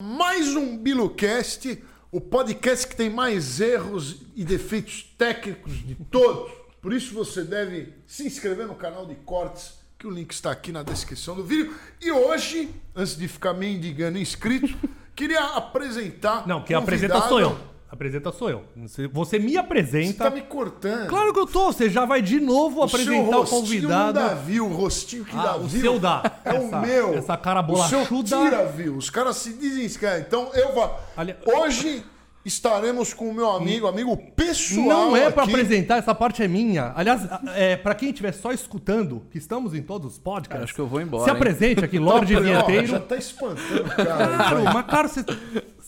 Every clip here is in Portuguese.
mais um Bilocast, o podcast que tem mais erros e defeitos técnicos de todos. Por isso você deve se inscrever no canal de cortes, que o link está aqui na descrição do vídeo. E hoje, antes de ficar me indigando inscrito, queria apresentar. Não, quem convidado- apresenta sou eu. Apresenta sou eu. Você- Você me Você apresenta. tá me cortando. Claro que eu tô. Você já vai de novo O seu apresentar o rostinho convidado. Não dá view, o rostinho que Ah, dá o view seu dá. É o meu. essa cara O seu bolachuda. tira view. Os caras se desinscrevem. Então eu vou. Ali- Hoje estaremos com o meu amigo, amigo pessoal. Não é pra aqui. apresentar, essa parte é minha. Aliás, é, pra quem estiver só escutando, que estamos em todos os podcasts. Acho que eu vou embora, Se hein? apresente aqui, Lorde Ó, Vinheteiro. Já tá espantando, cara. Claro, Vai. mas claro, você-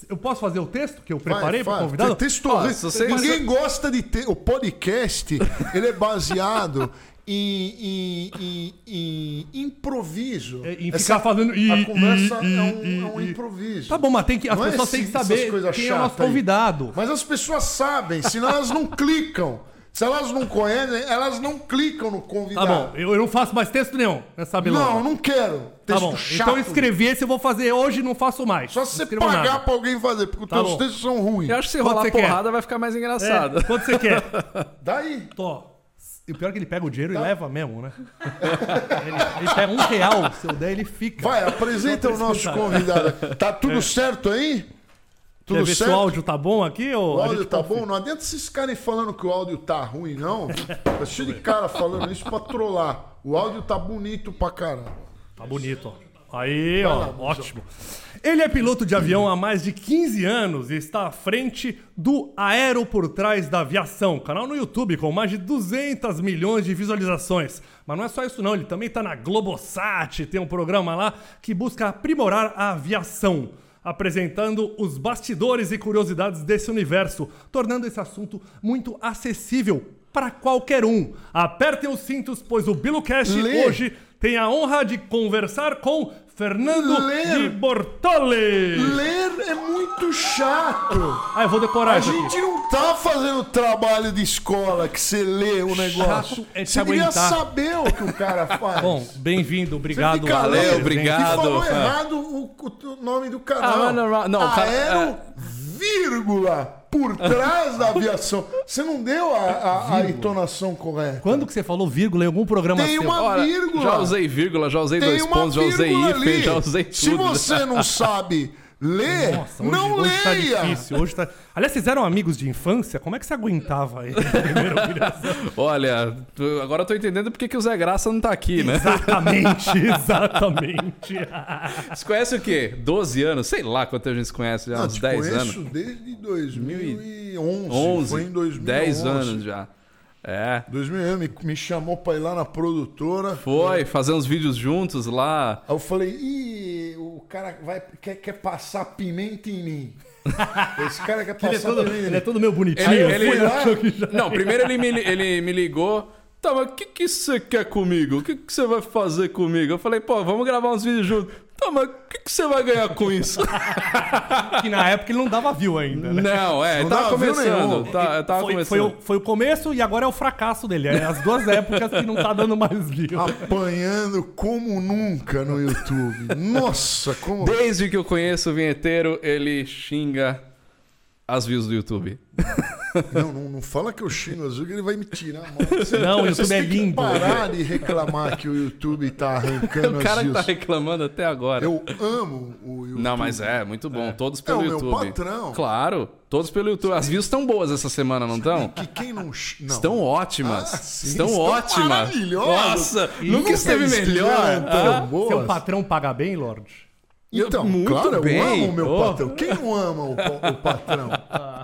eu posso fazer o texto que eu preparei para vai. convidado? Texto- Ó, se vocês- Ninguém gosta de ter. O podcast ele é baseado em, em- em- em improviso. É, em Essa- ficar fazendo i, A conversa i, é, um, i, é um i. improviso. Tá bom, mas tem que, as Não é pessoas têm que saber quem é o nosso chatas aí. convidado. Mas as pessoas sabem, senão elas não clicam. Se elas não conhecem, elas não clicam no Tá convidado. bom, eu, eu não faço mais texto nenhum nessa bilona. Não, não quero. Tá Texto bom, chato. então eu escrevi esse eu vou fazer hoje não faço mais. Só se você pagar nada. pra alguém fazer, porque Tá os teus bom. textos são ruins. Eu acho que se rolar você quer? porrada vai ficar mais engraçado. É, quanto você quer? Daí. Tô. E o pior é que ele pega o dinheiro e leva mesmo, né? ele, ele pega um real, se eu der, ele fica. Vai, apresenta o nosso convidado. Tá tudo certo aí? Quer Tudo ver se certo? o áudio tá bom aqui? Ou O áudio tá confia? bom? Não adianta vocês ficarem falando que o áudio tá ruim, não. Tá cheio de cara falando isso pra trollar. O áudio tá bonito pra caramba. Tá bonito, ó. Aí, ó, ótimo. Ele é piloto de avião há mais de 15 anos e está à frente do Aero por Trás da Aviação, canal no YouTube com mais de 200 milhões de visualizações. Mas não é só isso não, ele também está na Globosat, tem um programa lá que busca aprimorar a aviação, apresentando os bastidores e curiosidades desse universo, tornando esse assunto muito acessível para qualquer um. Apertem os cintos, pois o BiloCast hoje tem a honra de conversar com Fernando Ler. de Bortoli. Ler é muito chato. Ah, eu vou decorar A isso aqui. gente não tá fazendo trabalho de escola que você lê o negócio. Chato é você devia aguentar. saber o que o cara faz. Bom, bem-vindo, obrigado. lendo. presente. obrigado. E falou Ah. errado o, o nome do canal. Ah, mas não, não, o cara- Aero, é. Vírgula, por trás da aviação. Você não deu a, a- a entonação correta. Quando que você falou vírgula em algum programa Tem seu? uma vírgula. já usei vírgula, já usei Tem dois uma pontos, já usei vírgula hífen, já usei tudo. Se você não sabe ler, Nossa, hoje, não hoje tá leia. difícil. Hoje tá... Aliás, vocês eram amigos de infância? Como é que você aguentava aí? Olha, tu- agora eu tô entendendo porque que o Zé Graça não tá aqui, né? Exatamente, exatamente. Você conhece o quê? 12 anos? Sei lá quanto a gente se conhece, já Não, uns te 10 conheço anos. desde 2011. 11, Foi em 2011. 10 anos já. É. 2011 me, me chamou pra ir lá na produtora. Foi, fazer uns vídeos juntos lá. Aí eu falei, ih, o cara vai, quer, quer passar pimenta em mim. Esse cara quer Ele é, passar todo, pimenta em ele é mim. todo meu bonitinho. Ele, eu ele- lá- que já- Não, primeiro ele me, ele me ligou. Tá, mas o que, que você quer comigo? O que, que você vai fazer comigo? Eu falei, pô, vamos gravar uns vídeos juntos. Tá, mas o que, que você vai ganhar com isso? Que na época ele não dava view ainda, né? Não, é, Não tava dava view nenhum. começando. Tá, tava foi, começando. foi o, foi o começo e agora é o fracasso dele. É as duas épocas que não tá dando mais view. Apanhando como nunca no YouTube. Nossa, como. Desde que eu conheço o vinheteiro, ele xinga as views do YouTube. Não, não, não fala que eu xingo azul, que ele vai me tirar. Você- Não, o YouTube é lindo. parar de reclamar que o YouTube tá arrancando O as cara views. tá reclamando até agora. Eu amo o YouTube. Não, mas é, muito bom. Todos É pelo o meu YouTube. patrão. Claro, todos pelo YouTube. As views estão boas essa semana, não estão? Que quem não. x- não. Estão ótimas. Ah, sim, estão, estão ótimas. maravilhosas. Nossa, nunca é esteve melhor. Ah, tão boas. Seu patrão paga bem, Lorde? Então, Muito claro, eu bem. amo o meu Oh. patrão. Quem não ama o, o patrão?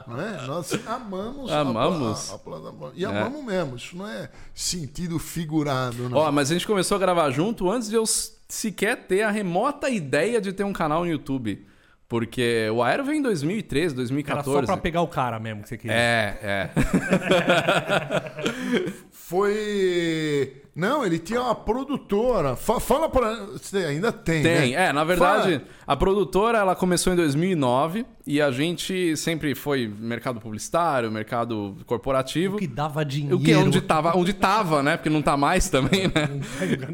Não é? Nós amamos, a- Amamos. A, a plataforma. E amamos mesmo. Isso não é sentido figurado. Não. Ó, mas a gente começou a gravar junto antes de eu sequer ter a remota ideia de ter um canal no YouTube. Porque o Aero veio em 2013, Era 2014. só pra pegar o cara mesmo que você queria. É, é. Foi. Não, ele tinha uma produtora. Fa- fala pra. Você ainda tem. Tem. né? É, na verdade, Fala. a produtora ela começou em 2009 E a gente sempre foi mercado publicitário, mercado corporativo. O que dava dinheiro. O que onde tava, onde tava, né? Porque não tá mais também, né?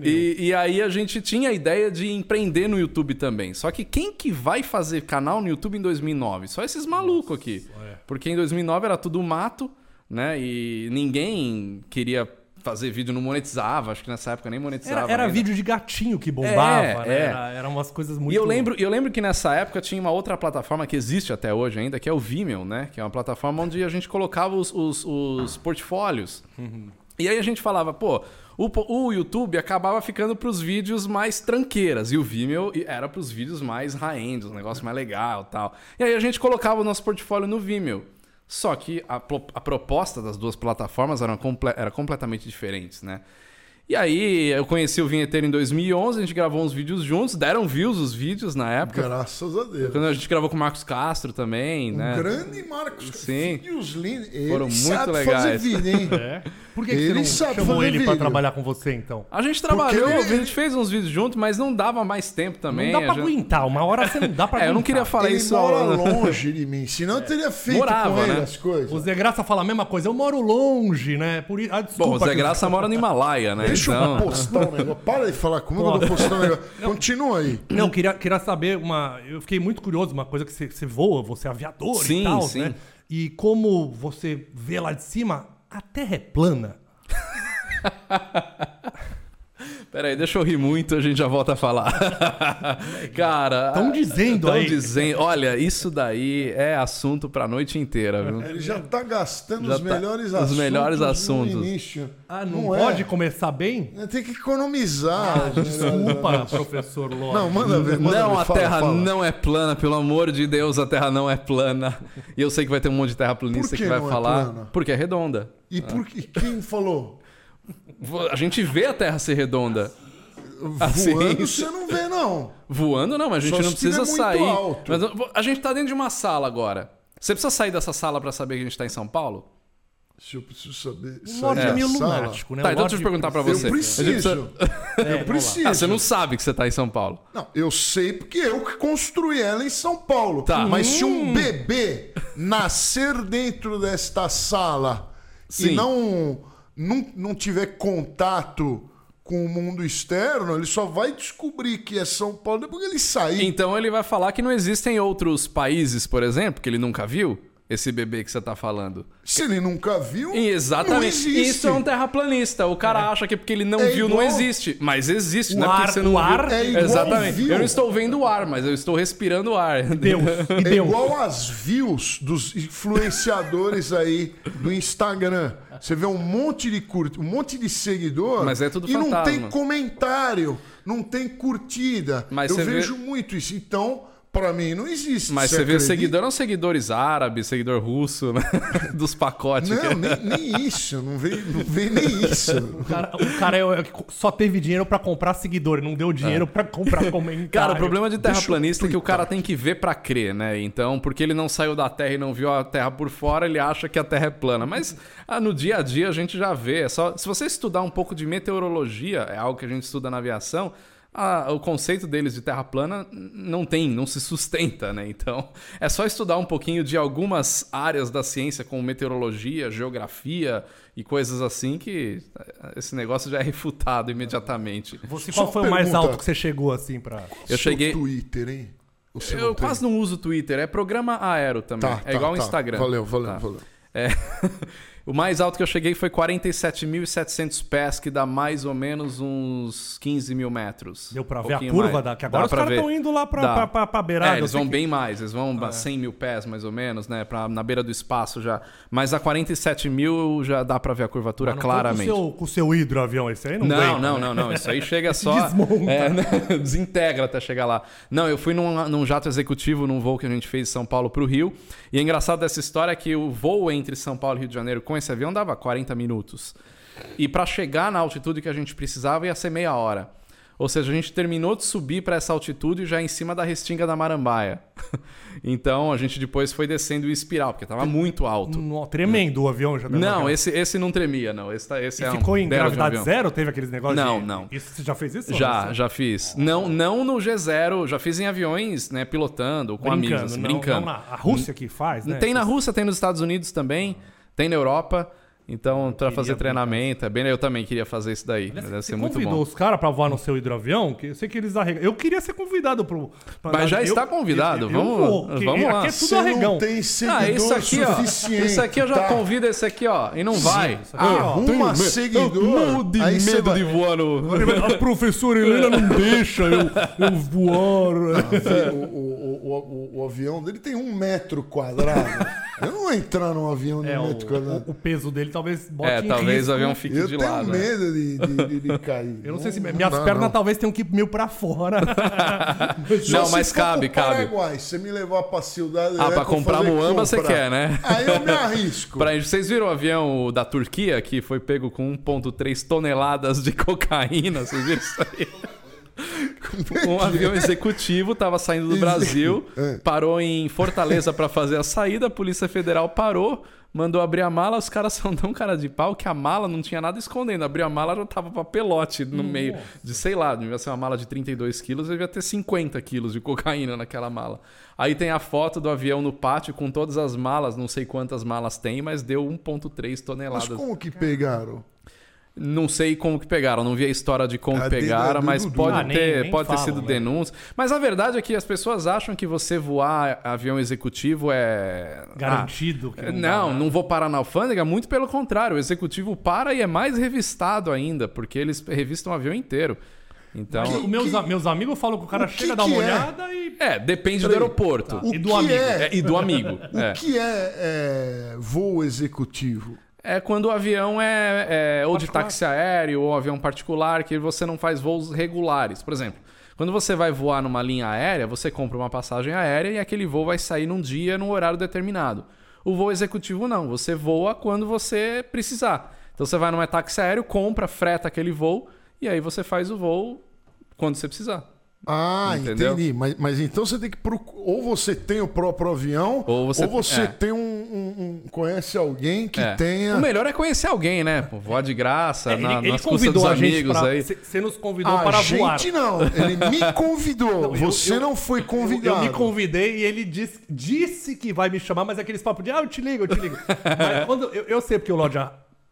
E, e aí a gente tinha a ideia de empreender no YouTube também. Só que quem que vai fazer canal no YouTube em 2009? Só esses malucos aqui. é. Porque em 2009 era tudo mato, né? E ninguém queria fazer vídeo, não monetizava. Acho que nessa época nem monetizava. Era, era vídeo de gatinho que bombava, É, né? é. Era, eram umas coisas muito... E eu lembro, eu lembro que nessa época tinha uma outra plataforma que existe até hoje ainda, que é o Vimeo, né? Que é uma plataforma onde a gente colocava os, os, os portfólios. E aí a gente falava, pô, o, YouTube acabava ficando pros vídeos mais tranqueiras. E o Vimeo era pros vídeos mais high-end, os negócios mais legal e tal. E aí a gente colocava o nosso portfólio no Vimeo. Só que a, a proposta das duas plataformas eram era completamente diferentes, né? E aí eu conheci o Vinheteiro em 2011, a gente gravou uns vídeos juntos, deram views os vídeos na época. Graças a Deus. Quando a gente gravou com o Marcos Castro também, Um né? grande Marcos. Sim. Vídeos lindos. Ele Foram muito sabe fazer legais. vídeo, hein? É? Por que, que Ele você sabe não chamou fazer ele pra vídeo. trabalhar com você, então? A gente trabalhou, ele- a gente fez uns vídeos juntos, mas não dava mais tempo também. Não dá pra gente- aguentar. Uma hora você não dá pra É, eu aguentar. não queria falar ele isso. mora ó, né? longe de mim, senão eu teria feito Morava, com ele né? as coisas. O Zé Graça fala a mesma coisa. Eu moro longe, né? Por isso... Ah, desculpa. Bom, o Zé que- Graça mora no Himalaia, né? Deixa eu postar um negócio. Para de falar comigo, eu vou postar um negócio. Continua aí. Não, queria, queria saber uma. Eu fiquei muito curioso, uma coisa que você, você voa, você é aviador Sim, e tal, sim. né? E como você vê lá de cima, a Terra é plana. Pera aí, deixa eu rir muito, a gente já volta a falar. Cara... Tão dizendo tão aí. dizendo... Olha, isso daí é assunto pra noite inteira, viu? Ele já tá gastando Já os tá- melhores os assuntos. melhores no assuntos. início. Ah, não, Não é. pode começar bem? Tem que economizar. os melhores Desculpa, professor Ló. Não, manda ver. Manda Não, ver. a Fala, Terra fala. não é plana, pelo amor de Deus, a Terra não é plana. E eu sei que vai ter um monte de terraplanista que que vai não é falar. plana? Porque é redonda. E por que quem falou? A gente vê a Terra ser redonda. Assim, Voando você não vê, não. Voando não, mas a gente Só não se precisa tiver muito sair. alto. Mas a gente tá dentro de uma sala agora. Você precisa sair dessa sala pra saber que a gente tá em São Paulo? Se eu preciso saber. O sair Lorde é da meio sala, lunático, né? Tá, então Lorde deixa eu perguntar pra Eu você. Gente preciso. precisa- Eu preciso. Ah, você não sabe que você tá em São Paulo. Não, eu sei porque eu que construí ela em São Paulo. Tá. Mas se um bebê nascer dentro desta sala Sim. e não, não, não tiver contato com o mundo externo, ele só vai descobrir que é São Paulo depois que ele sair. Então ele vai falar que não existem outros países, por exemplo, que ele nunca viu. Esse bebê que você tá falando. Se ele nunca viu, E não Exatamente. existe. Isso é um terraplanista. O cara acha que porque ele não É viu, não igual- existe. Mas existe, O não é porque ar- você não o viu. ar é igual Exatamente. viu. Eu não estou vendo o ar, mas eu estou respirando o ar. Deu. E É deu. igual as views dos influenciadores aí do Instagram. Você vê um monte de curti, um monte de seguidor, Mas é tudo e não fantasma. tem comentário, não tem curtida. Mas Eu você vê- vejo muito isso. Então, pra mim não existe. Mas você vê seguidor, não seguidores árabes, seguidor russo, né? Dos pacotes. Não, nem, nem isso, não veio, não nem isso. O cara, o cara é- é só teve dinheiro pra comprar seguidor, não deu dinheiro pra comprar comentário. Cara, o problema de terraplanista é que o cara tem que ver pra crer, né? Então, porque ele não saiu da Terra e não viu a Terra por fora, ele acha que a Terra é plana. Mas ah, no dia a dia a gente já vê. É só, se você estudar um pouco de meteorologia, é algo que a gente estuda na aviação, ah, o conceito deles de Terra plana não tem, não se sustenta, né? Então, é só estudar um pouquinho de algumas áreas da ciência, como meteorologia, geografia e coisas assim, que esse negócio já é refutado imediatamente. Você, Só qual foi o mais alto que você chegou assim pra. Eu cheguei- Twitter, hein? Você Eu não tem? quase não uso Twitter, é programa aero também. Tá, é tá, igual o tá. Instagram. Valeu, valeu, Tá. valeu. É. o mais alto que eu cheguei foi 47.700 pés, que dá mais ou menos uns 15 mil metros. Deu pra Um ver a curva mais. da. Que agora Dá os caras estão indo lá pra, Dá. pra, pra, pra beirada. É, eles vão que- bem mais, eles vão a 100 mil pés mais ou menos, né? Pra, na beira do espaço já. Mas a 47 mil já dá pra ver a curvatura claramente. Com o seu, com seu hidroavião, esse aí não Não, aguenta, não, né? não, não. Isso aí chega só. Desmonta. É, né? desintegra até chegar lá. Não, eu fui num, num jato executivo, num voo que a gente fez de São Paulo pro Rio. E é engraçado dessa história que o voo entre São Paulo e Rio de Janeiro com esse avião dava 40 minutos. E para chegar na altitude que a gente precisava ia ser meia hora. Ou seja, a gente terminou de subir para essa altitude já em cima da restinga da Marambaia. então a gente depois foi descendo em espiral, porque estava muito alto. No, tremendo o avião já. Não, esse, esse não tremia, não. Esse, tá- esse E é um ficou em belo de gravidade zero? Teve aqueles negócios? Não, de- não. Isso, você já fez isso? Já, Anderson? já fiz. Não, não no G0, já fiz em aviões, né, pilotando, com amigos, Brincando, assim, não, brincando. não na- a Rússia que faz, né? Tem na Rússia, tem nos Estados Unidos também, tem na Europa. Então, pra fazer treinamento, é bem, eu também queria fazer isso daí. Deve Você ser muito convidou bom. os caras pra voar no seu hidroavião? Que eu sei que eles arregam. Eu queria ser convidado pro. pra Mas já eu- está convidado, eu- eu vamos- vou, que vamos lá. Aqui é tudo Você arregão. não tem seguidor Ah, isso aqui, ó. suficiente. Isso aqui eu já tá? convido esse aqui, ó, e não vai. Isso aqui, ó. Arruma seguidor. de aí você medo vai- de voar no. A professora Helena não deixa eu, eu voar. O, o, o, o, o avião dele tem um metro quadrado. Eu não vou entrar num avião de É, um o, metro quadrado. o- o peso dele talvez bote É, em talvez risco. o avião fique Eu de tenho lado. né? medo de, de, de- de cair. Eu não sei se Não minhas dá, pernas não. talvez tenham que ir meio pra fora. Não, se mas cabe, cabe. Paraguai, você me levar pra Ciudad Ah, Elétrica pra comprar muamba você quer, né? Aí eu me arrisco. Pra, vocês viram o avião da Turquia que foi pego com 1,3 toneladas de cocaína? Vocês viram isso aí? Um avião executivo estava saindo do Brasil, É. parou em Fortaleza para fazer a saída, a Polícia Federal parou, mandou abrir a mala, os caras são tão cara de pau que a mala não tinha nada escondendo. Abriu a mala, já tava papelote no meio de, sei lá, devia ser uma mala de 32 quilos, devia ter 50 quilos de cocaína naquela mala. Aí tem a foto do avião no pátio com todas as malas, não sei quantas malas tem, mas deu 1,3 Mas toneladas. como que pegaram? Não sei como que pegaram, não vi a história de como A que pegaram, é do mas pode Ah, nem- ter, nem pode ter sido né? denúncia. Mas a verdade é que as pessoas acham que você voar avião executivo é Garantido. que Ah, não, não, né? não vou parar na alfândega, muito pelo contrário, o executivo para e é mais revistado ainda, porque eles revistam o avião inteiro. Então, Os meus, que- meus amigos falam que o cara o que chega, dá uma que é? olhada e. é, depende do aeroporto. O E do que amigo. É, É, e do amigo. o é. que é, é, voo executivo? É quando o avião é, é ou de táxi aéreo ou avião particular, que você não faz voos regulares. Por exemplo, quando você vai voar numa linha aérea, você compra uma passagem aérea e aquele voo vai sair num dia, num horário determinado. O voo executivo não, você voa quando você precisar. Então você vai numa táxi aéreo, compra, freta aquele voo e aí você faz o voo quando você precisar. Ah, Entendeu? entendi. Mas, mas então você tem que procurar. Ou você tem o próprio avião, Ou você- é. tem um, um- um- Conhece alguém que É. tenha. O melhor é conhecer alguém, né? Pô, Voar de graça, É, na, ele, ele nas custas convidou dos a gente amigos pra. aí. Você nos convidou A para gente voar. não. Ele me convidou. eu- você eu- não foi Eu, convidado. eu me convidei e ele disse, disse que vai me chamar, mas é aqueles papos de ah, eu te ligo, eu te ligo. mas quando, eu, eu sei porque o Lodge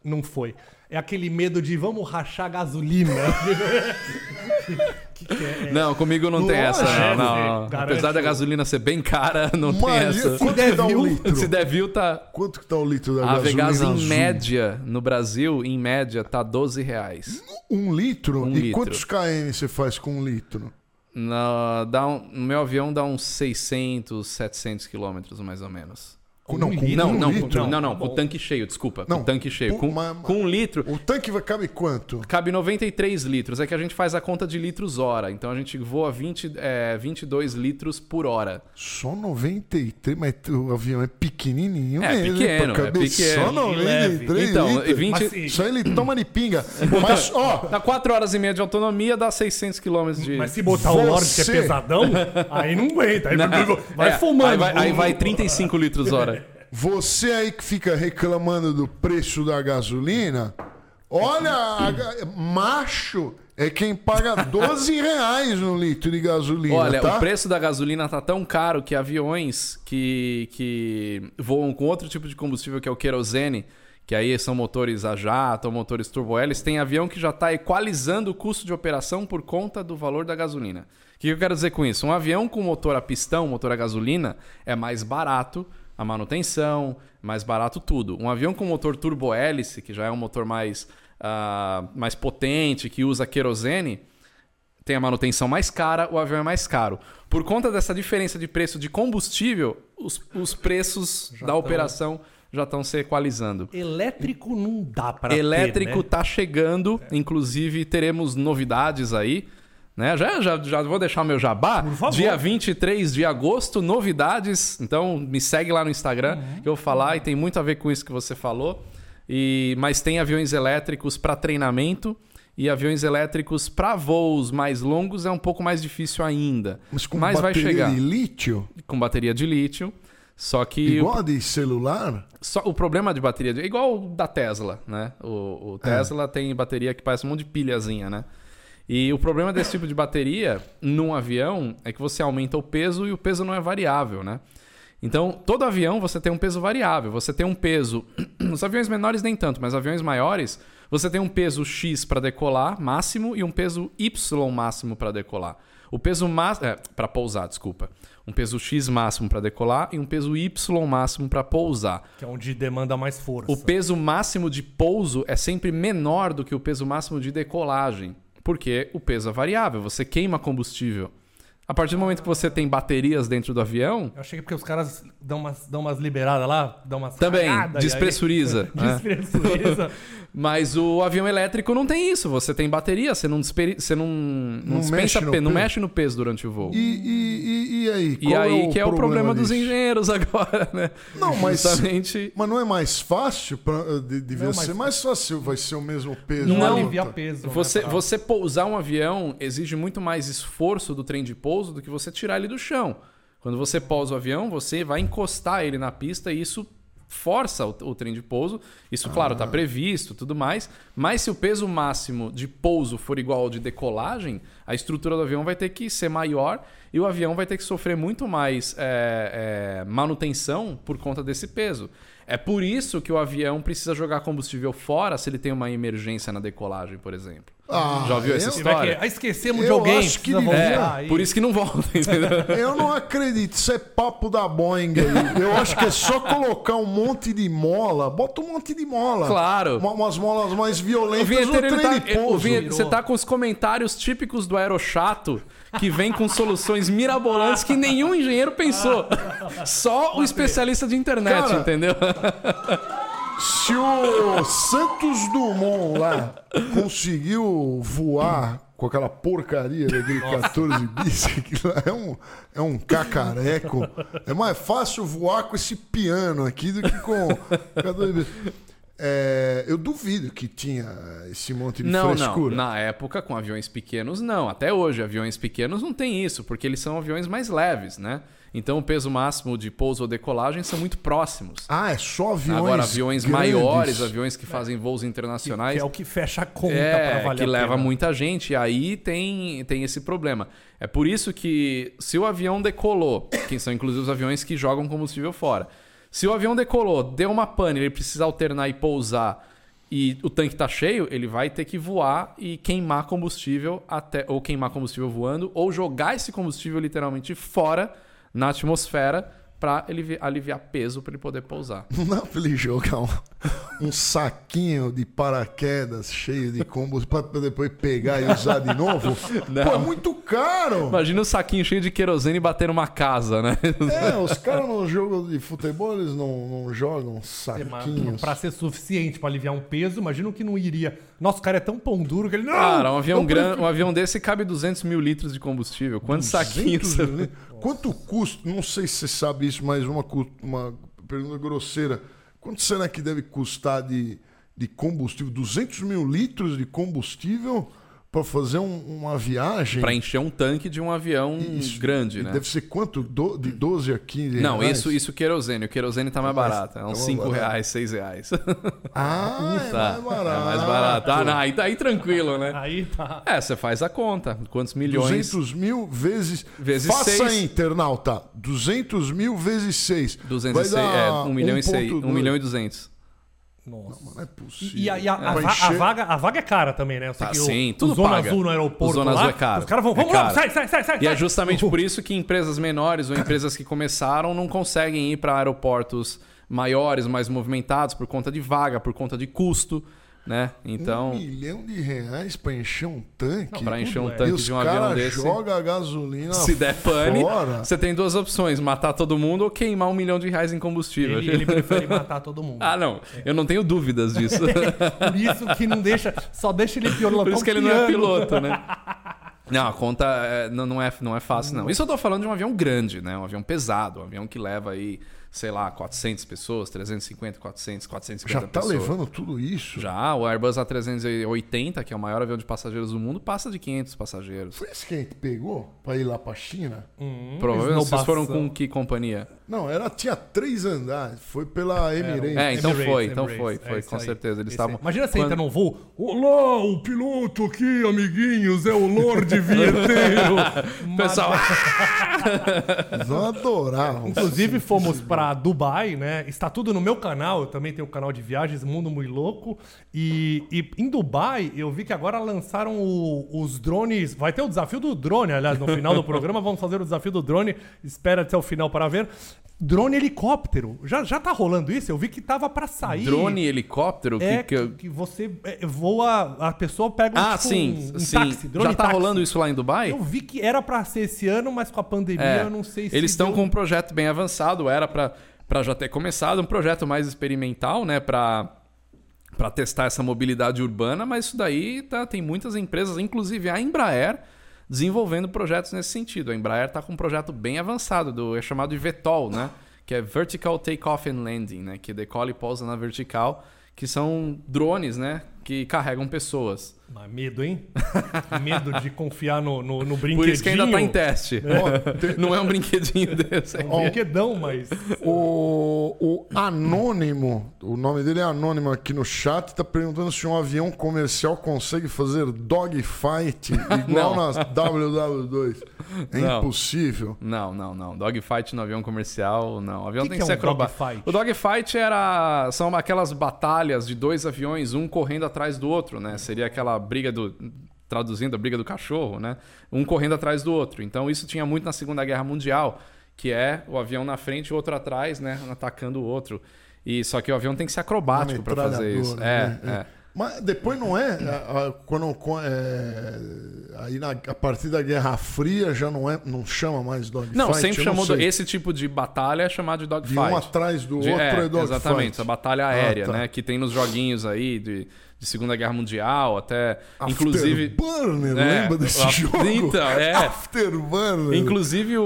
não foi. É aquele medo de vamos rachar gasolina. que que é? Não, comigo não tem Lógico, essa. Não, é, não. garante Apesar da gasolina ser bem cara, não tem essa. quanto der que dá um viu, litro? Se der view, tá. Quanto que tá o litro da A gasolina Vegas, em azul? média, no Brasil, em média, tá 12 reais. Um litro? Um e litro. quantos km você faz com um litro? Na, dá um- no meu avião dá uns 600, 700 quilômetros, mais ou menos. Com, não, com Não, um não, litro? com, não, não, com o tanque cheio, desculpa. Com Não, o tanque cheio. com- Com, mas- com um litro, O tanque vai cabe quanto? cabe 93 litros. É que a gente faz a conta de litros hora. Então a gente voa 20, é, 22 litros por hora. Só 93, mas o avião é pequenininho É, mesmo. hein, pequeno, pra é pequeno. Só 93 Então, litros. 20 Mas, aí ele toma de pinga. Mas, ó, Dá 4 horas e meia de autonomia, dá 600 quilômetros de... Mas se botar o Lorde que é Você- pesadão, aí não aguenta. Aí vai É, fumando. Aí vai, aí vai 35 litros hora. Você aí que fica reclamando do preço da gasolina, olha, a macho é quem paga 12 reais no litro de gasolina, Olha, tá? o preço da gasolina tá tão caro que aviões que, que voam com outro tipo de combustível, que é o querosene, que aí são motores a jato motores turbo-hélice, tem avião que já está equalizando o custo de operação por conta do valor da gasolina. O que eu quero dizer com isso? Um avião com motor a pistão, motor a gasolina, é mais barato a manutenção, mais barato tudo. Um avião com motor turbo-hélice, que já é um motor mais, ah, mais potente, que usa querosene, tem a manutenção mais cara, o avião é mais caro. Por conta dessa diferença de preço de combustível, os, os preços da operação já estão se equalizando. Elétrico não dá pra Elétrico ter, né? tá chegando, inclusive teremos novidades aí. Né? Já, já, já vou deixar o meu jabá. Por favor. Dia 23 de agosto, novidades. Então me segue lá no Instagram Uhum. que eu vou falar e tem muito a ver com isso que você falou. E, mas tem aviões elétricos para treinamento E aviões elétricos para voos mais longos é um pouco mais difícil ainda. Mas com vai bateria chegar de lítio, com bateria de lítio. Só que igual a de celular, só, o problema de bateria de, é igual o da Tesla, né? O, o Tesla tem bateria que parece um monte de pilhazinha, né? E o problema desse tipo de bateria num avião é que você aumenta o peso e o peso não é variável, né? Então, todo avião você tem um peso variável. Você tem um peso. Os aviões menores nem tanto, mas aviões maiores, você tem um peso X para decolar máximo e um peso Y máximo para decolar. O peso máximo. É, para pousar, desculpa. Um peso X máximo para decolar e um peso Y máximo para pousar. Que é onde demanda mais força. O peso máximo de pouso é sempre menor do que o peso máximo de decolagem, porque o peso é variável, você queima combustível. A partir do momento que você tem baterias dentro do avião, Eu achei que é porque os caras dão umas, dão umas liberadas lá, dão umas também cagadas, e aí- despressuriza. né? Mas o avião elétrico não tem isso. Você tem bateria, você não, você não, não, Não dispensa mexe no pe- não peso. mexe no peso durante o voo. e, e, e, e aí? E Qual aí que é o problema dos disso? engenheiros agora, né? Não, mas- Justamente. Mas não é mais fácil? Pra, de- devia Não, mas- ser mais fácil, vai ser o mesmo peso. Não, Não. alivia peso. né, Você, pra- você pousar um avião exige muito mais esforço do trem de pouso do que você tirar ele do chão. Quando você pousa o avião, você vai encostar ele na pista e isso força o, o trem de pouso. Isso, claro, Ah. está previsto tudo mais. Mas se o peso máximo de pouso for igual ao de decolagem, a estrutura do avião vai ter que ser maior e o avião vai ter que sofrer muito mais é, é, manutenção por conta desse peso. É por isso que o avião precisa jogar combustível fora se ele tem uma emergência na decolagem, por exemplo. Ah, Já ouviu essa eu- história? querer- Ah, esquecemos de Eu alguém. acho que devia. É, por isso que não volta, entendeu? Eu não acredito, isso é papo da Boeing aí. Eu acho que é só colocar um monte de mola, bota um monte de mola. Claro. Uma- umas molas mais O violentas no vinheteiro, trem tá, de o pouso. você tá com os comentários típicos do aerochato que vem com soluções mirabolantes que nenhum engenheiro pensou. Só o especialista de internet, Cara, entendeu? Se o Santos Dumont lá conseguiu voar com aquela porcaria daquele 14 bis, lá é um, é um cacareco. É mais fácil voar com esse piano aqui do que com 14 bis. É, eu duvido que tinha esse monte de Não, não. frescura. Na época, com aviões pequenos, não. Até hoje, aviões pequenos não tem isso, porque eles são aviões mais leves, né? Então o peso máximo de pouso ou decolagem são muito próximos. Ah, é só aviões Agora, aviões grandes. maiores, aviões que fazem voos internacionais. Que é o que fecha a conta pra É, valer que a leva pena. muita gente. E aí tem, tem esse problema. É por isso que, se o avião decolou, que são inclusive os aviões que jogam combustível fora, se o avião decolou, deu uma pane, ele precisa alternar e pousar e o tanque tá cheio, ele vai ter que voar e queimar combustível até ou queimar combustível voando ou jogar esse combustível literalmente fora na atmosfera para aliviar, aliviar peso para ele poder pousar. Não dá pra ele jogar um, um saquinho de paraquedas cheio de combustível pra depois pegar e usar de novo? Não. Pô, é muito caro! Imagina um saquinho cheio de querosene e bater numa casa, né? É, os caras no jogo de futebol eles não, não jogam É, saquinhos. Pra ser suficiente pra aliviar um peso, imagina o que não iria. Nossa, o cara é tão pão duro que ele. Não! Cara, um avião, gran... um avião desse cabe 200 mil litros de combustível. Quantos saquinhos? 200 mil. Quanto custa? Não sei se você sabe isso, mas uma, uma pergunta grosseira. Quanto será que deve custar de, de combustível? 200 mil litros de combustível para fazer um- uma viagem? Pra encher um tanque de um avião Isso. grande, E né? Deve ser quanto? Do- de 12 a 15 Não, reais? isso, isso querosene. O querosene tá mais mais- barato. É uns tá 5 mais barato. reais, 6 reais. Ah, é Tá. mais barato. É mais barato. Ah, não, aí, tá aí tranquilo, né? Aí tá. É, você faz a conta. Quantos milhões? 200 mil vezes. Vezes Faça seis. aí, internauta. 200 mil vezes 6. 206, é, 1 milhão e 6, 1 milhão e 200. Nossa. Não é possível. E, a, e a- a va- a encher- vaga, a vaga é cara também, né? Eu sei Tá, que o- sim, o, tudo Zona paga. Azul no aeroporto. O Zona lá, Azul é caro. Os caras vão, É vamos lá, sai, sai, sai, sai. E é justamente por isso que empresas menores ou empresas que começaram não conseguem ir para aeroportos maiores, mais movimentados, por conta de vaga, por conta de custo, né? Então, Um milhão de reais pra encher um tanque. para encher um é. e tanque os de um avião desse, jogam a gasolina se der pane, fora. você tem duas opções: matar todo mundo ou queimar um milhão de reais em combustível. Ele, ele prefere matar todo mundo. Ah, não. Eu não tenho dúvidas disso. Por isso que não deixa. Só deixa ele pilotar Por isso que ele não é piloto, né? Não, a conta é, não, não, é, não é fácil, não. Isso eu tô falando de um avião grande, né? Um avião pesado, um avião que leva aí, sei lá, 400 pessoas, 350, 400, 450 Já tá pessoas. levando tudo isso? Já, o Airbus A380, que é o maior avião de passageiros do mundo, passa de 500 passageiros. Foi esse que a gente pegou pra ir lá pra China? Provavelmente vocês foram com que companhia? Não, era, tinha três andares. Foi pela Emirates. É, então Emirates, foi, então Emirates. foi, É foi, esse com aí. certeza. Eles estavam. Imagina você Quando- entra num voo. Olá, o piloto aqui, amiguinhos, é o Lorde Vinheteiro. Pessoal, Eles vão adorar. Inclusive fomos pra Dubai, né? Está tudo no meu canal. Eu também tenho um canal de viagens, Mundo Muito Louco. E, e em Dubai, eu vi que agora lançaram o- os drones. Vai ter o desafio do drone, aliás, no final do programa. Vamos fazer o desafio do drone. Espera até o final para ver. Drone helicóptero. Já, já tá rolando isso? Eu vi que tava pra sair. drone, helicóptero, que- É que, que, que você é, voa, a pessoa pega um, Ah, tipo, sim, um, um sim. táxi, drone Já tá táxi. rolando isso lá em Dubai? Eu vi que era pra ser esse ano, mas com a pandemia É, eu não sei se. Eles estão deu- com um projeto bem avançado, era pra já ter começado, um projeto mais experimental, né, para testar essa mobilidade urbana, mas isso daí tá, tem muitas empresas, inclusive a Embraer, desenvolvendo projetos nesse sentido. A Embraer está com um projeto bem avançado, do, é chamado de VTOL, né? Que é Vertical Takeoff and Landing, né? Que decola e pousa na vertical, que são drones, né? Que carregam pessoas. Mas medo, hein? medo de confiar no, no, no brinquedinho. Por isso que ainda está em teste. Não é um brinquedinho desse. É um brinquedão, mas. O, o Anônimo, o nome dele é Anônimo aqui no chat, tá perguntando se um avião comercial consegue fazer dogfight igual nas WW2. É Não. impossível. Não, não, não. Dogfight no avião comercial, não. O avião Que tem que que, é ser um acrobático. dogfight? O dogfight era são aquelas batalhas de dois aviões, um correndo atrás do outro, né? Seria aquela briga do traduzindo a briga do cachorro, né? Um correndo atrás do outro. Então isso tinha muito na Segunda Guerra Mundial, que é o avião na frente e o outro atrás, né, atacando o outro. E só que o avião tem que ser acrobático para fazer isso. É, né? é. Mas depois não é. a- a- quando, é, aí na- a partir da Guerra Fria já não é, não chama mais dogfight. Não, sempre chamou sei. esse tipo de batalha é chamado de de dogfight. um atrás do De- outro é, é, dogfight. exatamente, essa batalha aérea, Ah, tá. né? Que tem nos joguinhos aí de, de Segunda Guerra Mundial, até. inclusive. Afterburner, É, lembra desse o- jogo? então, é. Afterburner. Inclusive o,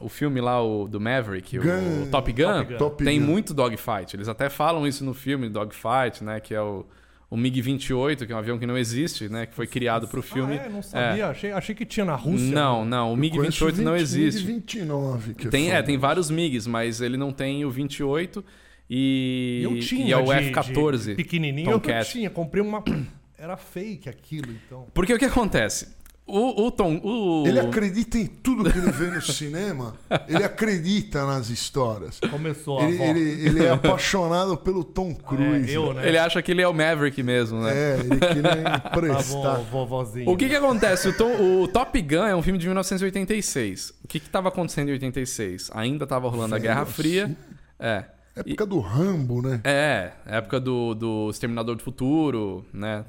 o, o filme lá, o do Maverick, o, Gun- o Top Gun, Top Gun. Top tem Gun. muito dogfight. Eles até falam isso no filme, Dogfight, né? Que é o, o MiG-28, que é um avião que não existe, né? Que foi criado pro filme. Ah, é, não sabia. Achei, achei que tinha na Rússia. Não, não, o Conheço MiG-28 não 20, existe. 29, que Tem, é, foda. tem vários MiGs, mas ele não tem o 28 e, Eu tinha. e é o de- F-14. de Pequenininho. Eu Tomcat. tinha. Comprei uma. Era fake aquilo, então. Porque o que acontece? O, o Tom. O... Ele acredita em tudo que ele vê no cinema. Ele acredita nas histórias. Começou a Ele, ele- ele é apaixonado pelo Tom Cruise. É, eu, né? Ele acha que ele é o Maverick mesmo, né? É, ele queria Tá emprestar. bom, vovozinho. O que que acontece? O, Tom- o Top Gun é um filme de 1986. O que que tava acontecendo em 86? Ainda tava rolando a Guerra assim. Fria. É. Época do Rambo, né? É, época do, do Exterminador do Futuro, né?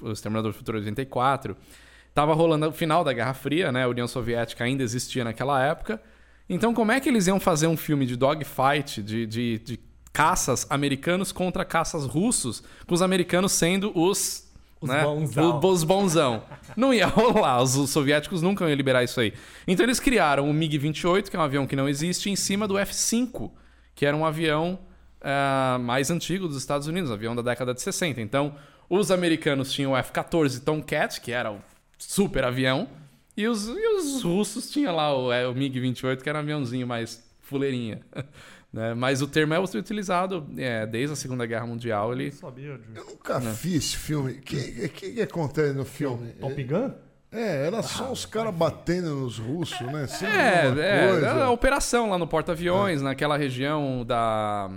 O Exterminador do Futuro 84. Tava rolando o final da Guerra Fria, né? A União Soviética ainda existia naquela época. Então, como é que eles iam fazer um filme de dogfight, de, de, de caças americanos contra caças russos, com os americanos sendo os. Os né? bonzão. Os- os bonzão. Não ia rolar, os, os soviéticos nunca iam liberar isso aí. Então eles criaram o MiG-28, que é um avião que não existe, em cima do F-5, que era um avião ah, mais antigo dos Estados Unidos, um avião da década de 60. Então, os americanos tinham o F-14 Tomcat, que era o super avião, e os, e os russos tinham lá o, é, o MiG-28, que era um aviãozinho mais fuleirinha. né? Mas o termo é utilizado é, desde a Segunda Guerra Mundial. Ele... Eu sabia. Eu nunca vi esse filme. O que, que, que acontece no filme? Top Gun? É, era só os caras batendo nos russos, né? Sempre É, é, coisa. é a operação lá no porta-aviões, naquela região da.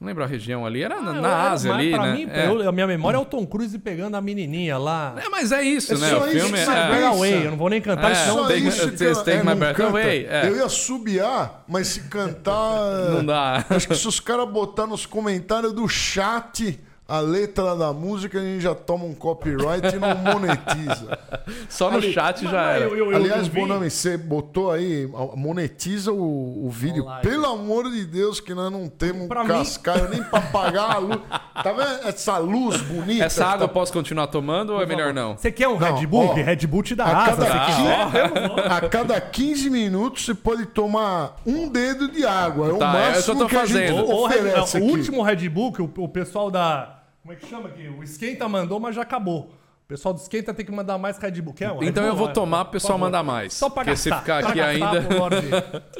Não lembro a região ali, era na, Ah, na era- Ásia mas ali, pra né? mim, é. eu- a minha memória é o Tom Cruise pegando a menininha lá. É, mas é isso, É né? só O isso filme que é. away, eu não vou nem cantar, É, senão... Só Take- isso que Take ela- é, my não breath away, é. Eu ia subiar, mas se cantar. Não dá. Acho que se os caras botar nos comentários do chat a letra da música, a gente já toma um copyright e não monetiza. Só no Ali- chat já era. eu- eu- eu- Aliás, eu Bonami, você botou aí, monetiza o, o vídeo. Online. Pelo amor de Deus, que nós não temos um Pra mim- cascaio nem pra pagar a luz. Tá vendo essa luz bonita? Essa água eu tá- posso continuar tomando ou é melhor não? Você quer um Não, Red Bull? ó, Red Bull te dá a asa. cada, se quiser. a cada 15 minutos você pode tomar um dedo de água. É o Tá, é o que eu máximo tô que a gente fazendo. O, o Red- oferece o último Red Bull que o, o pessoal da. Como é que chama aqui? O Esquenta mandou, mas já acabou. O pessoal do Esquenta tem que mandar mais Red Bull. Quer um Red Então eu Bull? vou Vai, tomar pro pessoal mandar mais. Só pra Porque se gastar. ficar pra aqui gastar ainda.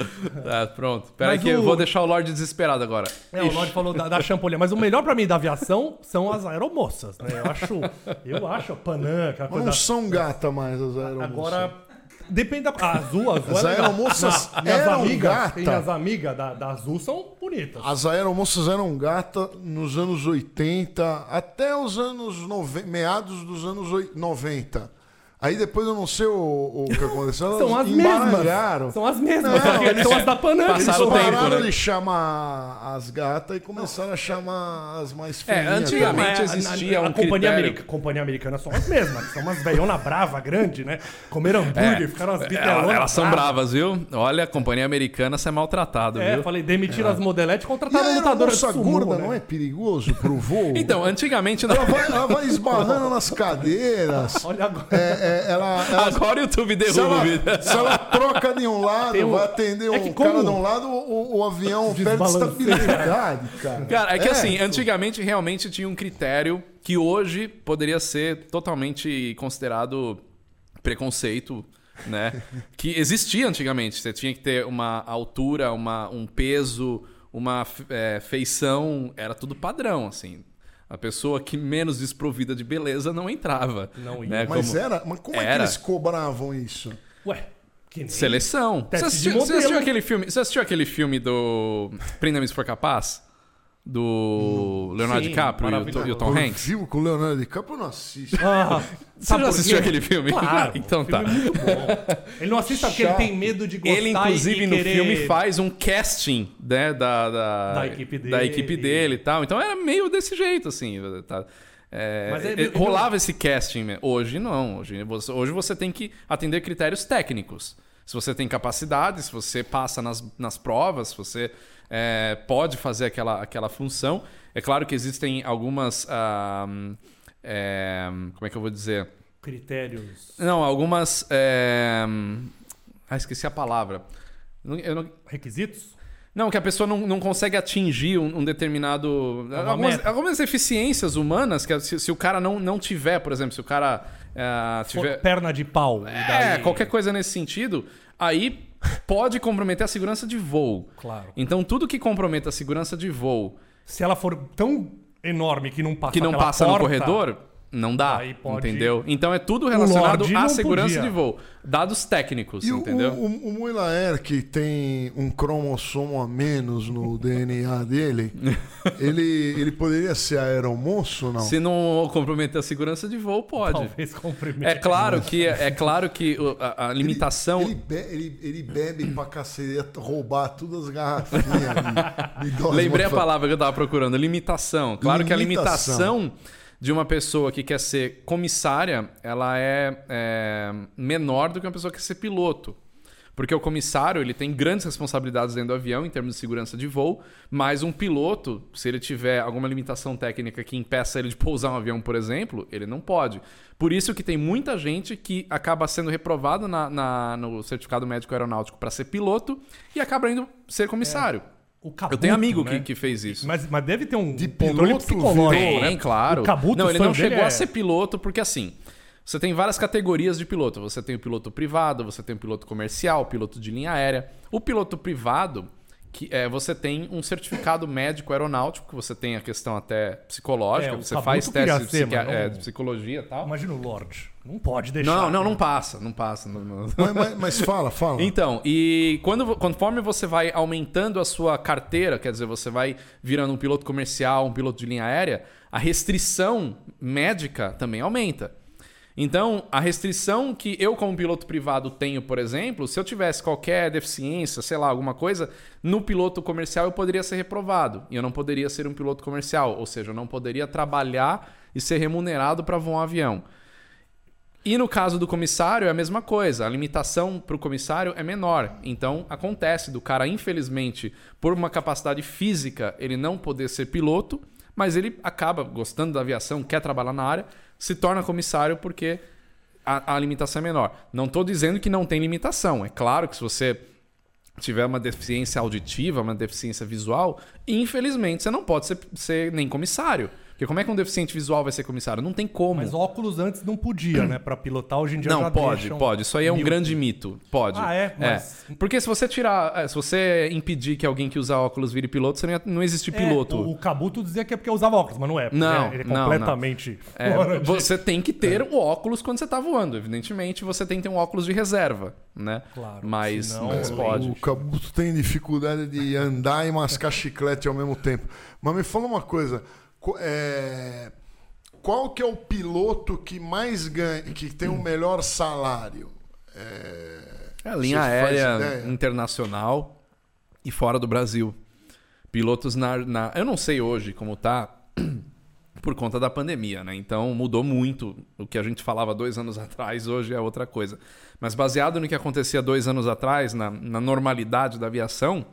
Ah, pronto. Pera aí que eu o- vou deixar o Lorde desesperado agora. É, o Lorde falou da, da champolinha. Mas o melhor pra mim da aviação são as aeromoças, né? Eu acho, eu acho a Panam, aquela coisa. não são gata mais as aeromoças. Agora, depende da. A azul, a azul As é aeromoças Na- minhas eram amigas, gata. tem as amigas da, da azul são bonitas. As aeromoças eram gata nos anos 80, até os anos 90, meados dos anos oi- 90. Aí depois eu não sei o, o que aconteceu. São as embaralharam. mesmas. São as mesmas. Não, são as da Panam. Eles Passaram o tempo, pararam né? de chamar as gatas e começaram a chamar as mais É, feinhas. antigamente- a- existia a, a um companhia, critério. america- companhia americana são as mesmas. São umas velhona brava, grande, né? Comeram hambúrguer, ficaram as bitelonas. Elas, É, elas são bravas. viu? Olha, a companhia americana você é maltratado, É, viu? falei, demitiram as modeletes e contrataram a lutadoras de sumo, gorda né? não é perigoso pro voo? Então, antigamente não. Ela vai, ela vai esbarrando nas cadeiras. Olha agora. É, é, ela, ela- Agora o YouTube se, derruba o vídeo. ela, se ela troca de um lado, um- vai atender É um que cara como- de um lado, o, o avião perde estabilidade, cara. Cara, é que assim, antigamente realmente tinha um critério que hoje poderia ser totalmente considerado preconceito, né? que existia antigamente. Você tinha que ter uma altura, uma, um peso, uma é, feição, era tudo padrão, assim. A pessoa que menos desprovida de beleza não entrava. Não ia. né? Mas Como era. Mas como é que Era. eles cobravam isso? Ué, que nem... Seleção. Você assistiu, você assistiu aquele filme? Você assistiu aquele filme do Prenda-me se for capaz? Do Leonardo Sim, DiCaprio e o, e o Tom Hanks? Viu com o Leonardo DiCaprio eu não assisto. Ah, Você sabe já assistiu aquele filme? Claro. então o tá. filme é muito bom. Ele não assiste porque ele tem medo de gostar Ele, inclusive, e no querer- filme faz um casting né, da, da, Da equipe da dele. equipe dele e tal. Então era meio desse jeito, assim. Tá? É, Mas é- é, rolava esse casting. Hoje não. Hoje você, hoje você tem que atender critérios técnicos. Se você tem capacidade, se você passa nas, nas provas, se você é, pode fazer aquela, aquela função. É claro que existem algumas. ah, é, como é que eu vou dizer? Critérios. Não, algumas. é, Ah, esqueci a palavra. Não- Requisitos? não, que a pessoa não, não consegue atingir um, um determinado. Uma Algumas, algumas eficiências humanas, que se, se o cara não, não tiver, por exemplo, se o cara é, tiver. Perna de pau. É, daí- qualquer coisa nesse sentido, aí pode comprometer a segurança de voo. Claro. Então, tudo que comprometa a segurança de voo, Se ela for tão enorme que não passa que não passa no porta, corredor, não dá. Aí pode- Entendeu? Então é tudo relacionado à segurança podia. de voo. Dados técnicos, E entendeu? o, o, o Moilaer, que tem um cromossomo a menos no DNA dele, ele, ele poderia ser aeromoço ou não? Se não comprometer a segurança de voo, pode. Talvez comprimir. É claro que é claro que a, a limitação Ele, be- ele, ele bebe pra cacete, roubar todas as garrafinhas dose Lembrei a palavra que eu tava procurando, limitação. Claro que a Limitação. De uma pessoa que quer ser comissária, ela é, é, menor do que uma pessoa que quer ser piloto. Porque o comissário ele tem grandes responsabilidades dentro do avião em termos de segurança de voo, mas um piloto, se ele tiver alguma limitação técnica que impeça ele de pousar um avião, por exemplo, ele não pode. Por isso que tem muita gente que acaba sendo reprovado na- na- no certificado médico aeronáutico para ser piloto e acaba indo ser comissário. O Cabuto, Eu tenho amigo né? que, que fez isso. Mas, mas deve ter um De controle piloto psicológico, né? Tem, claro. O Cabuto, não, ele não chegou dele a é- ser piloto porque assim, você tem várias categorias de piloto. Você tem o piloto privado, você tem o piloto comercial, o piloto de linha aérea. O piloto privado, que é, você tem um certificado médico aeronáutico, que você tem a questão até psicológica, É, você faz testes de, psiqui- mas não- é, de psicologia e tal. Imagina o Lorde. Não pode deixar. Não, não, né? não passa, não passa. não- não- Mas, mas- mas fala, fala. Então, e quando, conforme você vai aumentando a sua carteira, quer dizer, você vai virando um piloto comercial, um piloto de linha aérea, a restrição médica também aumenta. Então, a restrição que eu, como piloto privado, tenho, por exemplo, se eu tivesse qualquer deficiência, sei lá, alguma coisa, no piloto comercial eu poderia ser reprovado. E eu não poderia ser um piloto comercial. Ou seja, eu não poderia trabalhar e ser remunerado para voar um avião. E no caso do comissário é a mesma coisa. A limitação para o comissário é menor. Então acontece do cara, infelizmente, por uma capacidade física, ele não poder ser piloto, mas ele acaba gostando da aviação, quer trabalhar na área, se torna comissário porque a, a limitação é menor. Não estou dizendo que não tem limitação. É claro que se você tiver uma deficiência auditiva, uma deficiência visual, infelizmente você não pode ser, ser nem comissário. Porque como é que um deficiente visual vai ser comissário? Não tem como. Mas óculos antes não podia, né? Pra pilotar, hoje em dia Não, já pode, pode. Isso aí é um mil- grande mito. Pode. Ah, é? Mas- Porque se você tirar. é, Se você impedir que alguém que usa óculos vire piloto, você não, ia- não existe É, piloto. o, o Cabuto dizia que é porque usava óculos, mas não é. porque Não, Ele é não, completamente É, fora de- você tem que ter o óculos quando você tá voando. Evidentemente, você tem que ter um óculos de reserva, né? Claro, Mas, senão- mas pode. O Cabuto tem dificuldade de andar e mascar chiclete ao mesmo tempo. Mas me fala uma coisa. É, Qual que é o piloto que mais ganha, que tem o melhor salário? É, É a linha aérea internacional e fora do Brasil. Pilotos na, na. Eu não sei hoje como tá por conta da pandemia, né? Então mudou muito. O que a gente falava dois anos atrás, hoje é outra coisa. Mas baseado no que acontecia dois anos atrás, na, na normalidade da aviação,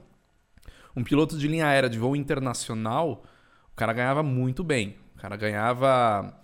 um piloto de linha aérea de voo internacional, o cara ganhava muito bem. O cara ganhava,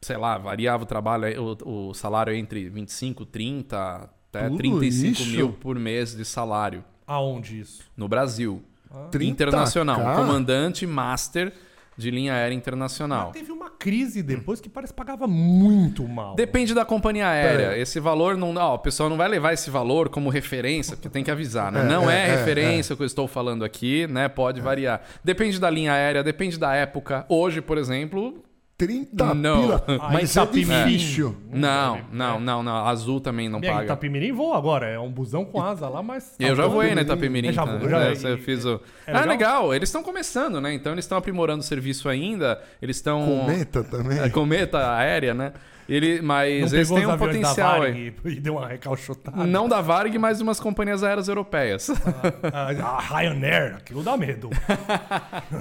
sei lá, variava o trabalho, o, o salário entre 25, 30, até Tudo 35 isso? mil por mês de salário Aonde isso? no Brasil. 30K? Internacional. Comandante master de linha aérea internacional. Teve uma crise depois que parece que pagava muito mal. Depende da companhia aérea. Aí. Esse valor não. Ó, o pessoal não vai levar esse valor como referência, porque tem que avisar, né? É, não é, é, é, referência o que eu estou falando aqui, né? Pode variar. Depende da linha aérea, depende da época. Hoje, por exemplo. 30 Não. pila. Mas é Itapimirim. difícil. Não, não, não, não. Azul também não paga. Itapimirim voa agora, é um busão com asa lá, mas. Eu já voei na Itapemirim. Eu já vou, já- É, eu fiz o... É ah, legal? legal. Eles estão começando, né? Então eles estão aprimorando o serviço ainda. Eles estão... Cometa também. É, cometa aérea, né? Ele, Não mas eles pegou têm os um potencial aí. E, e deu uma recalchutada. Não da Varg, mas de umas companhias aéreas europeias. A, a Ryanair, aquilo dá medo.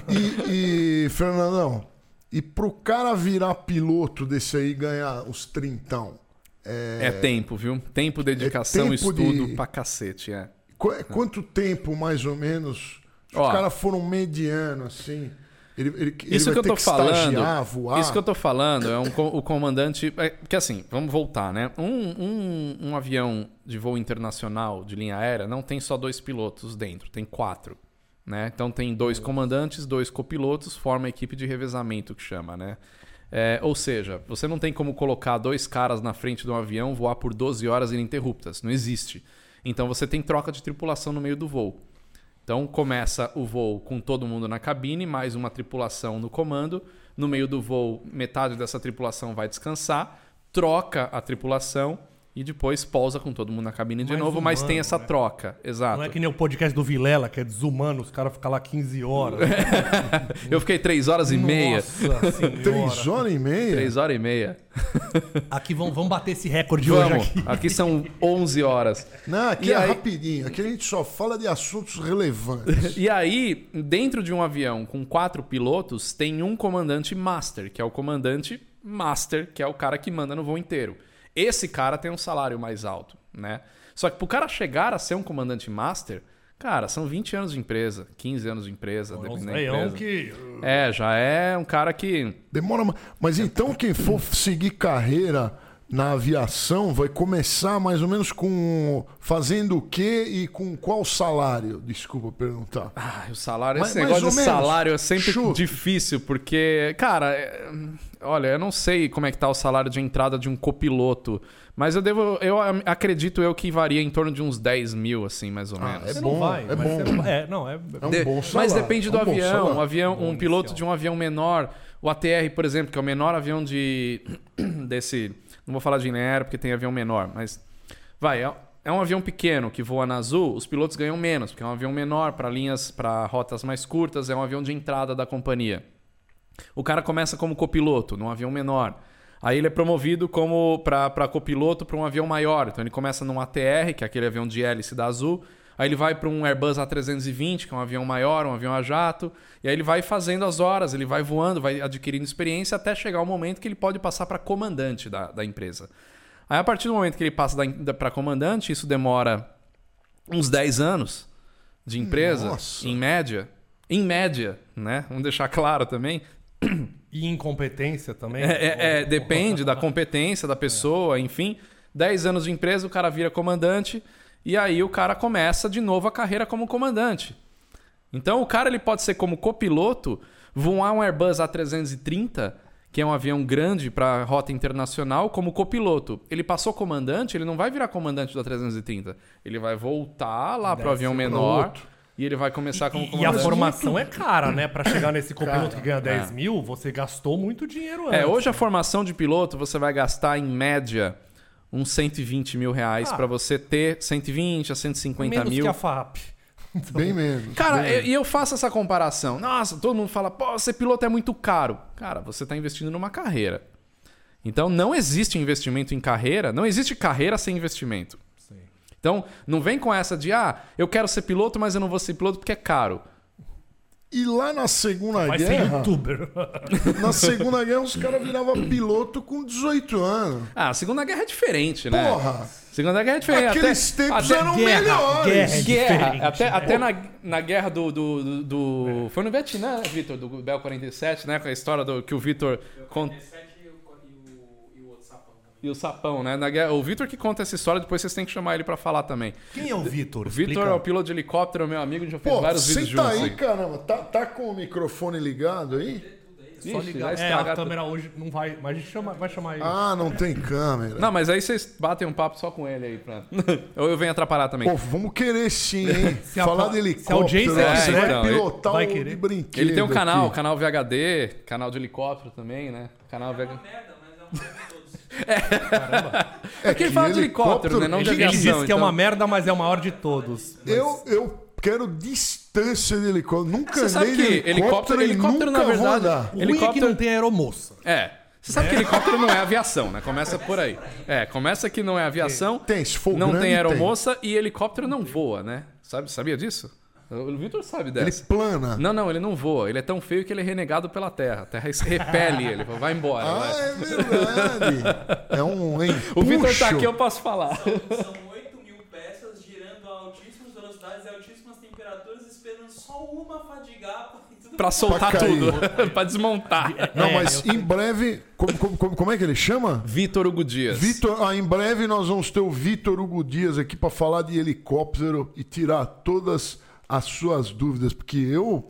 E, e, Fernandão, e pro cara virar piloto desse aí ganhar os trintão, É, tempo, viu? Tempo, dedicação, tempo estudo de- pra cacete, é. qu- quanto tempo mais ou menos? Se Ó. o cara for um mediano, assim, ele, ele, ele Isso vai que eu tô falando, estagiar, voar. isso que eu tô falando é um, o comandante, é, porque assim, vamos voltar, né? Um, um, um avião de voo internacional de linha aérea não tem só dois pilotos dentro, tem quatro, né? Então tem dois comandantes, dois copilotos, forma a equipe de revezamento que chama, né? É, ou seja, você não tem como colocar dois caras na frente de um avião, voar por 12 horas ininterruptas, não existe. Então você tem troca de tripulação no meio do voo. Então começa o voo com todo mundo na cabine, mais uma tripulação no comando. No meio do voo, metade dessa tripulação vai descansar, troca a tripulação e depois pousa com todo mundo na cabine de Mais novo, mas humano, tem essa né? troca. Exato. Não é que nem o podcast do Vilela, que é desumano, os caras ficam lá 15 horas. Eu fiquei três horas e meia. Nossa senhora. Três horas e meia? Três horas e meia. Aqui vamos, vamos bater esse recorde hoje Vamos. aqui. Aqui são 11 horas. Não, aqui E é aí- rapidinho. Aqui a gente só fala de assuntos relevantes. E aí, dentro de um avião com quatro pilotos, tem um comandante master, que é o comandante master, que é o cara que manda no voo inteiro. Esse cara tem um salário mais alto, né? Só que pro cara chegar a ser um comandante master, cara, são 20 anos de empresa, 15 anos de empresa, Nossa, dependendo da é um empresa. que. É, já é um cara que Demora. ma- Mas então quem for seguir carreira na aviação vai começar mais ou menos com fazendo o quê e com qual salário? Desculpa perguntar. Ah, o salário, Mas- esse negócio de menos. salário é sempre Chuta. difícil, porque, cara, é- olha, eu não sei como é que tá o salário de entrada de um copiloto, mas eu devo, eu acredito eu que varia em torno de uns 10 mil, assim, mais ou Ah, menos. é Você bom, não vai. é mas bom. você não- É, não, é. É um De- bom mas salário, depende do é um avião. Um avião, um piloto inicial. de um avião menor, o ATR, por exemplo, que é o menor avião de desse, não vou falar de aérea porque tem avião menor, mas vai, é, é um avião pequeno que voa na Azul, os pilotos ganham menos, porque é um avião menor para linhas, para rotas mais curtas, é um avião de entrada da companhia. O cara começa como copiloto num avião menor. Aí ele é promovido como para copiloto para um avião maior. Então ele começa num ATR, que é aquele avião de hélice da Azul. Aí ele vai para um Airbus A320, que é um avião maior, um avião a jato. E aí ele vai fazendo as horas, ele vai voando, vai adquirindo experiência até chegar o momento que ele pode passar para comandante da, da empresa. Aí a partir do momento que ele passa para comandante, isso demora uns 10 anos de empresa, Nossa. em média. Em média, né? Vamos deixar claro também. E incompetência também. É, é, é, depende da competência da pessoa, enfim. 10 anos de empresa, o cara vira comandante e aí o cara começa de novo a carreira como comandante. Então o cara ele pode ser como copiloto, voar um Airbus A330, que é um avião grande para rota internacional, como copiloto. Ele passou comandante, ele não vai virar comandante do A330. Ele vai voltar lá para o avião menor. E ele vai começar como E a comandante. formação é cara, né? Pra chegar nesse copiloto Cara, que ganha 10 é. mil, você gastou muito dinheiro antes. É, hoje a formação de piloto você vai gastar em média uns 120 mil reais Ah. para você ter 120 a 150 menos mil. que a FAP. Bem menos. Cara, bem eu- e eu faço essa comparação. Nossa, todo mundo fala, pô, ser piloto é muito caro. Cara, você está investindo numa carreira. Então não existe investimento em carreira, não existe carreira sem investimento. Então não vem com essa de, ah, eu quero ser piloto, mas eu não vou ser piloto porque é caro. E lá na Segunda Vai ser Guerra, youtuber. na Segunda Guerra os caras viravam piloto com 18 anos. Ah, a Segunda Guerra é diferente, né? Porra! Segunda Guerra é diferente. Aqueles até, tempos até eram guerra, melhores. guerra. É guerra. até né? até na, na guerra do. do, do- do- Foi no Vietnã, né, Vitor? Do Bel 47, né? Com a história do que o Vitor conta. E o sapão, né? Na guerra, o Vitor que conta essa história, depois vocês têm que chamar ele pra falar também. Quem é o Vitor? O Vitor é o piloto de helicóptero, meu amigo, a gente já fez Pô, vários vídeos juntos. aí, aí. caramba. Tá, tá com o microfone ligado aí? Só Ixi, ligar. vai É, a câmera hoje não vai. Mas a gente chama, vai chamar ele. Ah, não tem câmera. Não, mas aí vocês batem um papo só com ele aí. Pra... Ou eu venho atrapalhar também. Pô, vamos querer sim, hein? Se a- Falar de se a helicóptero. audiência ó, você quiser, vai então, pilotar vai o querer. de brinquedo Ele tem um canal, aqui. canal VHD, canal de helicóptero também, né? Canal VHD. merda, mas é um todos. É que ele fala de helicóptero, né? Não de Ele, ele aviação. disse que é então- uma merda, mas é o maior de todos. Eu, eu quero distância de helicóptero. Nunca Você sabe andei de que helicóptero- e helicópero, na nunca vou verdade, andar. O ruim é que Helicóptero- não tem aeromoça. É. Você sabe que helicóptero não é aviação, né? Começa por aí. É, começa que não é aviação. Tem, se for Não grande, tem aeromoça e helicóptero não voa, né? Sabe, sabia disso? O Vitor sabe Ele dessa. plana. Não, não, ele não voa. Ele é tão feio que ele é renegado pela terra. A terra repele ele. Vai embora. Ah, vai. é verdade. É um O Vitor tá empuxo. aqui, eu posso falar. São 8 mil peças girando a altíssimas velocidades e altíssimas temperaturas, esperando só uma fadigar Pra soltar Pra tudo. pra desmontar. Não, É, mas em breve. Como, como- como- como é que ele chama? Vitor Hugo Dias. Vitor, ah, em breve nós vamos ter o Vitor Hugo Dias aqui para falar de helicóptero e tirar todas as suas dúvidas, porque eu,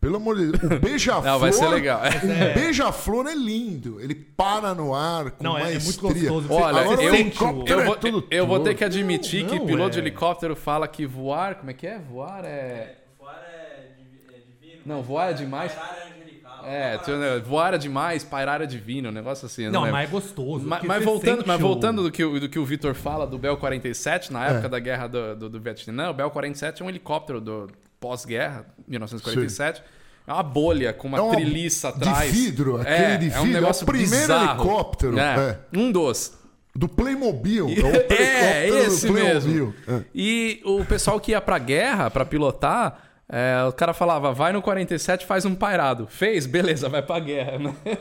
pelo amor de Deus, o beija-flor. Não, vai ser legal. O beija-flor é lindo. Ele para no ar com Não, é- é muito maestria. gostoso. Você- Olha, Agora o eu, helicóptero eu, vou, é tudo eu vou ter torto. que admitir que Não, piloto é. de helicóptero fala que voar. Como é que é? Voar é. Voar é, é divino. Não, mas voar é demais. Pairar é. É, tu- né, voar é demais, pairar é divino, um negócio assim. Não, lembro. mas é gostoso. Mas, você voltando, mas voltando do que, o- do que o Vitor fala do Bell 47, na É. época da guerra do, do, do Vietnã, o Bell 47 é um helicóptero do pós-guerra, 1947. É uma bolha com uma, É uma- treliça de atrás. vidro, aquele é, de É um vidro, é o negócio primeiro bizarro. helicóptero, É, Um dos. Do Playmobil. É, o É, esse Playmobil. mesmo. É. E o pessoal que ia pra guerra, pra pilotar, é, o cara falava, vai no 47 faz um pairado. Fez? Beleza, vai pra guerra, né?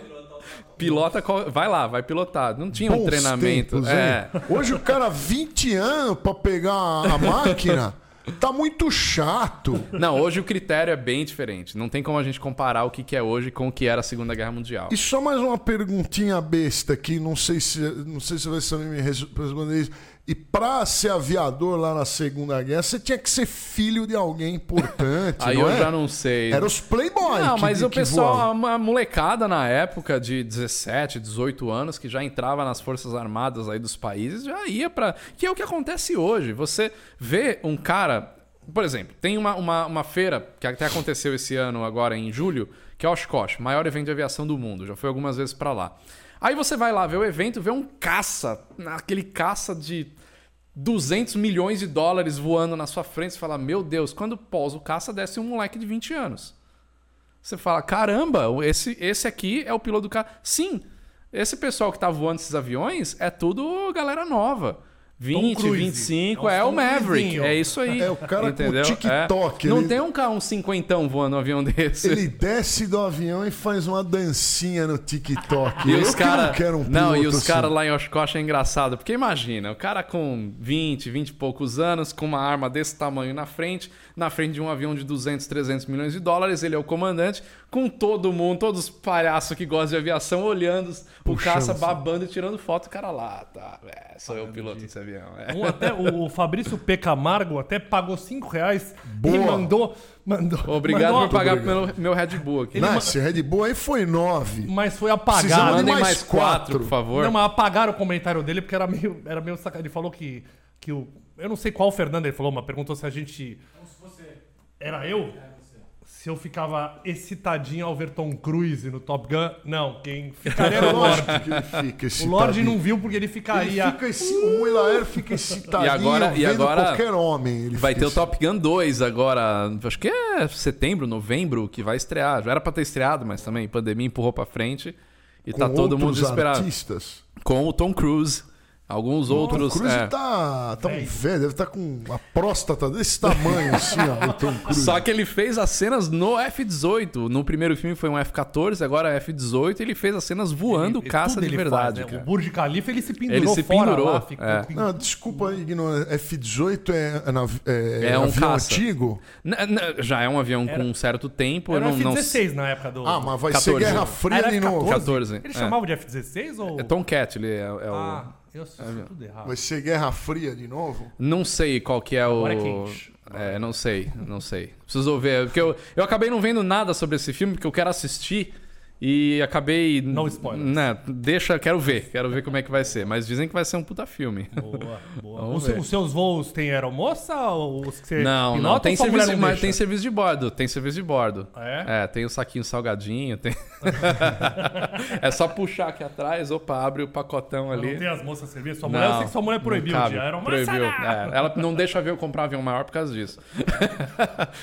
Pilota, vai lá, vai pilotar. Não tinha um Bons treinamento. tempos, é. Hoje o cara, 20 anos pra pegar a máquina, tá muito chato. Não, hoje o critério é bem diferente. Não tem como a gente comparar o que que é hoje com o que era a Segunda Guerra Mundial. E só mais uma perguntinha besta aqui, não sei se, não sei se você vai me res- responder isso. E pra ser aviador lá na Segunda Guerra, você tinha que ser filho de alguém importante, Aí eu é? já não sei. Era os playboy Não, que, mas o pessoal, voavam. a molecada na época de 17, 18 anos, que já entrava nas Forças Armadas aí dos países, já ia pra. Que é o que acontece hoje. Você vê um cara. Por exemplo, tem uma, uma, uma feira que até aconteceu esse ano, agora em julho, que é o Oshkosh, maior evento de aviação do mundo. Já foi algumas vezes pra lá. Aí você vai lá ver o evento, vê um caça, aquele caça de 200 milhões de dólares voando na sua frente. Você fala, meu Deus, quando pousa o caça, desce um moleque de 20 anos. Você fala, caramba, esse, esse aqui é o piloto do carro. Sim, esse pessoal que tá voando esses aviões é tudo galera nova. 20, Cruise. 25, É é o Maverick. É isso aí. É o cara com o entendeu? TikTok, É. Não ele- tem um carro, um cinquentão voando um avião desse. Ele desce do avião e faz uma dancinha no TikTok. E Eu os que não um não, e os assim. caras lá em Oshkosh é engraçado. Porque imagina, o cara com 20, 20 e poucos anos, com uma arma desse tamanho na frente, na frente de um avião de 200, 300 milhões de dólares, ele é o comandante, com todo mundo, todos os palhaços que gostam de aviação, olhando o Puxando, caça, babando e tirando foto. O cara lá, tá, é, sou eu o piloto desse avião. É. Um até, o, Fabrício P. Camargo até pagou 5 reais e Boa. mandou. mandou Obrigado mandou por pagar obrigado. pelo meu Red Bull aqui. Não, esse Red Bull aí foi 9. Mas foi Precisamos apagado. de Mandem mais mais quatro, quatro. por favor. Não, mas apagaram o comentário dele porque era meio, era meio sacanagem. Ele falou que, que o. Eu não sei qual o Fernando ele falou, mas perguntou se a gente. Era eu? Se eu ficava excitadinho ao ver Tom Cruise no Top Gun. Não, quem ficaria era o Lorde. Lógico que ele fica O. Lorde não viu porque ele Ele ficaria. fica exci- O Muilaer fica excitadinho E agora- e agora qualquer homem. Ele Vai ter o Top Gun 2 agora, acho que é setembro, novembro, que vai estrear. Já era pra ter estreado, mas também pandemia empurrou pra frente. E com tá todo mundo desesperado. artistas. Com o Tom Cruise. Alguns O outros. Cruise é. tá, tá um Velho. deve estar com a próstata desse tamanho assim, ó, o. Só que ele fez as cenas no F-18. No primeiro filme foi um F-14, agora é F-18. Ele fez as cenas voando Ele- caça de verdade. faz, né? O Burj Khalifa ele se pendurou Ele se fora pendurou, lá, ficou é. pin- Não, desculpa aí, ignorância. F-18 é, é, é, É um avião caça. antigo? N- n- Já é um avião com um certo tempo. Era eu o não, não... F-16 na época do. Ah, mas vai 14. ser Guerra Ah, Fria era de novo. F-14? 14, Ele é. chamava de F-16 ou. É Tom Cat, ele é, é o. Ah, eu sei tudo errado. Vai ser Guerra Fria de novo? Não sei qual que é o. Agora é quente. É, não sei, não sei. Preciso ver. Porque eu, eu acabei não vendo nada sobre esse filme, porque eu quero assistir. E acabei. No spoilers. Né, deixa, quero ver. Quero ver como é que vai ser. Mas dizem que vai ser um puta filme. Boa, boa. Os, os seus voos têm aeromoça ou os que você Não, pilota não. Tem serviço, não tem serviço de bordo. Tem serviço de bordo. É? É, tem o saquinho salgadinho. Tem... é só puxar aqui atrás, opa, abre o pacotão ali. Não tem as moças servindo? Sua mulher, eu sei que sua mulher não proibiu cabe. de aeromoça. Proibiu. não! É, ela não deixa ver eu comprar avião maior por causa disso.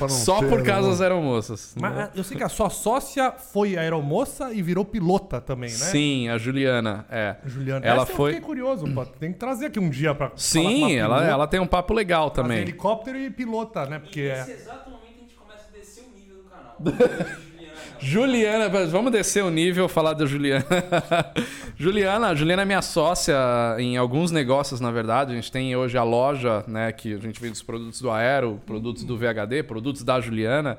Não Só ter por causa das aeromoças. Mas ah, eu sei que a sua sócia foi aeromoça e virou pilota também, né? Sim, a Juliana, é. Juliana. Ela Essa foi. Eu fiquei curioso, pô. Tem que trazer aqui um dia pra. falar com Sim, ela, pilota, ela tem um papo legal fazer também. helicóptero e pilota, né? E Porque nesse é. exato momento a gente começa a descer o nível do canal. Juliana, Juliana, vamos descer o nível, falar da Juliana. Juliana, a Juliana é minha sócia em alguns negócios, na verdade. A gente tem hoje a loja, né, que a gente vende os produtos do Aero, produtos do VHD, produtos da Juliana,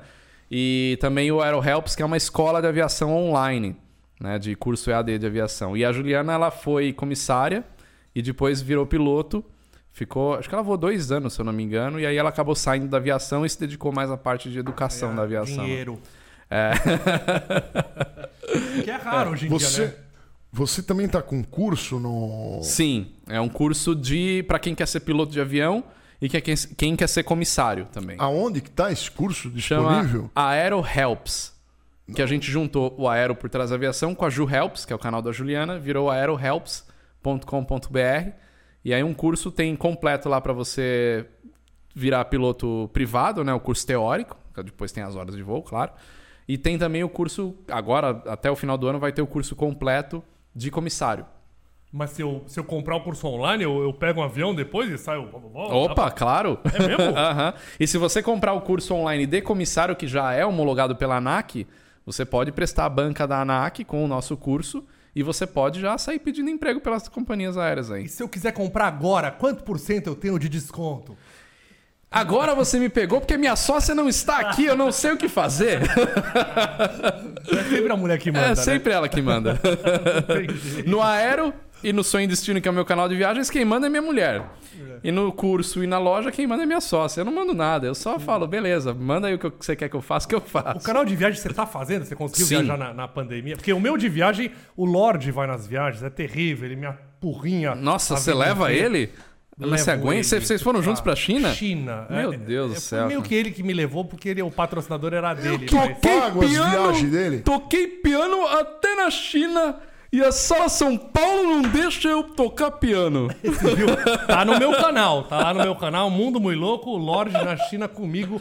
e também o Aero Helps, que é uma escola de aviação online, né, de curso EAD de aviação. E a Juliana, ela foi comissária e depois virou piloto. Ficou, acho que ela voou dois anos, se eu não me engano, e aí ela acabou saindo da aviação e se dedicou mais à parte de educação da aviação. Dinheiro. É. Que é raro hoje em dia, Você, né? você também tá com curso no. Sim, é um curso de para quem quer ser piloto de avião e que é quem, quem quer ser comissário também. Aonde que tá esse curso Chama disponível? Aero Helps. Que a gente juntou o Aero por trás da aviação com a Ju Helps, que é o canal da Juliana, virou aerohelps.com.br. E aí um curso tem completo lá para você virar piloto privado, né, o curso teórico, que depois tem as horas de voo, claro. E tem também o curso agora até o final do ano vai ter o curso completo de comissário. Mas se eu, se eu comprar o curso online, eu, eu pego um avião depois e saio. Opa, claro. É mesmo? Aham. E se você comprar o curso online de comissário, que já é homologado pela ANAC, você pode prestar a banca da ANAC com o nosso curso e você pode já sair pedindo emprego pelas companhias aéreas aí. E se eu quiser comprar agora, quanto por cento eu tenho de desconto? Agora você me pegou porque minha sócia não está aqui, eu não sei o que fazer. É sempre a mulher que manda, É né? sempre ela que manda. Entendi. No Aero e no Sonho e Destino, que é o meu canal de viagens, quem manda é minha mulher. E no curso e na loja, quem manda é minha sócia. Eu não mando nada, eu só falo, beleza, manda aí o que você quer que eu faça, que eu faço. O canal de viagem você tá fazendo? Você conseguiu Sim. viajar na, na pandemia? Porque o meu de viagem, o Lorde vai nas viagens, é terrível, ele me apurrinha. Nossa, você leva ele? Mas você aguenta? Vocês- foram juntos pra China? China. Meu É, Deus do é, céu, Foi meio que ele que me levou, porque ele, o patrocinador era dele. que mas- pago as viagens dele? Toquei piano até na China e a Sala São Paulo não deixa eu tocar piano. Viu? Tá no meu canal, tá lá no meu canal, Mundo Muito Louco, o Lorde na China comigo.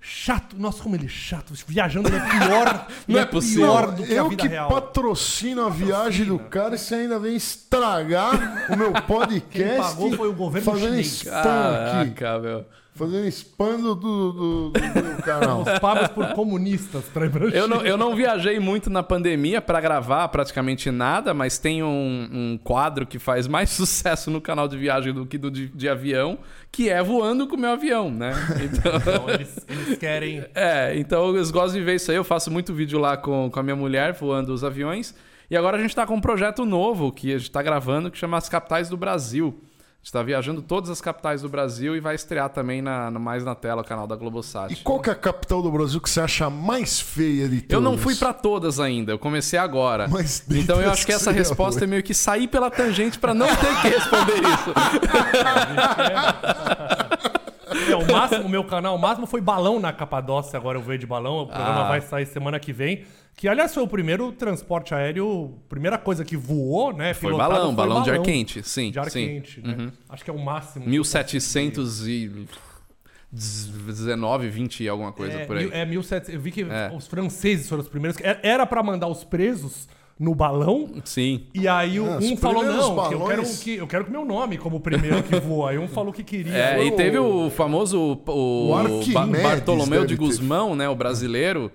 chato. Nossa, como ele é chato. Viajando ele é pior. Não ele é possível. pior do que a eu vida que real. patrocino a viagem do cara e você ainda vem estragar o meu podcast. Quem pagou foi o governo fazendo chinês. Caraca, meu. Fazendo spam do, do, do- do canal. Os pagos por comunistas pra ir pra Eu não, eu não viajei muito na pandemia pra gravar praticamente nada, mas tem um, um quadro que faz mais sucesso no canal de viagem do que do de, de avião, que é voando com o meu avião, né? Então, Então, eles, eles querem. é, então eu gosto de ver isso aí. Eu faço muito vídeo lá com, com a minha mulher voando os aviões. E agora a gente tá com um projeto novo que a gente tá gravando que chama As Capitais do Brasil. A gente tá viajando todas as capitais do Brasil e vai estrear também na, no mais na tela o canal da Globosat. E qual que é a capital do Brasil que você acha mais feia de todas? Eu não fui pra todas ainda, eu comecei agora. Mas então eu acho que essa resposta foi. é meio que sair pela tangente pra não ter que responder isso. O máximo, o meu canal, o máximo foi balão na Capadócia, agora eu veio de balão, o programa Ah. vai sair semana que vem. Que, aliás, foi o primeiro transporte aéreo, primeira coisa que voou, né? Foi pilotado, balão, balão de ar quente, sim. De ar sim. quente, né? Acho que é o máximo. 1719, 20 e alguma coisa é, por aí. É 1700. Eu vi que É. os franceses foram os primeiros. Era pra mandar os presos no balão. Sim. E aí Ah, um falou, não, que eu, quero balões- que, eu quero que meu nome como o primeiro que voa. Aí um falou que queria. É, Foi e o- teve o famoso o, o Bartolomeu de ter. Guzmão, né, o brasileiro,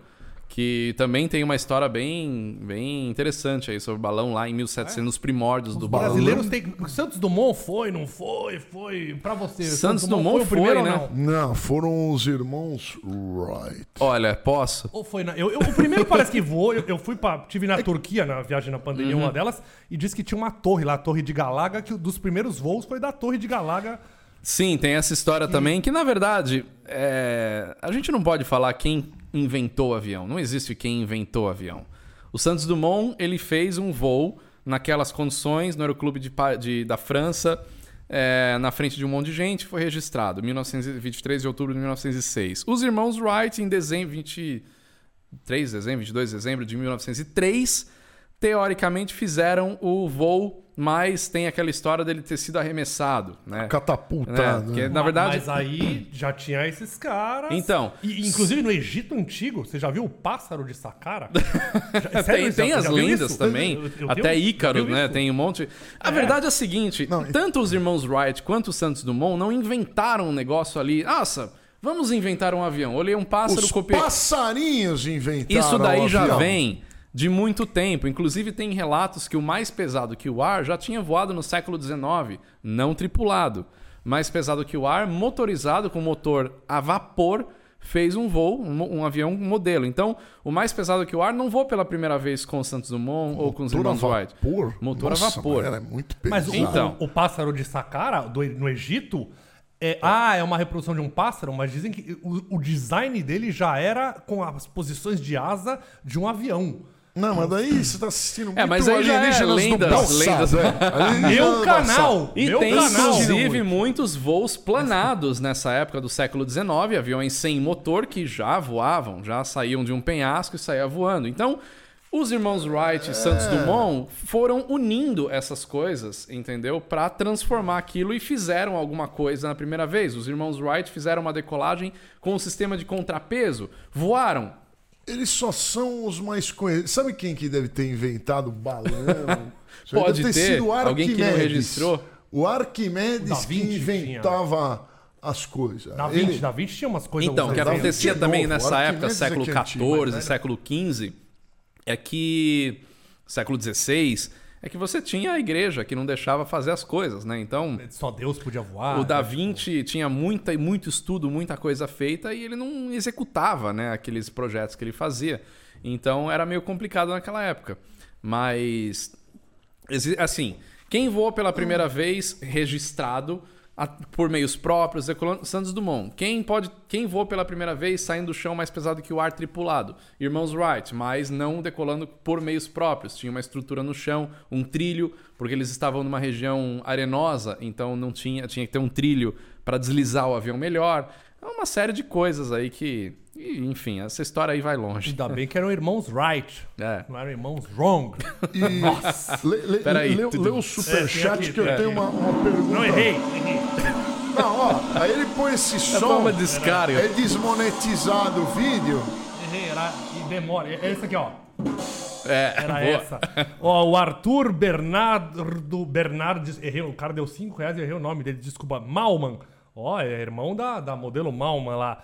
que também tem uma história bem, bem interessante aí sobre o balão lá em 1700, nos primórdios do Os balão. brasileiros têm. Santos Dumont foi, não foi, foi. Pra você. Santos Dumont o primeiro foi, ou né? não? Não, foram os irmãos Wright. Olha, posso? Ou foi na. Eu, eu- o primeiro parece que voou. Eu, eu fui pra. Tive na Turquia, na viagem na pandemia, Uhum. uma delas, e disse que tinha uma torre lá, a Torre de Galaga, que um dos primeiros voos foi da Torre de Galaga. Sim, tem essa história também, que na verdade, é, a gente não pode falar quem inventou o avião. Não existe quem inventou o avião. O Santos Dumont, ele fez um voo naquelas condições no Aeroclube de, de- da França, é, na frente de um monte de gente, foi registrado, 1923 de outubro de 1906. Os irmãos Wright, em dezembro, 23 de dezembro, 22 de dezembro de 1903, teoricamente fizeram o voo, mas tem aquela história dele ter sido arremessado, né? Catapultado. É, né? porque, na verdade, Mas aí já tinha esses caras. Então. E, inclusive no Egito Antigo, você já viu o pássaro de Saqqara? Já- sério, tem, tem já as lendas isso? também. Eu- eu- até Ícaro, né? isso. Tem um monte. A verdade é a seguinte: Não, tanto os irmãos Wright quanto o Santos Dumont não inventaram um negócio ali. Nossa, vamos inventar um avião. Olhei um pássaro, Os copiei. passarinhos inventaram Isso daí o já avião. vem de muito tempo. Inclusive, tem relatos que o mais pesado que o ar já tinha voado no século XIX, não tripulado. Mais pesado que o ar, motorizado com motor a vapor, fez um voo, um, um avião modelo. Então, o mais pesado que o ar não voou pela primeira vez com o Santos Dumont ou com os Motor a irmãos Wright. vapor? Motor a Nossa, vapor. mas Era muito Mas pesado. o, Então. o, o pássaro de Saqqara, do, no Egito, é, ah, é uma reprodução de um pássaro, mas dizem que o, o design dele já era com as posições de asa de um avião. Não, mas daí você tá assistindo muito É, mas aí já é lendas- passado, lendas- é. Meu canal! E meu tem, canal! inclusive, muitos voos planados nessa época do século XIX, aviões sem motor que já voavam, já saíam de um penhasco e saíam voando. Então, os irmãos Wright e Santos Dumont foram unindo essas coisas, entendeu? Para transformar aquilo e fizeram alguma coisa na primeira vez. Os irmãos Wright fizeram uma decolagem com um sistema de contrapeso, voaram. Eles só são os mais conhecidos. Sabe quem que deve ter inventado balão? Isso aí Pode deve ter. sido o Alguém que não Arquimedes. registrou. O Arquimedes que Vinci inventava as coisas. Da Ele- 20, da 20 tinha umas coisas... Então, o que acontecia de também nessa época, é século é XIV, era- século XV, é que. século XVI, é que você tinha a igreja que não deixava fazer as coisas, né? Então. Só Deus podia voar. O Da né? Vinci tinha muita, muito estudo, muita coisa feita e ele não executava né, aqueles projetos que ele fazia. Então era meio complicado naquela época. Mas, assim, quem voou pela primeira vez registrado a- por meios próprios, decolando- Santos Dumont. Quem pode, quem voou pela primeira vez saindo do chão mais pesado que o ar tripulado? Irmãos Wright, mas não decolando por meios próprios. Tinha uma estrutura no chão, um trilho, porque eles estavam numa região arenosa, então não tinha, tinha que ter um trilho para deslizar o avião melhor. É uma série de coisas aí que, e, enfim, essa história aí vai longe. Ainda bem que eram irmãos Wright. É. Não eram irmãos Wrong. E... Lê, lê, Peraí, lê, tudo- lê o É, superchat aqui, que eu tem tenho uma, uma pergunta. Não errei. errei. Não, ó, aí ele põe esse É som, uma descarga. é desmonetizado o vídeo. Errei, era e demora. É esse aqui, ó. É, Era boa. essa. Ó, o Arthur Bernardo Bernardes. Errei, o cara deu 5 reais e errei o nome dele, desculpa. Malman. Ó, é irmão da, da modelo Malman lá.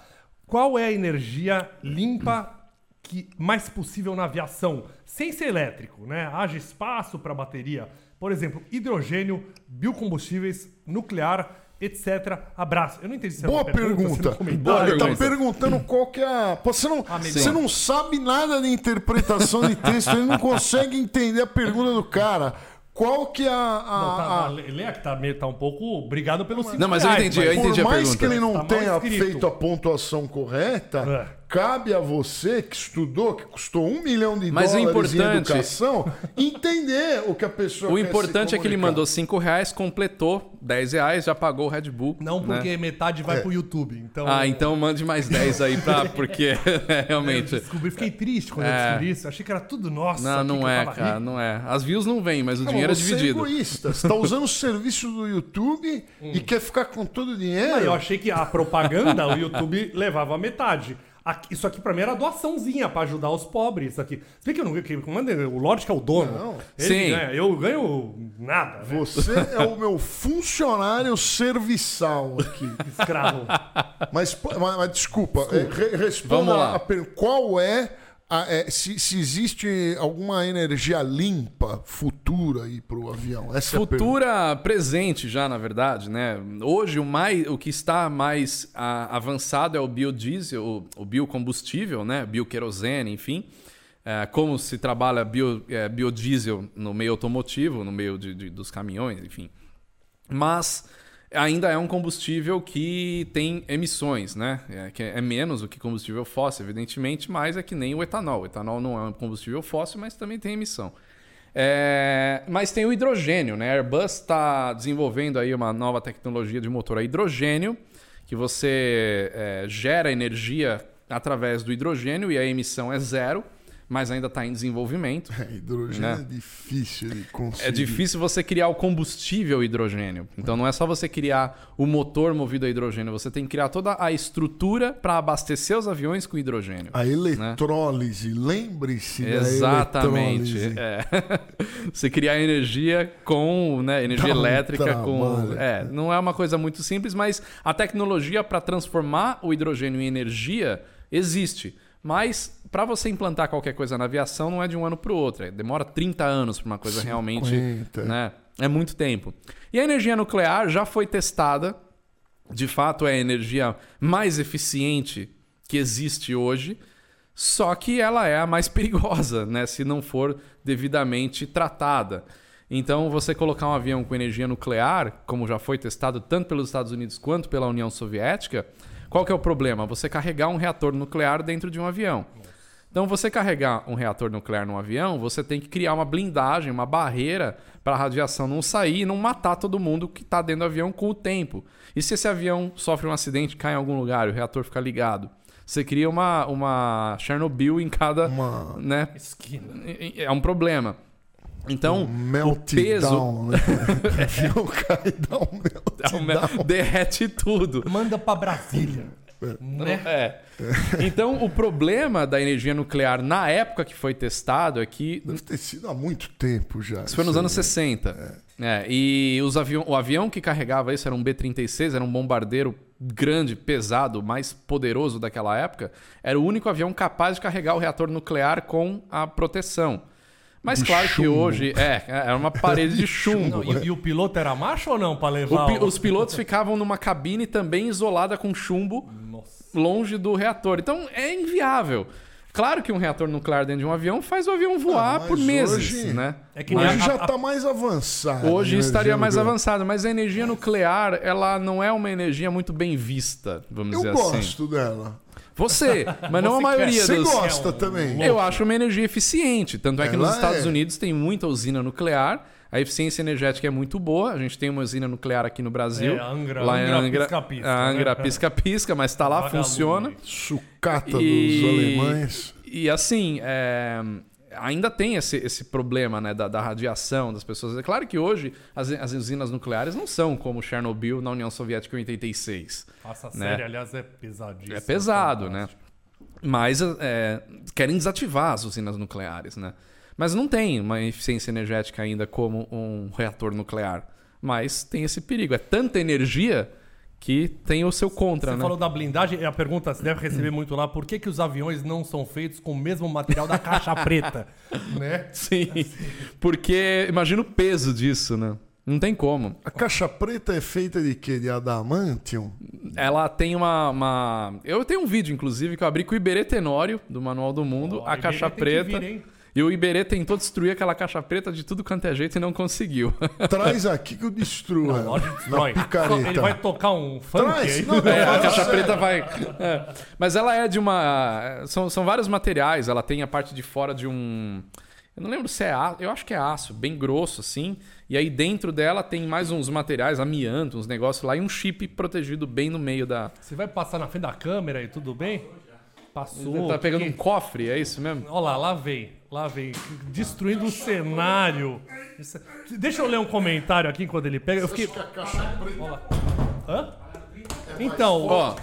Qual é a energia limpa que mais possível na aviação? Sem ser elétrico, né? Haja espaço para bateria. Por exemplo, hidrogênio, biocombustíveis, nuclear, etc. Abraço. Eu não entendi se é Boa pergunta, pergunta. comentário. Ele tá pergunta. perguntando qual que é a. Pô, você, não, Ah, você não sabe nada de interpretação de texto, ele não consegue entender a pergunta do cara. Qual que é a. a- Não, tá, a- tá, Lê que tá, meio- tá um pouco. Obrigado cinco Não, mas eu reais, entendi, eu Por entendi a mais pergunta. que ele não Tá tenha feito a pontuação correta, É. cabe a você que estudou, que custou um milhão de Mas o dólares em importante- educação, entender o que a pessoa O quer se importante é que ele mandou 5 reais, completou 10 reais, já pagou o Red Bull. Não né? porque metade vai pro YouTube. Então, Ah, então mande mais 10 aí pra. Porque é, Eu realmente. descobri, fiquei triste quando eu É. descobri isso. Achei que era tudo nosso. Não, não é, cara, não é. As views não vêm, mas o Não, dinheiro é você dividido. egoísta. Você tá usando o serviço do YouTube e quer ficar com todo o dinheiro. eu achei que a propaganda, o YouTube levava a metade. Aqui- isso aqui pra mim era doaçãozinha pra ajudar os pobres. Isso aqui. Se bem que eu não que, manda, o Lorde que é o dono. Não. Ele Sim. ganha, eu ganho nada. né? Você é o meu funcionário serviçal aqui. Escravo. Mas, mas- mas desculpa, é, re- responda Vamos lá. a pergunta. Qual é, a- é, se, se existe alguma energia limpa futura aí pro avião? Essa é a. Futura presente já, na verdade, né? Hoje o mais, o que está mais ah, avançado é o biodiesel, o, o biocombustível, né? Bioquerosene, enfim. É, como se trabalha bio, é, biodiesel no meio automotivo, no meio de- de- dos caminhões, enfim. Mas ainda é um combustível que tem emissões, né? É, que é menos do que combustível fóssil, evidentemente, mas é que nem o etanol. O etanol não é um combustível fóssil, mas também tem emissão. É, mas tem o hidrogênio, né? A Airbus está desenvolvendo aí uma nova tecnologia de motor a hidrogênio, que você é, gera energia através do hidrogênio e a emissão é zero, mas ainda está em desenvolvimento. É, hidrogênio Né? é difícil de conseguir. É difícil você criar o combustível hidrogênio. Então não é só você criar o motor movido a hidrogênio, você tem que criar toda a estrutura para abastecer os aviões com hidrogênio. A eletrólise, lembre-se Exatamente. da eletrólise. É. você criar energia com né, energia Dá um elétrica com. trabalho. É, não é uma coisa muito simples, mas a tecnologia para transformar o hidrogênio em energia existe. Mas para você implantar qualquer coisa na aviação não é de um ano para o outro. é- Demora 30 anos para uma coisa realmente. 50. Né, é muito tempo. E a energia nuclear já foi testada. De fato, é a energia mais eficiente que existe hoje. Só que ela é a mais perigosa, né? Se não for devidamente tratada. Então, você colocar um avião com energia nuclear, como já foi testado tanto pelos Estados Unidos quanto pela União Soviética, qual que é o problema? Você carregar um reator nuclear dentro de um avião. Então, você carregar um reator nuclear num avião, você tem que criar uma blindagem, uma barreira para a radiação não sair e não matar todo mundo que está dentro do avião com o tempo. E se esse avião sofre um acidente, cai em algum lugar e o reator fica ligado? Você cria uma, uma Chernobyl em cada. Uma- Né? Esquina. É um problema. Então, Um o peso meltdown, né? O avião cai e dá um é um derrete tudo. Manda pra Brasília. Né? É. Então, o problema da energia nuclear na época que foi testado é que Deve ter sido há muito tempo já. Isso foi nos anos aí. 60. É, e os avião, o avião que carregava isso era um B-36, era um bombardeiro grande, pesado, mais poderoso daquela época. Era o único avião capaz de carregar o reator nuclear com a proteção. Mas claro que chumbo. hoje é, era uma parede de chumbo. Não, e, e o piloto era macho ou não pra O levar? pi- o- os pilotos ficavam numa cabine também isolada com chumbo Nossa. longe do reator. Então é inviável. Claro que um reator nuclear dentro de um avião faz o avião voar Ah, por meses, hoje- né? É que Hoje a- já está mais avançado. Hoje né, estaria mais Gilberto? avançado, mas a energia nuclear, ela não é uma energia muito bem vista, vamos Eu dizer assim. gosto dela. Você, mas não a maioria Você dos. gosta É um- também. Eu acho uma energia eficiente, tanto é que Ela nos Estados é. Unidos tem muita usina nuclear. A eficiência energética é muito boa. A gente tem uma usina nuclear aqui no Brasil. É, Angra- lá em Angra Angra, pisca-pisca, a Angra né? pisca-pisca, mas está lá, Vagalume. funciona. Sucata E- dos alemães. E assim, é, ainda tem esse, esse problema né, da, da radiação das pessoas. É claro que hoje as, as usinas nucleares não são como Chernobyl na União Soviética em 86. Essa né? série, aliás, é pesadíssima. É pesado, né? Mas é, querem desativar as usinas nucleares, né? Mas não tem uma eficiência energética ainda como um reator nuclear. Mas tem esse perigo. É tanta energia que tem o seu contra, Você né? falou da blindagem, e a pergunta você deve receber muito lá, por que, que os aviões não são feitos com o mesmo material da caixa preta? né? Sim. Porque imagina o peso disso, né? Não tem como. A caixa preta é feita de quê? De adamantium? Ela tem uma, uma- Eu tenho um vídeo, inclusive, que eu abri com o Iberê Tenório, do Manual do Mundo, Ó, a Iberê caixa tem que preta. vir, hein? E o Iberê tentou destruir aquela caixa preta de tudo quanto é jeito e não conseguiu. Traz aqui que eu destruo destrói. Na picareta. Ele vai tocar um funk Traz, aí. não, É, a caixa preta vai. É. Mas ela é de uma. São, são vários materiais. Ela tem a parte de fora de um. Eu não lembro se é aço. Eu acho que é aço, bem grosso assim. E aí dentro dela tem mais uns materiais, amianto, uns negócios lá e um chip protegido bem no meio da. Você vai passar na frente da câmera e tudo bem? Passou. tá pegando um Que- cofre, é isso mesmo? Olha lá, lá vem. Lá vem. Destruindo o cenário. Isso- Deixa eu ler um comentário aqui enquanto ele pega. Eu fiquei. Acho que a caixa preta Olha lá. Hã? Então, Ó,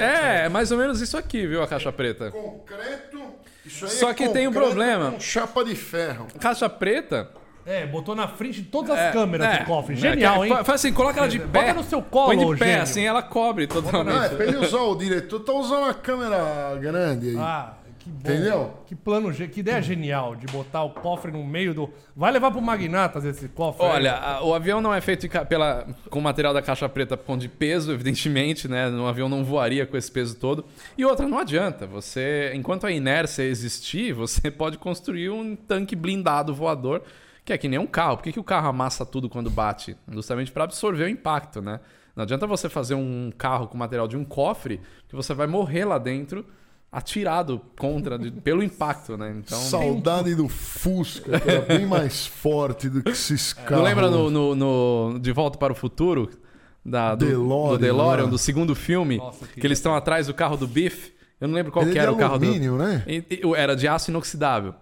é, é mais ou menos isso aqui, viu, a caixa preta. concreto. Isso aí Só é que tem um problema. Com chapa de ferro. Caixa preta. É, botou na frente de todas as É, câmeras é, do cofre. Genial, que- hein? Faz assim, coloca ela de Bota pé. no seu colo, Põe de pé, gênio. assim ela cobre totalmente. Ah, é pra ele usar o diretor, tá usando a câmera grande aí. Ah, que bom. Entendeu? Que plano, que ideia genial de botar o cofre no meio do. Vai levar pro Magnatas esse cofre. aí. Olha, a- o avião não é feito de pela, com material da caixa preta por conta de peso, evidentemente, né? Um avião não voaria com esse peso todo. E outra, não adianta. Você, enquanto a inércia existir, você pode construir um tanque blindado voador, que é que nem um carro. Por que, que o carro amassa tudo quando bate? Justamente para absorver o impacto, né? Não adianta você fazer um carro com material de um cofre, que você vai morrer lá dentro atirado contra de- pelo impacto, né? Então, Saudade do Fusca, que era bem mais forte do que esses carros. Não lembra no, no- no De Volta para o Futuro? Da, do, DeLorean, do DeLorean, né? do segundo filme, Nossa, que que eles estão atrás do carro do Biff. Eu não lembro qual Ele que era de o carro alumínio, do... né? Era de aço inoxidável.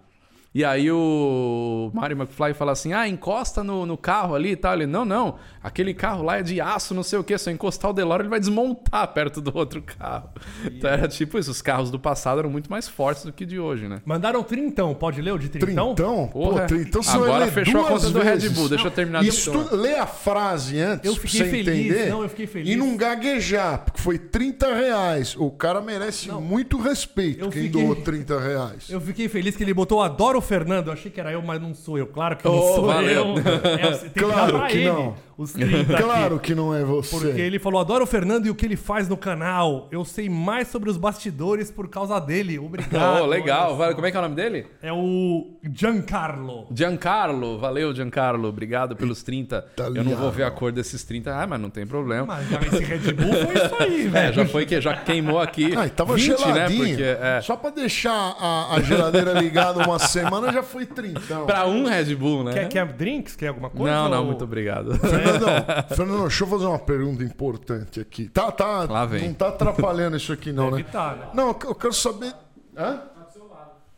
E aí o Mario McFly fala assim: ah, encosta no, no carro ali e tal. Ele, não, não, aquele carro lá é de aço, não sei o que. Se eu encostar o DeLorean, ele vai desmontar perto do outro carro. Então era tipo isso: os carros do passado eram muito mais fortes do que de hoje, né? Mandaram trintão. Pode ler o de trintão? Trintão? Porra. Pô, trintão você vai Agora fechou a duas conta do Red vezes. Bull. Deixa eu terminar de Estu... Lê a frase antes Eu pra fiquei você feliz, entender. não, eu fiquei feliz. E não gaguejar, porque foi 30 reais. O cara merece muito respeito, Eu quem fiquei- doou 30 reais. Eu fiquei feliz que ele botou Adoro o Fernando. Eu achei que era eu, mas não sou eu. Claro que não Oh, sou valeu. eu. É, tem que Claro que ele não. Os 30 aqui. Claro que não é você. Porque ele falou, adoro o Fernando e o que ele faz no canal. Eu sei mais sobre os bastidores por causa dele. Obrigado. Oh, legal. Só. Como é que é o nome dele? É o Giancarlo. Giancarlo. Valeu, Giancarlo. Obrigado pelos 30. Eu não Italiano. vou ver a cor desses 30. Ah, mas não tem problema. Mas já esse Red Bull foi isso aí, É, velho. já foi que já queimou aqui. Ah, tava 20, né? geladinho. Porque é, Só pra deixar a, a geladeira ligada uma semana já foi 30. pra um Red Bull, né? Quer, quer drinks? Quer alguma coisa? Não, não, ou- muito obrigado. Fernandão, Fernandão, deixa eu fazer uma pergunta importante aqui. Tá, tá, Lá vem. não tá atrapalhando isso aqui não, Deve né? tá, né? Não, eu quero saber... Hã?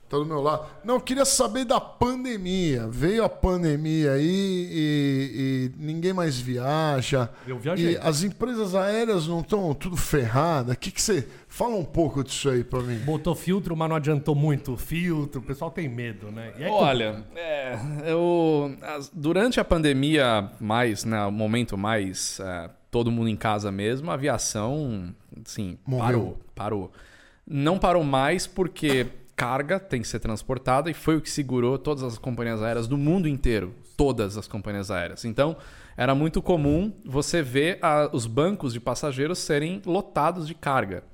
Tá do meu lado. Não, eu queria saber da pandemia. Veio a pandemia aí e, e ninguém mais viaja. Eu viajei. E as empresas aéreas não estão tudo ferradas. O que que você... Fala um pouco disso aí pra mim. Botou filtro, mas não adiantou muito o filtro. O pessoal tem medo, né? E aí, Olha, é, eu, as- durante a pandemia, mais, né, o momento mais é, todo mundo em casa mesmo, a aviação, sim, parou, parou. Não parou mais porque carga tem que ser transportada e foi o que segurou todas as companhias aéreas do mundo inteiro, todas as companhias aéreas. Então, era muito comum você ver a- os bancos de passageiros serem lotados de carga.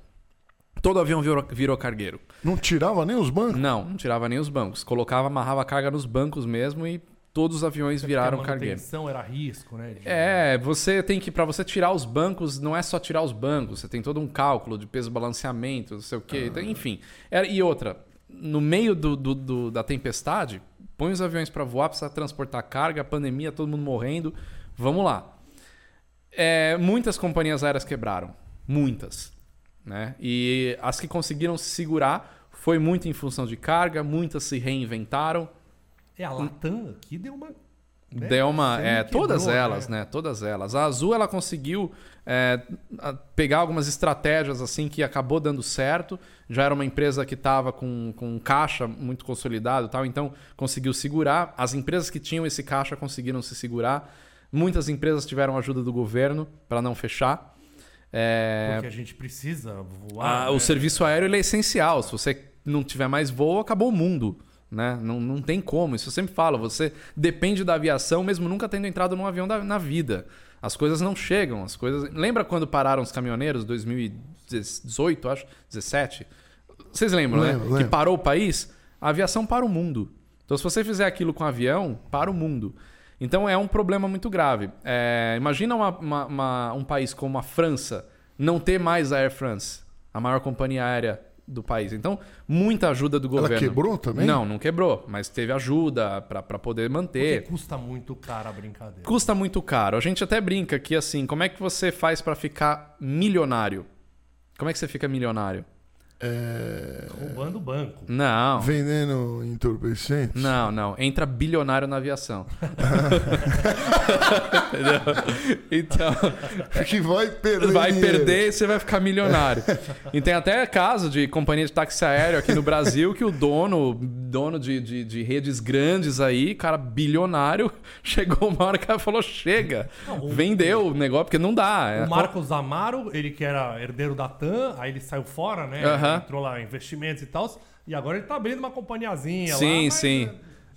Todo avião virou, virou cargueiro. Não tirava nem os bancos? Não, não tirava nem os bancos. Colocava, amarrava a carga nos bancos mesmo e todos os aviões viraram a cargueiro. manutenção era risco, né? de- É, você tem que, para você tirar os bancos, não é só tirar os bancos, você tem todo um cálculo de peso balanceamento, não sei o quê. Então, enfim. Era- e outra, no meio do, do- do- da tempestade, põe os aviões para voar, precisa transportar carga, pandemia, todo mundo morrendo. Vamos lá. É, muitas companhias aéreas quebraram. Muitas. Né? E as que conseguiram se segurar Foi muito em função de carga, muitas se reinventaram. É, a Latam aqui deu uma. né? Deu uma. É, todas elas, né? Todas elas. A Azul ela conseguiu é, pegar algumas estratégias assim que acabou dando certo. Já era uma empresa que estava com, com um caixa muito consolidado e tal, então conseguiu segurar. As empresas que tinham esse caixa conseguiram se segurar. Muitas empresas tiveram ajuda do governo para não fechar. É, Porque a gente precisa voar. ah, o né? serviço aéreo é essencial. Se você não tiver mais voo, acabou o mundo. Né? Não, não tem como. Isso eu sempre falo. Você depende da aviação, mesmo nunca tendo entrado num avião da- na vida. As coisas não chegam. As coisas. Lembra quando pararam os caminhoneiros? 2018, acho? 17? Vocês lembram, Lembro, né? lembro. Que parou o país? A aviação para o mundo. Então, se você fizer aquilo com avião, para o mundo. Então, é um problema muito grave. É, imagina uma- uma- uma- um país como a França não ter mais a Air France, a maior companhia aérea do país. Então, muita ajuda do Ela governo. quebrou também? Não, não quebrou, mas teve ajuda para poder Porque manter. custa muito caro a brincadeira. Custa muito caro. A gente até brinca que assim, como é que você faz para ficar milionário? Como é que você fica milionário? É... Roubando o banco. Não. Vendendo entorpecentes? Não, não. Entra bilionário na aviação. Entendeu? Então, Que vai perder. vai dinheiro. perder e você vai ficar milionário. E tem até caso de companhia de táxi aéreo aqui no Brasil que o dono, dono de, de, de redes grandes aí, cara bilionário, chegou uma hora que ela falou: chega, Não, o- vendeu o negócio, porque não dá. É O Marcos Amaro, ele que era herdeiro da TAM, aí ele saiu fora, né? Aham. Entrou lá investimentos e tal. E agora ele tá abrindo uma companhiazinha lá. Sim, mas, sim.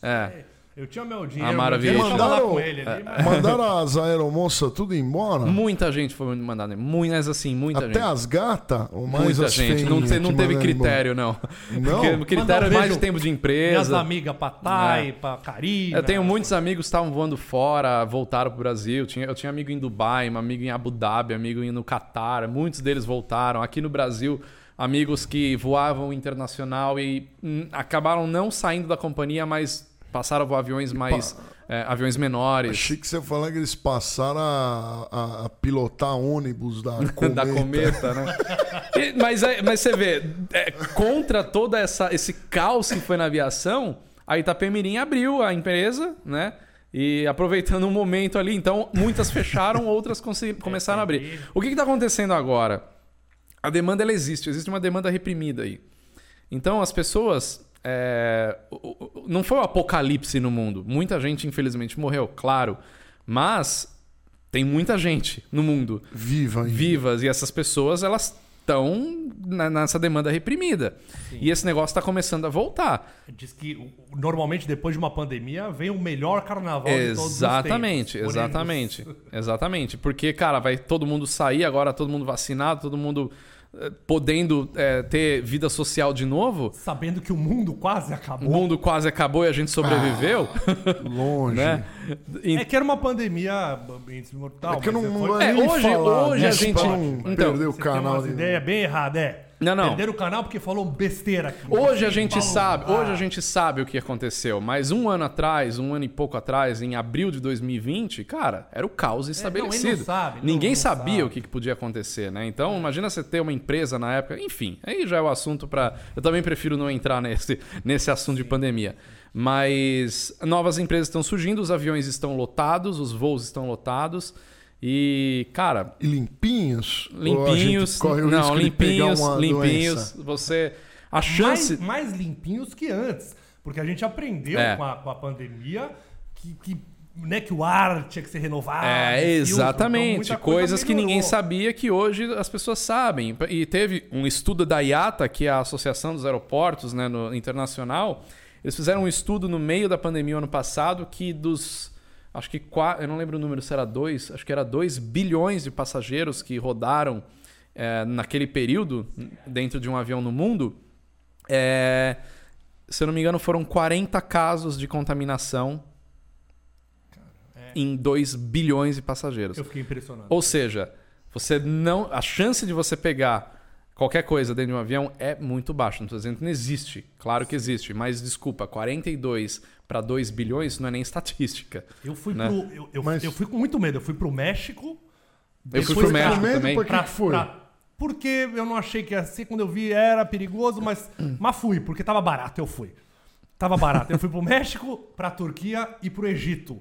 é, É. Eu tinha meu dinheiro, Amaro meu dinheiro lá Mandaram, com ele ali, mas... mandaram as aeromoças tudo embora? Muita gente foi mandada. Muitas assim, muita Até gente. as gatas? Muita as gente. Não, te- não te teve critério, não. Não? Porque o critério é mais de tempo de Minhas empresa. amigas pra Thay, pra Karina. Eu tenho muitos amigos que estavam voando fora, voltaram pro Brasil. Tinha- Eu tinha amigo em Dubai, um amigo em Abu Dhabi, amigo no Catar. Muitos deles voltaram. Aqui no Brasil, amigos que voavam internacional e hum, acabaram não saindo da companhia, mas passaram a voar aviões mais. é, aviões menores. Achei que você falar que eles passaram a, a- a pilotar ônibus da cometa. da cometa, né? E- mas, aí- mas você vê, é, contra toda essa esse caos que foi na aviação, a Itapemirim abriu a empresa, né? E aproveitando um momento ali, então muitas fecharam, outras começaram a abrir. O que está acontecendo agora? A demanda ela existe, existe uma demanda reprimida aí. Então as pessoas. é, não foi o apocalipse no mundo. Muita gente, infelizmente, morreu, claro. Mas tem muita gente no mundo Viva ainda. vivas e essas pessoas elas estão nessa demanda reprimida. E esse negócio está começando a voltar. Diz que normalmente depois de uma pandemia vem o melhor carnaval de todos os Exatamente, tempos. exatamente. Exatamente. Porque, cara, vai todo mundo sair agora, todo mundo vacinado, todo mundo podendo eh, ter vida social de novo. Sabendo que o mundo quase O acabou. mundo quase acabou e a gente sobreviveu, Longe. né? E- É que era uma pandemia mortal. É que eu não, foi- É, hoje- falar hoje a disso gente- Então, perder o canal. umas de- ideias bem erradas, é. Não, não. Perderam o canal porque falou besteira aqui. Hoje a gente falou- sabe, Ah, hoje a gente sabe o que aconteceu, mas um ano atrás, um ano e pouco atrás, em abril de 2020, cara, era o caos estabelecido. É, não sabe, não- Ninguém não sabia sabe. o que podia acontecer, né? Então, imagina você ter uma empresa na época, enfim, aí já é o assunto para. Eu também prefiro não entrar nesse, nesse assunto de pandemia. Mas novas empresas estão surgindo, os aviões estão lotados, os voos estão lotados. E, cara, E limpinhos? Limpinhos. corre o Não, risco de pegar limpinhos, uma limpinhos. doença? Você. A chance. mais, mais limpinhos que antes. Porque a gente aprendeu É. com, a, com a pandemia que, que, né, que o ar tinha que ser renovado. É, filtro, exatamente. então coisa Coisas que ninguém sabia que hoje as pessoas sabem. E teve um estudo da IATA, que é a Associação dos Aeroportos né, no internacional. Eles fizeram um estudo no meio da pandemia ano passado que dos. Acho que eu não lembro o número se era dois, acho que era 2 bilhões de passageiros que rodaram é, naquele período dentro de um avião no mundo. É, se eu não me engano, foram 40 casos de contaminação em 2 bilhões de passageiros. Eu fiquei impressionado. Ou seja, você não, a chance de você pegar qualquer coisa dentro de um avião é muito baixa. Não estou dizendo que não existe. Claro que existe. Mas desculpa, 42 para 2 bilhões isso não é nem estatística. Eu fui né? pro. Eu, eu, Mas- eu fui com muito medo. Eu fui pro México. Eu fui pro pra- México medo também. pra- que que foi? porque eu não achei que ia ser. Quando eu vi era perigoso, mas, mas fui, porque tava barato, eu fui. Tava barato. Eu fui pro México, pra Turquia e pro Egito.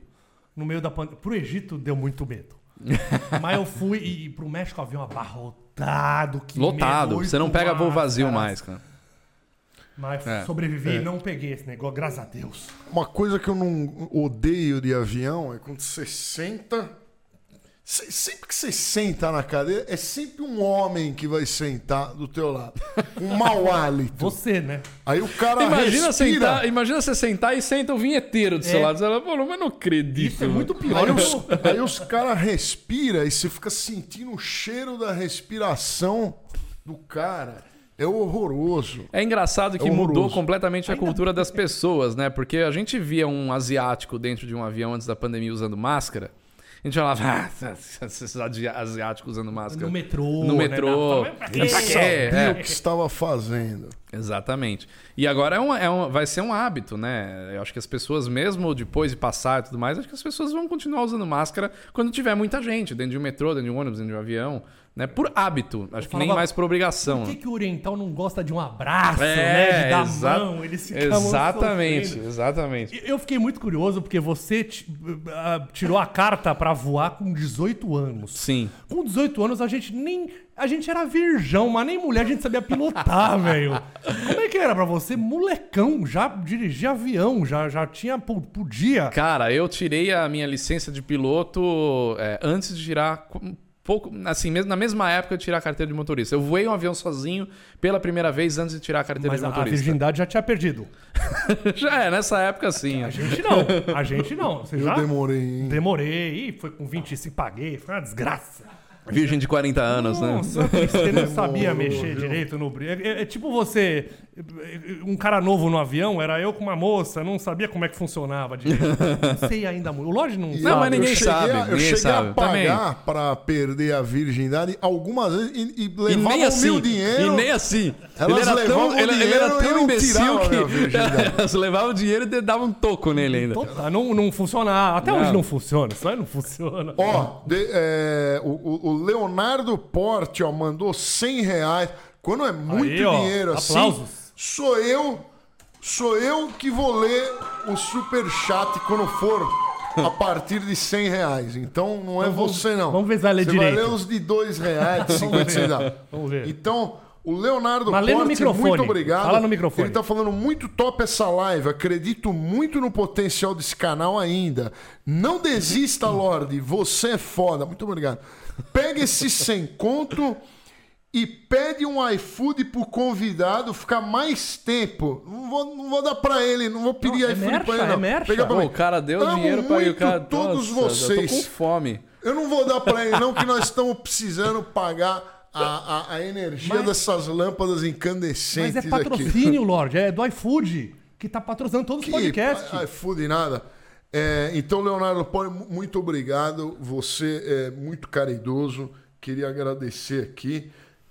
No meio da pandemia. Pro Egito deu muito medo. mas eu fui e, e pro México o avião abarrotado. Que Lotado. medo, Você não pega voo vazio mais, cara. Mas É. sobrevivi e não peguei esse negócio, graças a Deus. Uma coisa que eu não odeio de avião é quando você senta. se- Sempre que você senta na cadeira, é sempre um homem que vai sentar do teu lado. Um mau hálito. Você, né? Aí o cara Imagina, respira. sentar, imagina você sentar e senta o vinheteiro do seu É. lado. Você fala, pô, mas não acredito. Isso é muito pior. Aí os, aí os caras respiram e você fica sentindo o cheiro da respiração do cara. É horroroso. É engraçado que É mudou completamente a cultura das pessoas, né? Porque a gente via um asiático dentro de um avião antes da pandemia usando máscara. A gente falava, ah, esses asi- asiáticos usando máscara. No metrô. No né? metrô. Na- Pra quê? Sabia É. o que estava fazendo. Exatamente. E agora é um, é um- vai ser um hábito, né? Eu acho que as pessoas, mesmo depois de passar e tudo mais, acho que as pessoas vão continuar usando máscara quando tiver muita gente, dentro de um metrô, dentro de um ônibus, dentro de um avião, né? Por hábito. Acho que nem mais por obrigação. Por que, que o oriental não gosta de um abraço, É, né? De dar exa- mão, eles Exatamente, sofrendo. exatamente. Eu fiquei muito curioso porque você ti- ah, tirou a carta pra voar com 18 anos. Sim. Com 18 anos a gente nem. A gente era virgão, mas nem mulher a gente sabia pilotar, velho. Como é que era pra você? Molecão, já dirigia avião, já, já tinha. po- Podia. Cara, eu tirei a minha licença de piloto é, antes de tirar. Pouco, assim, mesmo, na mesma época eu tirei a carteira de motorista. Eu voei um avião sozinho pela primeira vez antes de tirar a carteira Mas de a, a motorista. virgindade já tinha perdido. Já é, nessa época sim. A gente não. A gente não. Você Eu já? demorei, hein? Demorei. Ih, foi com 25, paguei. Foi uma desgraça. Virgem de 40 anos, né? Nossa, você não sabia Demorou, mexer viu? direito no brilho. É, é tipo você, um cara novo no avião, era eu com uma moça, não sabia como é que funcionava direito. Não sei ainda muito. O Lodge não E sabe. mas ninguém eu cheguei sabe, a- eu ninguém cheguei sabe. a pagar pra perder a virgindade algumas vezes e, e levavam nem assim. meu dinheiro. E nem assim. Elas ele era levavam tão, o ele, ele era e tão não imbecil que elas levavam o dinheiro e davam um toco nele ainda. Total, não, não funcionava. Até Não. hoje não funciona. Isso aí não funciona. Ó, de- é, o, o- o Leonardo Porte ó, mandou 100 reais. Quando é muito Aí, ó, dinheiro assim, aplausos. Sou eu, sou eu que vou ler o superchat quando for a partir de 100 reais. Então não é Então vamos- você não. vamos ver se vai ler você direito. vai ler os de 2 reais, de 50 centavos. Vamos ver. Então, o Leonardo Mas lê no Porte, microfone. muito obrigado. Fala no microfone. Ele tá falando muito top essa live. Acredito muito no potencial desse canal ainda. Não desista, Lorde. Você é foda. Muito obrigado. Pega esse sem conto e pede um iFood pro convidado ficar mais tempo. Não vou, não vou dar pra ele, não vou pedir Não, é iFood mercha, pra ele. é Não. mercha. Pega pra mim. o cara deu Amo dinheiro pra ir, o muito cara. todos Nossa, Eu tô vocês. com fome. Eu não vou dar pra ele, não, que nós estamos precisando pagar a, a, a energia Mas- dessas lâmpadas Mas incandescentes é aqui. patrocínio, Lorde. É do iFood, que tá patrocinando todos os Que podcasts. i- iFood nada. É, então, Leonardo Poli, mu- muito obrigado. Você é muito caridoso. Queria agradecer aqui.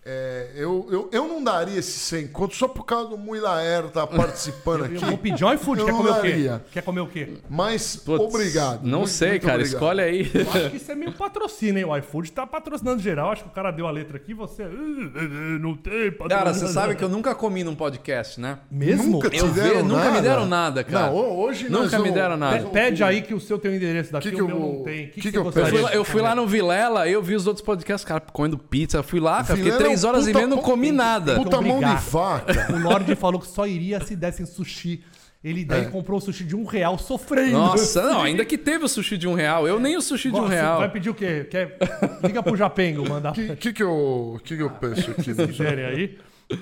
É, eu, eu, eu não daria esse 100 conto só por causa do Muilaero estar participando Eu aqui. vou pedir um iFood. Eu Quer não comer o quê? daria. Quer comer o quê? Mas Putz, obrigado. Não Muito, sei, muito cara. obrigado. Escolhe aí. Eu acho que isso é meio patrocínio, hein? O iFood tá patrocinando geral. Acho que o cara deu a letra aqui você. "Uh, uh, Não tem patrocínio. Cara, você sabe que eu nunca comi num podcast, né? Mesmo? Nunca te Eu deram nunca me nada? deram nada, cara. Não, hoje Nunca me deram nada. Pe- Pede aí que o seu tem o endereço daqui, Que que o eu meu não tem. O que, que que, que eu você Eu fui, lá, eu no Vilela, eu vi os outros podcasts, cara, comendo pizza. Eu fui lá, cara, fiquei é três um horas e puta meia, não comi nada. Puta mão de faca. O Lorde falou que só iria se dessem sushi. Ele daí É. comprou o sushi de um real sofrendo. Nossa, não, ainda que teve o sushi de um real. Eu nem o sushi de um real. Vai pedir o quê? Quer... Liga pro Japengo, mandar O que, que, que, eu, que, que eu peço aqui? se quiserem aí.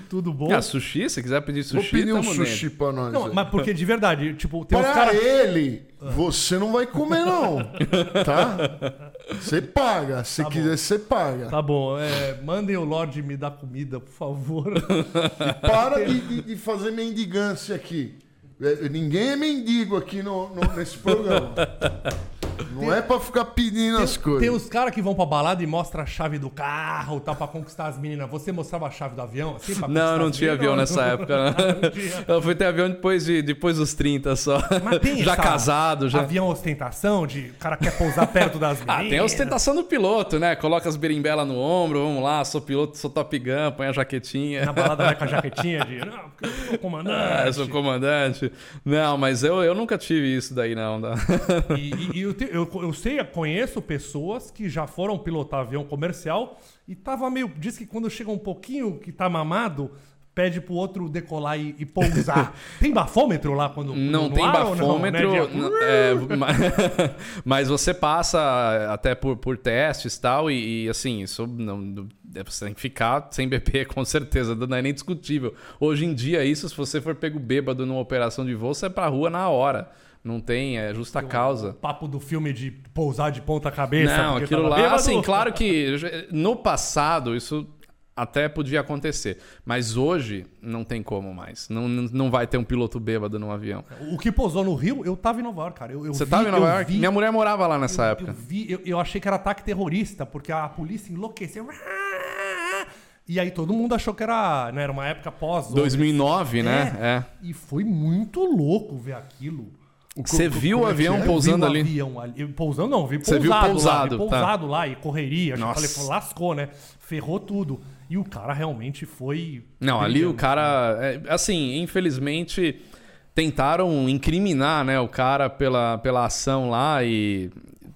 Tudo bom? Ah, sushi? Se quiser pedir Vou sushi, pedir um tamo sushi pra nós. Não, aí. mas porque de verdade, tipo, tem uns Pra caras. ele, você não vai comer, não. Tá? Você paga. Se Tá quiser, você paga. Tá bom, é, mandem o Lorde me dar comida, por favor. Para de, de- de fazer mendigância aqui. É, Ninguém é mendigo aqui no, no- nesse programa. Não é pra ficar pedindo as Tem, coisas. tem os caras que vão pra balada e mostram a chave do carro, tá, pra conquistar as meninas. Você mostrava a chave do avião, assim, pra Não, não as tinha meninas? avião nessa época. Né? Não. Eu fui ter avião depois, de, depois dos 30 só. Mas tem já essa casado, já. Avião ostentação, de o cara quer pousar perto das meninas. Ah, tem a ostentação do piloto, né? Coloca as berimbelas no ombro, vamos lá, sou piloto, sou Top Gun, põe a jaquetinha. Na balada vai com a jaquetinha de. Não, porque eu sou comandante. Ah, sou comandante. Não, mas eu, eu nunca tive isso daí, não. e- e eu, te- eu, eu sei, eu conheço pessoas que já foram pilotar avião comercial e tava meio. Diz que quando chega um pouquinho que tá mamado, pede pro outro decolar e, e pousar. tem bafômetro lá quando. Não tem ar não, bafômetro, né? De- n- é, ma- mas você passa até por, por testes e tal, e, e, assim, isso não, você tem que ficar sem beber com certeza, não é nem discutível. Hoje em dia, isso, se você for pego bêbado numa operação de voo, você é pra rua na hora. Não tem, é justa O causa. papo do filme de pousar de ponta cabeça. Não, aquilo lá, bêbado. assim, claro que no passado isso até podia acontecer, mas hoje não tem como mais. Não, não vai ter um piloto bêbado num avião. O que pousou no Rio, eu tava em Nova York, cara. Eu, eu Você vi, tava em Nova eu York? vi- Minha mulher morava lá nessa eu, época. Eu, vi, eu, eu achei que era ataque terrorista, porque a polícia enlouqueceu. E aí todo mundo achou que era, né, era uma época pós 2009, né? É. E foi muito louco ver aquilo. Você viu o avião é? pousando vi um ali? avião ali. Eu, pousando não, vi Você pousado, viu lá. pousado, Vi tá. pousado lá e correria. Nossa. falei, pô, lascou, né? Ferrou tudo. E o cara realmente foi... Não, ali o cara. é, assim, infelizmente tentaram incriminar, né, o cara pela, pela ação lá e.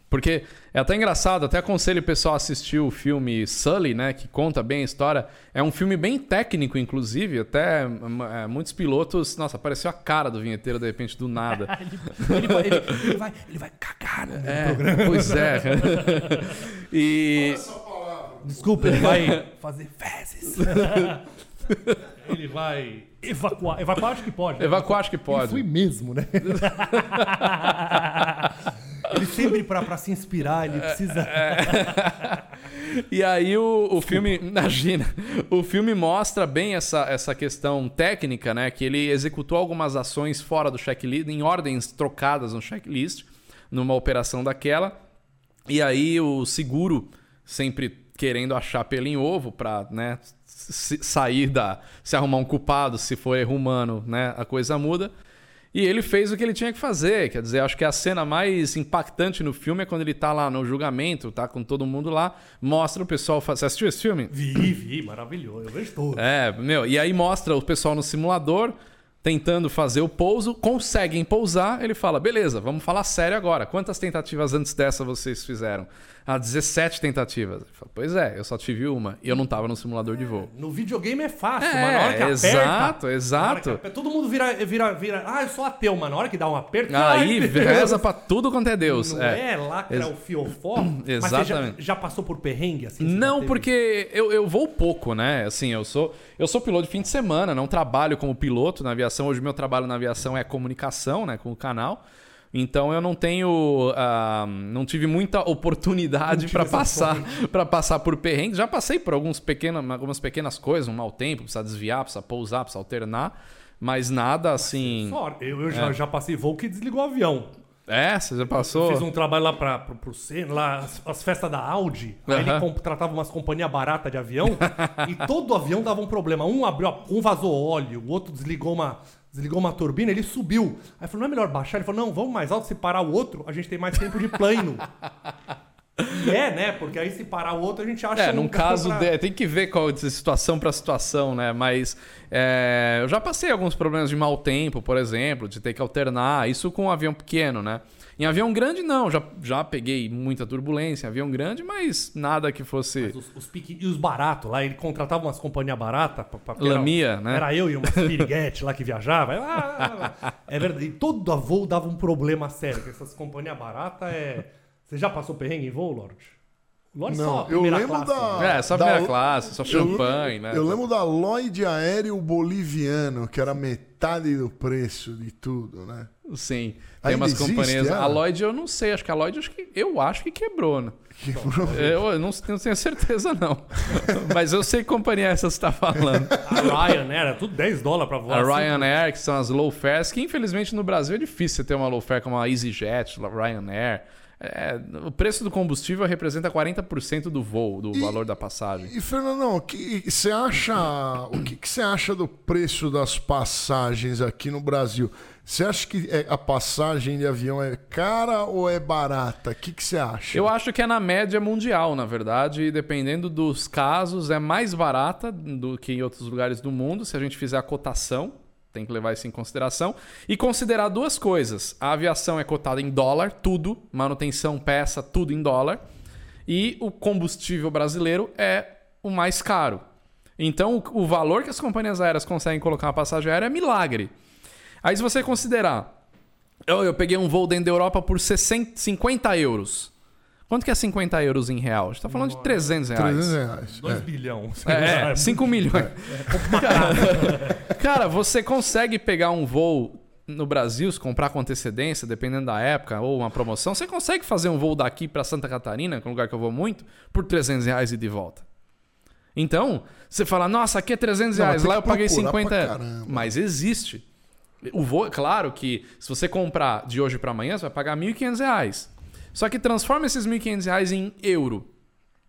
Porque é até engraçado, até aconselho o pessoal a assistir o filme Sully, né, que conta bem a história. É um filme bem técnico, inclusive, até é, muitos pilotos. Nossa, apareceu a cara do vinheteiro de repente do nada. Ele, vai- ele- ele vai, ele vai cagar no É, programa. pois é. e. Desculpa, ele vai fazer fezes. ele vai evacuar. Evacuar acho que pode. né? Evacuar acho que Ele pode. foi mesmo, né? ele sempre, pra, pra se inspirar, ele precisa... E aí o, o filme, imagina, o filme mostra bem essa, essa questão técnica, né? Que ele executou algumas ações fora do checklist, em ordens trocadas no checklist, numa operação daquela. E aí o seguro, sempre querendo achar pelo em ovo pra, né, se- sair da... Se arrumar um culpado, se for erro humano, né, a coisa muda. E ele fez o que ele tinha que fazer. Quer dizer, acho que a cena mais impactante no filme é quando ele tá lá no julgamento, tá com todo mundo lá, mostra o pessoal. Você assistiu esse filme? Vi, vi, maravilhoso. Eu vejo. É, meu, e aí mostra o pessoal no simulador tentando fazer o pouso, conseguem pousar, ele fala: beleza, vamos falar sério agora. Quantas tentativas antes dessa vocês fizeram? Ah, 17 tentativas. Pois é, eu só tive uma e eu não tava no simulador de voo. No videogame é fácil, É, na hora que aperta... exato, que exato. aperta, todo mundo vira, vira, vira... Ah, eu sou ateu, mas na hora que dá um aperto... Aí ai, Deus. reza pra tudo quanto é Deus. Não é. é, lacra o fiofó? Mas você já, Exatamente. já passou por perrengue, assim? Não, porque eu, eu vou pouco, né? Assim, eu sou eu sou piloto de fim de semana, não trabalho como piloto na aviação. Hoje meu trabalho na aviação é comunicação, né, com o canal. Então eu não tenho, ah, não tive muita oportunidade para passar para passar por perrengues. Já passei por alguns pequenos, algumas pequenas coisas, um mau tempo, precisa desviar, precisa pousar, precisa alternar, mas nada assim. Sorte. Eu, eu já, já passei voo que desligou o avião. É, você já passou? Fiz um trabalho lá pra, pro, Senna, lá as, as festas da Audi. Aí ele contratava umas companhias baratas de avião e todo avião dava um problema. Um abriu, um vazou óleo, o outro desligou uma, desligou uma turbina, ele subiu. Aí falou, não é melhor baixar? Ele falou, não, vamos mais alto, se parar o outro, a gente tem mais tempo de plano. e é, né? Porque aí se parar o outro, a gente acha É, um num caso, pra- de- tem que ver qual de situação para situação, né? Mas é, eu já passei alguns problemas de mau tempo, por exemplo, de ter que alternar, isso com um avião pequeno, né? Em avião grande, não, já, já peguei muita turbulência em avião grande, mas nada que fosse. Os, os pequen- E os baratos lá, ele contratava umas companhias baratas. pra- pra- Lamia, era, né? Era eu e uma piriguete lá que viajava. Ah, ah, ah. é verdade. E todo voo dava um problema sério. que essas companhias baratas é. Você já passou perrengue em voo, Lorde? Lorde Não, eu primeira lembro classe, da- né? É, só da- primeira classe, só Eu- champanhe, né? Eu lembro da Lloyd Aéreo Boliviano, que era metade do preço de tudo, né? Sim. Tem umas existe companhias. ela? A Lloyd eu não sei, acho que a Lloyd acho que, eu acho que quebrou, né? Eu não, não tenho certeza, não. Mas eu sei que companhia é essa que você está falando. A Ryan era tudo 10 dólares pra voar. A assim. Ryanair, que são as low fares, que infelizmente no Brasil é difícil você ter uma low fare como a EasyJet, a Ryanair. é, o preço do combustível representa 40% do voo, do E- valor da passagem. E Fernandão, o que você acha? O que que você acha do preço das passagens aqui no Brasil? Você acha que é- a passagem de avião é cara ou é barata? O que que você acha? Eu acho que é na média mundial, na verdade, e dependendo dos casos, é mais barata do que em outros lugares do mundo, se a gente fizer a cotação. Tem que levar isso em consideração. E considerar duas coisas. A aviação é cotada em dólar, tudo. Manutenção, peça, tudo em dólar. E o combustível brasileiro é o mais caro. Então, o, valor que as companhias aéreas conseguem colocar uma passagem aérea é milagre. Aí, se você considerar, eu, eu peguei um voo dentro da Europa por 60, 50 euros. Quanto que é 50 euros em real? A gente tá falando de 300 reais. 300 reais. 2 É. bilhões. É, é 5 milhões. Cara, cara, você consegue pegar um voo no Brasil, se comprar com antecedência, dependendo da época, ou uma promoção, você consegue fazer um voo daqui para Santa Catarina, que é um lugar que eu vou muito, por 300 reais e de volta. Então, você fala, nossa, aqui é 300 Não, reais, tem lá eu paguei procurar 50. pra caramba. Mas existe. O voo, é claro que se você comprar de hoje para amanhã, você vai pagar 1.500 reais. Só que transforma esses 1.500 reais em euro.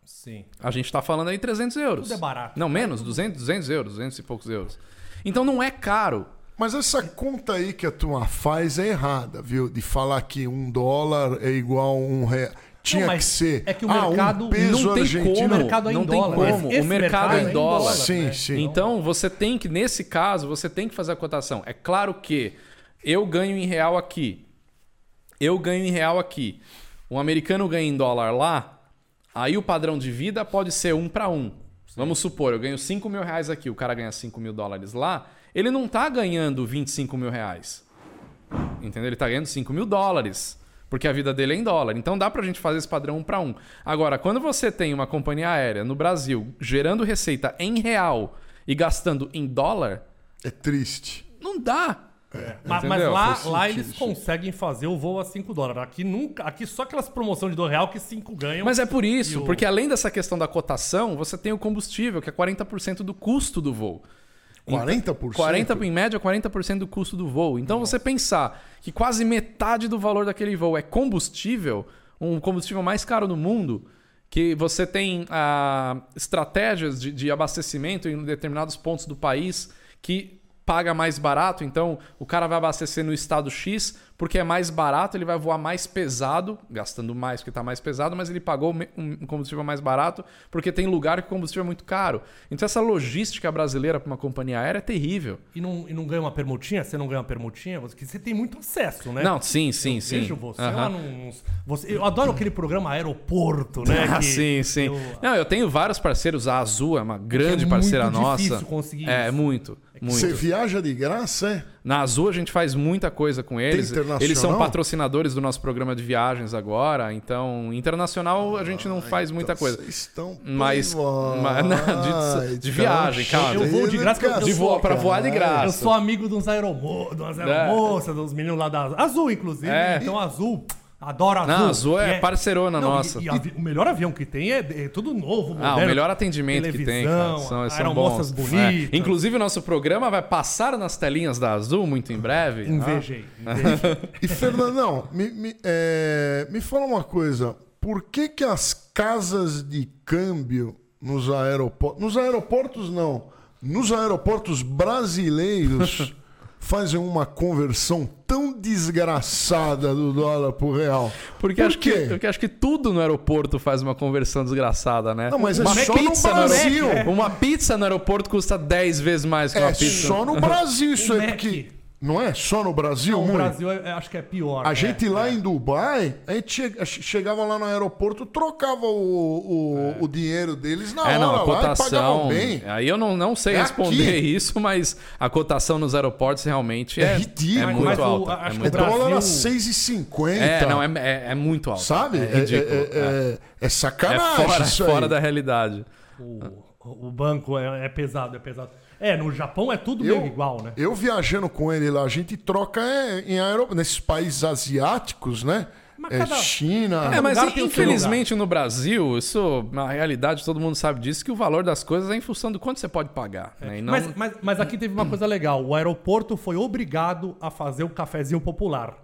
Sim. A gente tá falando aí 300 euros. Tudo é barato. Não, menos, 200, 200 euros, 200 e poucos euros. Então não é caro. Mas essa conta aí que a turma faz é errada, viu? De falar que um dólar é igual a um real. Tinha Não, que ser. é que o ah, mercado um peso não tem argentino. como. O mercado é em não tem dólar, como. O mercado é em mercado dólar. Sim, né? sim. Então você tem que, nesse caso, você tem que fazer a cotação. É claro que eu ganho em real aqui. Eu ganho em real aqui. Um americano ganha em dólar lá. Aí o padrão de vida pode ser um para um. Vamos supor, eu ganho 5 mil reais aqui, o cara ganha 5 mil dólares lá. Ele não tá ganhando 25 mil reais. Entendeu? Ele tá ganhando 5 mil dólares. Porque a vida dele é em dólar. Então dá pra gente fazer esse padrão um para um. Agora, quando você tem uma companhia aérea no Brasil gerando receita em real e gastando em dólar, É triste. não dá. Mas, mas Entendeu? lá, lá eles isso. conseguem fazer o voo a 5 dólares. Aqui nunca. Aqui só aquelas promoções de 2 real que 5 ganham. Mas é por isso, o- porque além dessa questão da cotação, você tem o combustível, que é 40% do custo do voo. 40%? 40, em média, 40% do custo do voo. Então você pensar que quase metade do valor daquele voo é combustível, um combustível mais caro do mundo, que você tem ah, estratégias de, de abastecimento em determinados pontos do país que paga mais barato, então o cara vai abastecer no estado X porque é mais barato, ele vai voar mais pesado, gastando mais porque está mais pesado, mas ele pagou um combustível mais barato porque tem lugar que o combustível é muito caro. Então essa logística brasileira para uma companhia aérea é terrível. E não, e não ganha uma permutinha? Você não ganha uma permutinha? Você, você tem muito acesso, né? Não, sim, sim, eu sim. Vejo você lá nos. Você, eu adoro aquele programa Aeroporto, né? Ah, sim, sim. eu- Não, eu tenho vários parceiros. A Azul é uma grande é parceira muito nossa. difícil conseguir é, isso. muito, muito. Você viaja de graça, é? Na Azul a gente faz muita coisa com eles. internacional? Eles são patrocinadores do nosso programa de viagens agora. Então, internacional a gente não faz muita Então, coisa. Vocês estão Mas- mas- não, de- de Então, viagem, cara. Eu vou de graça, eu- eu De sou- voar pra voar de graça. Eu sou amigo de uns aeromo, de umas aeromoças, dos meninos lá da Azul, inclusive. É. Então, Azul, adoro Azul. Não, Azul é E parceirona Não, e- nossa. E, avi- o melhor avião que tem é, é tudo novo, Ah, moderno. o melhor atendimento que tem, cara. Televisão, São, são aeromoças bons. bonitas. É. Inclusive, o nosso programa vai passar nas telinhas da Azul muito em breve. Invejei. invejei. E Fernandão, me, me, é, me fala uma coisa. Por que, que as casas de câmbio nos aeroportos. Nos aeroportos não. Nos aeroportos brasileiros fazem uma conversão tão desgraçada do dólar pro real. Porque, Por acho quê? que, porque acho que tudo no aeroporto faz uma conversão desgraçada, né? Não, mas é uma só no pizza Brasil. aeroporto, Uma pizza no aeroporto custa 10 vezes mais que uma É pizza. só no Brasil isso O aí, Mac. porque. Não é? Só no Brasil? Não, o muito? Brasil é- é- acho que é pior. A é, gente lá é. em Dubai, a gente che- chegava lá no aeroporto, trocava o, o, o dinheiro deles na É, hora não, a lá e pagavam cotação. bem. Aí eu não, não sei É responder aqui. isso, mas a cotação nos aeroportos realmente É é, ridículo. é Mas- muito mas o- alta. acho é muito o dólar Brasil- a 6,50. É, não, é, é, é muito alto. Sabe? É É, ridículo. é- é- é É sacanagem fora, isso aí. fora da realidade. O, o banco é, é pesado, é pesado. É, no Japão é tudo Eu- meio igual, né? Eu viajando com ele lá, a gente troca é, em aero... nesses países asiáticos, né? Mas É, cada- China. É, mas infelizmente no Brasil, isso, na realidade, todo mundo sabe disso, que o valor das coisas é em função do quanto você pode pagar. né? E não- Mas, mas, mas aqui teve uma coisa legal. O aeroporto foi obrigado a fazer o cafezinho popular,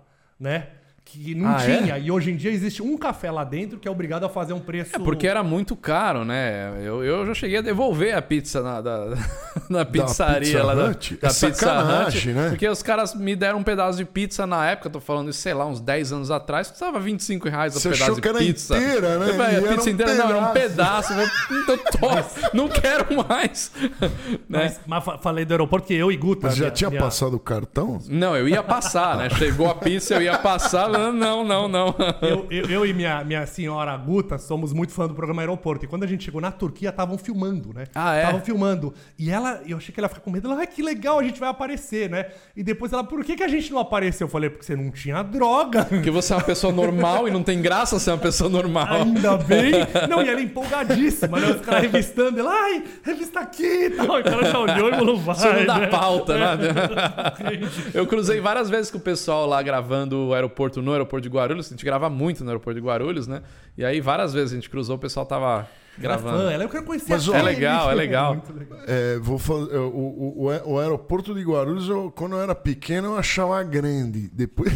né? Que não Ah, é? tinha. E hoje em dia existe um café lá dentro que é obrigado a fazer um preço. É porque era muito caro, né? Eu, eu já cheguei a devolver a pizza na, da, na pizzaria Pizza lá da, Hut? da É sacanagem, né? Porque os caras me deram um pedaço de pizza na época, eu tô falando isso, sei lá, uns 10 anos atrás, custava 25 reais o Você pedaço achou de que era pizza. inteira, né? Falei, a era pizza um inteira não, era um pedaço. pedaço. "Então, tô, não quero mais. né? Mas, mas fa- falei do aeroporto que eu e Guta. Mas já minha- tinha minha- passado o cartão? Não, eu ia passar, né? Chegou a pizza, eu ia passar. Não, não, não. Eu, eu- eu e minha, minha senhora Guta somos muito fã do programa Aeroporto. E quando a gente chegou na Turquia, estavam filmando, né? Ah, é? Estavam filmando. E ela, eu achei que ela ia ficar com medo. Ela, ai, que legal, a gente vai aparecer, né? E depois ela, por que, que a gente não apareceu? Eu falei, porque você não tinha droga. Porque você é uma pessoa normal e não tem graça ser uma pessoa normal. Ainda bem. Não, e ela empolgadíssima, né? Os caras revistando. Ela, ai, revista aqui e tal. E o cara já olhou e falou, vai. Isso não dá né? pauta, né? Eu cruzei várias vezes com o pessoal lá gravando o aeroporto no aeroporto de Guarulhos. A gente grava muito no aeroporto de Guarulhos, né? E aí várias vezes a gente cruzou, o pessoal tava ela é gravando. fã, ela eu quero conhecer Mas, a É legal, é legal. Muito legal. É, vou fazer, o, o, o, o aeroporto de Guarulhos, eu- quando eu era pequeno, eu achava grande. Depois,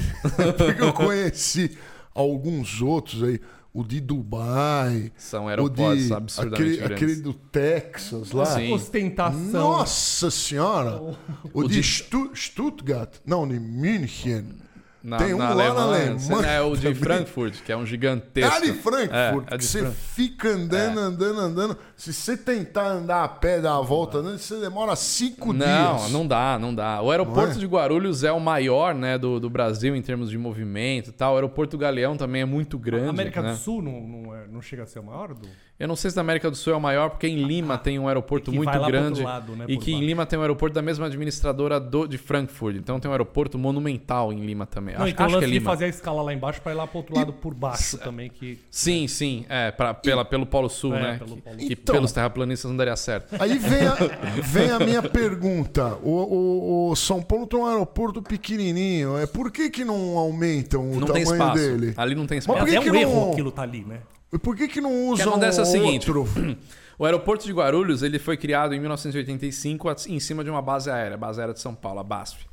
que eu conheci alguns outros aí, o de Dubai, São o aeroportos de absurdamente aquele, grandes. aquele do Texas lá. Sim. Ostentação. Nossa senhora! O, O de de- Stu- Stuttgart, não, de München. Na, Tem um na lá na Alemanha. Alemanha É o de também. Frankfurt, que é um gigantesco. Ah, de Frankfurt, É, é que de você Fran- fica andando, andando, andando. Se você tentar andar a pé, dar a volta, andando, você demora cinco Não, dias. não dá, não dá. O aeroporto Não é? de Guarulhos é o maior né, do, do Brasil em termos de movimento e tal. O aeroporto Galeão também é muito grande. A América né? do Sul não, não, é- não chega a ser o maior? Do... Eu não sei se na América do Sul é o maior, porque em Lima tem um aeroporto muito grande. lado, né, e que em baixo. Lima tem um aeroporto da mesma administradora do, de Frankfurt. Então tem um aeroporto monumental em Lima também. Não, acho então o acho que é Lima. fazer a escala lá embaixo pra ir lá pro outro lado por baixo também, que... Sim, sim. É, pra, pela, pelo Polo Sul, É, né? que Polo que Então- pelos terraplanistas não daria certo. Aí vem a, vem a minha pergunta. O, o- o São Paulo tem um aeroporto pequenininho. É, por que, que não aumentam o não tem tamanho espaço. dele? Ali não tem Mas espaço. por que é que um erro não- aquilo tá ali, né? E por que, que não que usam acontece é o seguinte: outro? o aeroporto de Guarulhos ele foi criado em 1985 a- em cima de uma base aérea, a base aérea de São Paulo, a BASF.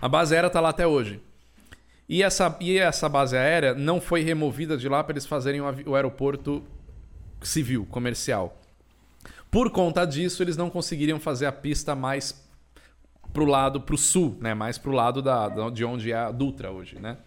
A base aérea está lá até hoje. E essa, e essa base aérea não foi removida de lá para eles fazerem o aeroporto civil, comercial. Por conta disso, eles não conseguiriam fazer a pista mais pro lado, pro sul, né? Mais pro lado da, de onde é a Dutra hoje, né?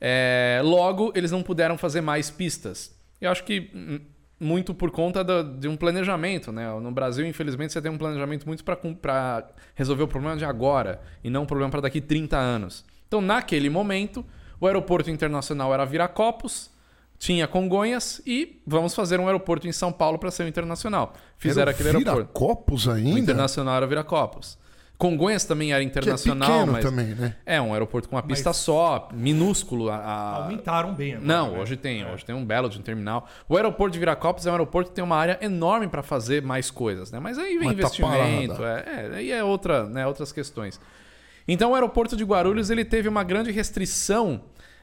É, logo, eles não puderam fazer mais pistas. Eu acho que hum, muito por conta da- de um planejamento, né? No Brasil, infelizmente, você tem um planejamento muito para resolver o problema de agora e não um problema para daqui 30 anos. Então, naquele momento, o aeroporto internacional era Viracopos, tinha Congonhas e vamos fazer um aeroporto em São Paulo para ser o internacional. Fizeram Era aquele aeroporto. copos O ainda? internacional era Viracopos. Congonhas também era Que é internacional, pequeno mas também, né? é um aeroporto com uma pista Mas- só, minúsculo. A, Aumentaram bem agora, Não, né? hoje tem, hoje tem um belo de um terminal. O aeroporto de Viracopos é um aeroporto que tem uma área enorme para fazer mais coisas, né? Mas aí vem Mas tá investimento, parada. é, é, aí é outra, né, outras questões. Então o aeroporto de Guarulhos ele teve uma grande restrição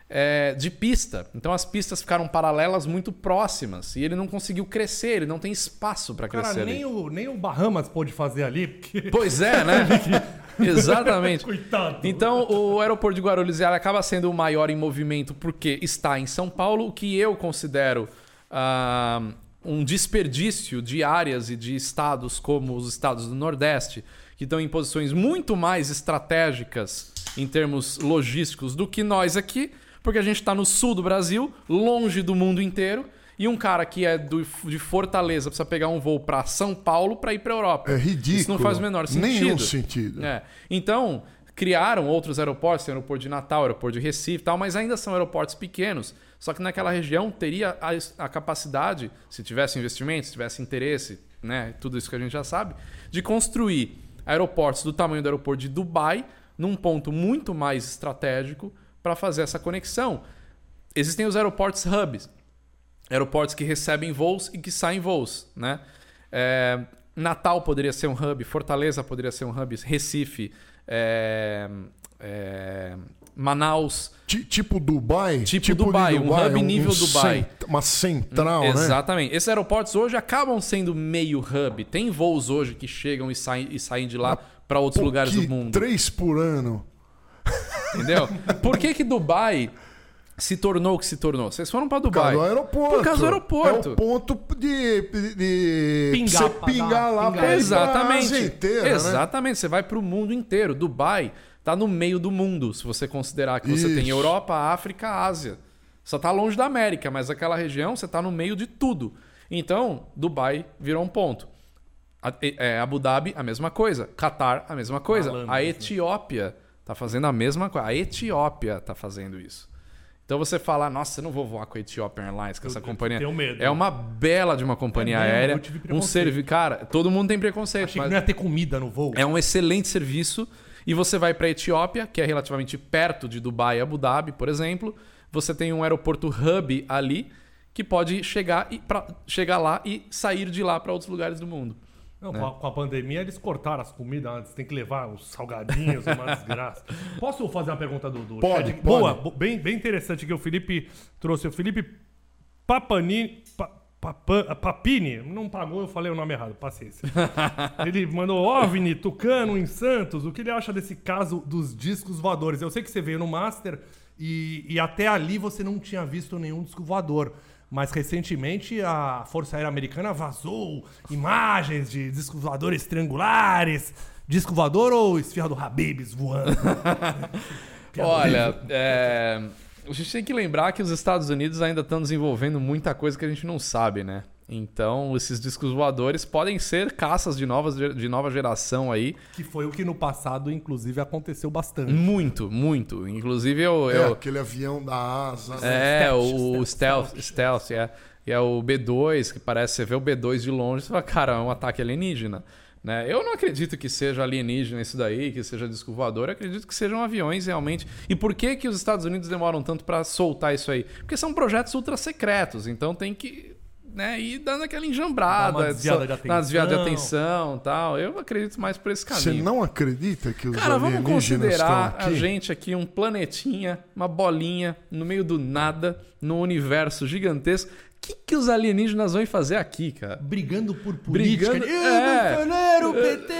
é, de pista. Então as pistas ficaram paralelas muito próximas e ele não conseguiu crescer, ele não tem espaço para Cara, crescer ali. nem o, nem o Bahamas pôde fazer ali, porque... Pois é, né? Exatamente. Coitado. Então, o aeroporto de Guarulhos ele acaba sendo o maior em movimento porque está em São Paulo, o que eu considero ah, um desperdício de áreas e de estados como os estados do Nordeste, que estão em posições muito mais estratégicas em termos logísticos do que nós aqui, porque a gente está no sul do Brasil, longe do mundo inteiro. E um cara que é do- de Fortaleza precisa pegar um voo para São Paulo para ir para Europa. É ridículo. Isso não faz o menor sentido. Nenhum sentido. É. Então, criaram outros aeroportos, tem aeroporto de Natal, aeroporto de Recife e tal, mas ainda são aeroportos pequenos. Só que naquela região teria a, a capacidade, se tivesse investimento, se tivesse interesse, né, tudo isso que a gente já sabe, de construir aeroportos do tamanho do aeroporto de Dubai, num ponto muito mais estratégico para fazer essa conexão. Existem os aeroportos hubs, aeroportos que recebem voos e que saem voos, né? É, Natal poderia ser um hub, Fortaleza poderia ser um hub, Recife, é, é, Manaus. Ti- Tipo Dubai? Tipo de Dubai, um hub nível Dubai. cent- uma central, né? Exatamente. Esses aeroportos hoje acabam sendo meio hub. Tem voos hoje que chegam e saem, e saem de lá para outros lugares do mundo. Três por ano. Entendeu? Por que, que Dubai se tornou o que se tornou? Vocês foram pra Por causa Dubai. do aeroporto. Por causa do aeroporto. É o ponto de, de, Pingar você pra pingar lá pingar. pra Exatamente. Ásia inteira, né? Exatamente. Você vai pro mundo inteiro. Dubai tá no meio do mundo, se você considerar que você tem. Europa, África, Ásia. Só tá longe da América, mas aquela região você tá no meio de tudo. Então, Dubai virou um ponto. A- é, Abu Dhabi, a mesma coisa. Qatar, a mesma coisa. Malandros, a né? Etiópia tá fazendo a mesma coisa. A Etiópia tá fazendo isso. Então você fala, nossa, eu não vou voar com a Ethiopian Airlines, com Eu- essa eu companhia. tenho medo. É uma bela de uma companhia É mesmo? aérea. Eu tive Um serviço. Cara, todo mundo tem preconceito. Achei mas- que não ia ter comida no voo. é um excelente serviço. E você vai para a Etiópia, que é relativamente perto de Dubai e Abu Dhabi, por exemplo. Você tem um aeroporto hub ali que pode chegar, e pra, chegar lá e sair de lá para outros lugares do mundo. Não, né? com, a, com a pandemia eles cortaram as comidas antes. Tem que levar os salgadinhos, uma desgraça. Posso fazer uma pergunta do, do Pode, pode. Boa, bo- bem, bem interessante que o Felipe trouxe. O Felipe Papani, pa, Papa- Papini, não pagou, eu falei o nome errado, paciência. ele mandou OVNI, Tucano, em Santos. O que ele acha desse caso dos discos voadores? Eu sei que você veio no Master e, e até ali você não tinha visto nenhum disco voador. Mas recentemente a Força Aérea Americana vazou imagens de discos voadores triangulares. Disco voador ou esfirra do Habibs voando? Olha, é, a gente tem que lembrar que os Estados Unidos ainda estão desenvolvendo muita coisa que a gente não sabe, né? Então, esses discos voadores podem ser caças de, novas, de nova geração aí. que foi o que no passado, inclusive, aconteceu bastante. Muito, muito. Inclusive, eu, É, eu, aquele avião da asa. né? É, Stealth, o stealth, stealth, stealth, é. E é o B2, que parece, você vê o B2 de longe, você fala, cara, é um ataque alienígena. Né? Eu não acredito que seja alienígena isso daí, que seja disco voador, eu acredito que sejam aviões realmente. E por que, que os Estados Unidos demoram tanto para soltar isso aí? Porque são projetos ultra secretos, então tem que né, ir dando aquela enjambrada, desviada de uma desviada de atenção. tal. Eu acredito mais por esse Você caminho. não acredita que os Cara, vamos alienígenas considerar aqui? a gente aqui um planetinha, uma bolinha, no meio do nada, num universo gigantesco. O que, que os alienígenas vão fazer aqui, cara? Brigando por política. Brigando- Eu, é. Bolsonaro, PT!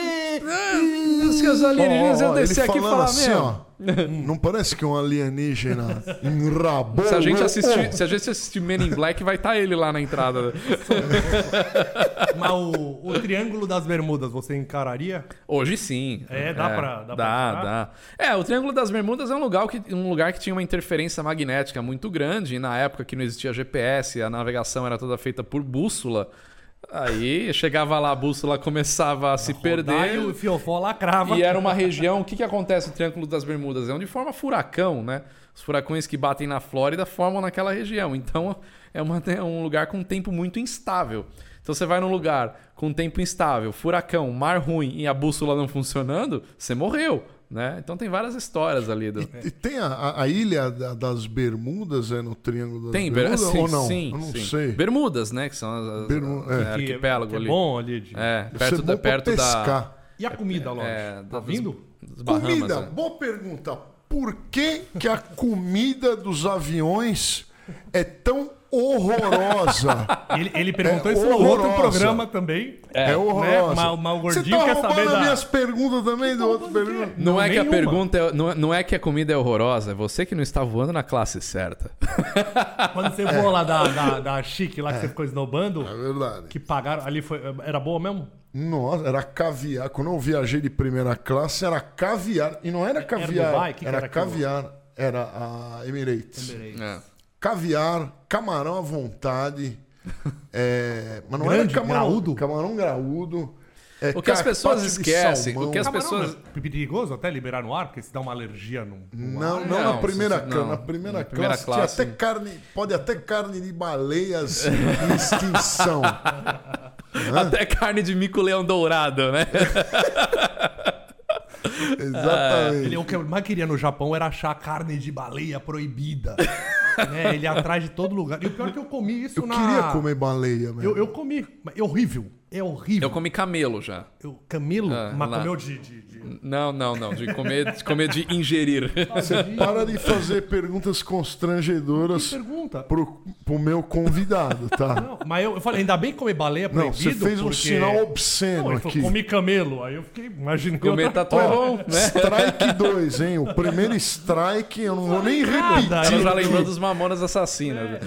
Diz que os alienígenas Ó, iam ó, ele descer aqui e falando falar, assim, meu... ó. Não parece que um alienígena enrabou. Se a gente o- assistir, se a gente assistir Men in Black, vai estar ele lá na entrada. Mas o, o Triângulo das Bermudas, você encararia? Hoje sim. É, dá pra- dá pra dá, tirar? dá. É, o Triângulo das Bermudas é um lugar, que, um lugar que tinha uma interferência magnética muito grande. E na época que não existia GPS, a navegação era toda feita por bússola. Aí chegava lá, a bússola começava a se perder. o Fiofó lacrava. E era uma região. O que, que acontece no Triângulo das Bermudas? É onde forma furacão, né? Os furacões que batem na Flórida formam naquela região. Então é, uma- é um lugar com um tempo muito instável. Então você vai num lugar com tempo instável, furacão, mar ruim e a bússola não funcionando, você morreu. Né? Então tem várias histórias ali. Do... E tem a, a- ilha da- das Bermudas, é no Triângulo das Tem, Ber- Bermudas sim, ou não? sim, Eu não sim. sei. Bermudas, né? Que são as, as- Bermu- é, é. Arquipélago que é ali. bom ali. De... É, perto, da, perto da. pescar. E a comida, lógico? É, tá das- vindo? das Bahamas, Comida, né? boa pergunta. Por que, que a comida dos aviões é tão horrorosa? Ele, ele perguntou É isso no outro programa também. É, horrorosa. Né? Mas- mas o Você gordinho tá quer saber as da- minhas perguntas também do outro pergunta? Não, Não, é que a nenhuma. pergunta é, não, é- não é que a comida é horrorosa, é você que não está voando na classe certa. Quando você voou lá da, da, da Chique, lá que você ficou esnobando, É verdade. que pagaram ali, foi, era boa mesmo? Nossa, era caviar. Quando eu viajei de primeira classe, era caviar. E não era caviar, Dubai? Que que era, era aquilo? caviar. Era a Emirates. É. Caviar, camarão à vontade. é, mas não Grande, era camarão graúdo? Camarão graúdo. é, O que as pessoas esquecem, salmão. o que as Camarão pessoas- é perigoso até liberar no ar, porque se dá uma alergia no. Não, não, Não, na primeira se- não. Na primeira, Na primeira classe, classe. até carne. Pode até carne de baleias em extinção. Até carne de mico-leão dourado, né? Exatamente. Ele, o que eu mais queria no Japão era achar carne de baleia proibida. Né? Ele ia atrás de todo lugar. E o pior é que eu comi isso Eu na. queria comer baleia, mesmo. Eu, eu comi. mas É horrível. É horrível. Eu comi camelo já. Eu- camelo? Ah, mas lá. comeu de... de, de... Não, não, não. De comer de, comer de ingerir. Você para de fazer perguntas constrangedoras Pergunta. pro, pro meu convidado, tá? Não, mas eu, eu falei, ainda bem que comer baleia é Não, proibido. você fez um porque- sinal obsceno Não, aqui. falou, comi camelo. Aí eu fiquei imaginando. Comer outra tatu é coisa. bom, né? Strike 2, hein? O primeiro strike, eu não vou nem repetir. Ela já lembrou dos mamonas assassinas.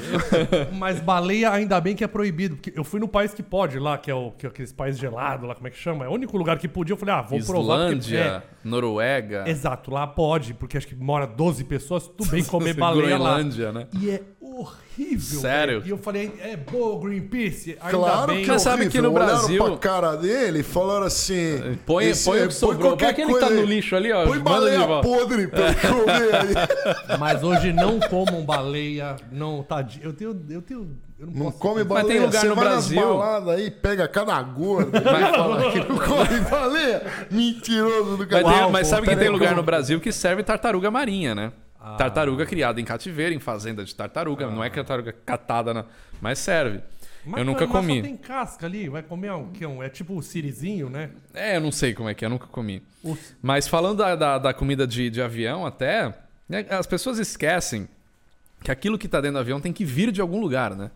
Mas baleia, ainda bem que é proibido. Porque eu fui no país que pode lá, que é, o, que é aqueles países gelados lá, como é que chama? É o único lugar que podia. Eu falei, ah, vou provar. Islândia, Noruega, É, exato, lá pode, porque acho que mora 12 pessoas, tudo bem comer baleia lá. Groenlândia, né? E é horrível. Sério? velho. E eu falei, é boa Greenpeace. Ainda Claro bem. que é sabe que no Olharam Brasil- pra cara dele e falaram assim... Põe, esse- põe o que sobrou. Põe qualquer aquele que tá coisa no lixo ali, ó. Põe baleia podre pra eu comer aí. Mas hoje não comam baleia, não, tadinho. Eu tenho. Eu tenho. Eu não, Não come Mas baleia. tem lugar Você no vai Brasil- nas baladas aí, pega cada gorda e fala que não come baleia. Mentiroso do Mas, cara. tem- Uau, mas pô, sabe que tem lugar no Brasil que serve tartaruga marinha, né? Tartaruga criada em cativeiro, em fazenda de tartaruga. Não é tartaruga catada, na... mas serve. Mas, eu nunca mas comi. Só tem casca ali, vai comer um, que é um- É tipo o sirizinho, né? É, eu não sei como é que é, eu nunca comi. Mas falando da, da, da comida de, de avião até, né, as pessoas esquecem que aquilo que tá dentro do avião tem que vir de algum lugar, né?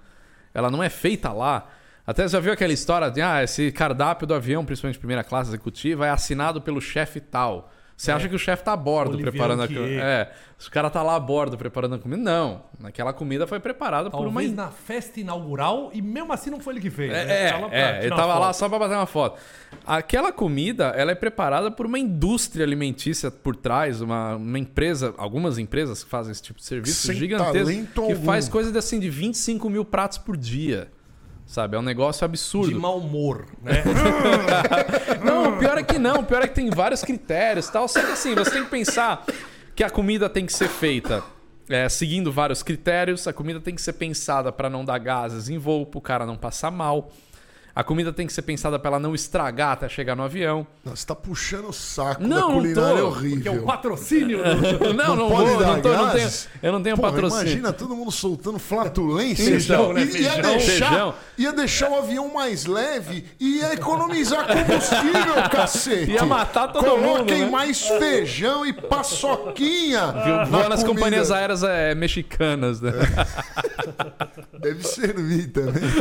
Ela não é feita lá. Até já viu aquela história de, ah, esse cardápio do avião, principalmente primeira classe executiva, é assinado pelo chefe tal. Você acha que o chefe tá a bordo Olivier preparando a comida? É, o cara tá lá a bordo preparando a comida. Não, aquela comida foi preparada por uma Talvez na festa inaugural e mesmo assim não foi ele que fez. é, né? é, pra é, ele tava lá foto. só pra bater uma foto. Aquela comida, ela é preparada por uma indústria alimentícia por trás, uma, uma empresa, algumas empresas que fazem esse tipo de serviço Sem gigantesco, que algum. faz coisa de, assim de 25 mil pratos por dia. Sabe? É um negócio De absurdo. mau humor, né? Não, o pior é que não. O pior é que tem vários critérios tal. Só que assim, você tem que pensar que a comida tem que ser feita é, seguindo vários critérios. A comida tem que ser pensada para não dar gases em voo, pro cara não passar mal. A comida tem que ser pensada para ela não estragar até chegar no avião. Não, Você tá puxando o saco Não, da não culinária tô, Que é horrível. o patrocínio. Não, não, pode vou, não, tô, não tenho, eu não tenho Porra, patrocínio. imagina todo mundo soltando flatulência. Feijão, né? I- ia, Feijão. deixar, Feijão. ia deixar o avião mais leve e ia economizar combustível, cacete. Ia matar todo Coloquem mundo, né? mais feijão e paçoquinha. Voa na nas companhias aéreas é, mexicanas, né? Deve servir também.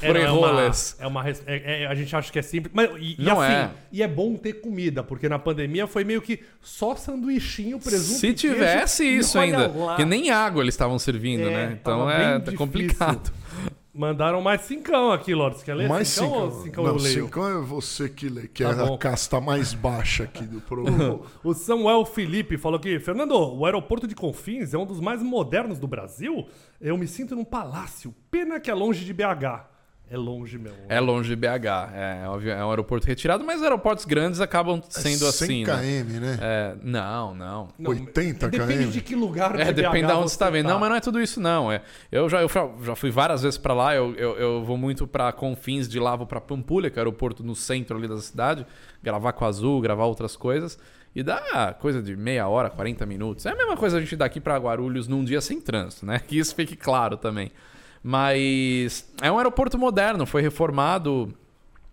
É, não, é uma, Frijoles. é uma é- é- a gente acha que é simples, mas e, e Não assim, é. e é bom ter comida, porque na pandemia foi meio que só sanduichinho, presunto Se queijo, tivesse e isso ainda. lá. Que nem água eles estavam servindo, É, né? Então é tá complicado. Mandaram mais cincão aqui, Lordes. Quer ler Mais cincão ou cinco. cincão Não, eu leio? cincão é você que lê, que Tá é bom. a casta mais baixa aqui do programa. O Samuel Felipe falou que, Fernando, o aeroporto de Confins é um dos mais modernos do Brasil. Eu me sinto num palácio. Pena que é longe de BH. É longe mesmo. É longe de BH. É, é um é um aeroporto retirado, mas aeroportos grandes acabam sendo 100 assim. né? km, né? É, não, não. Não, 80 Depende km. de que lugar É, de depende BH de onde você tá vendo. tá. Não, mas não é tudo isso, não. É, eu, já, eu já- fui várias vezes pra lá. Eu, eu, eu vou muito pra Confins, de lá vou pra Pampulha, que é o aeroporto no centro ali da cidade, gravar com a Azul, gravar outras coisas. E dá coisa de meia hora, 40 minutos. É a mesma coisa a gente daqui pra Guarulhos num dia sem trânsito, né? Que isso fique claro também. Mas é um aeroporto moderno, foi reformado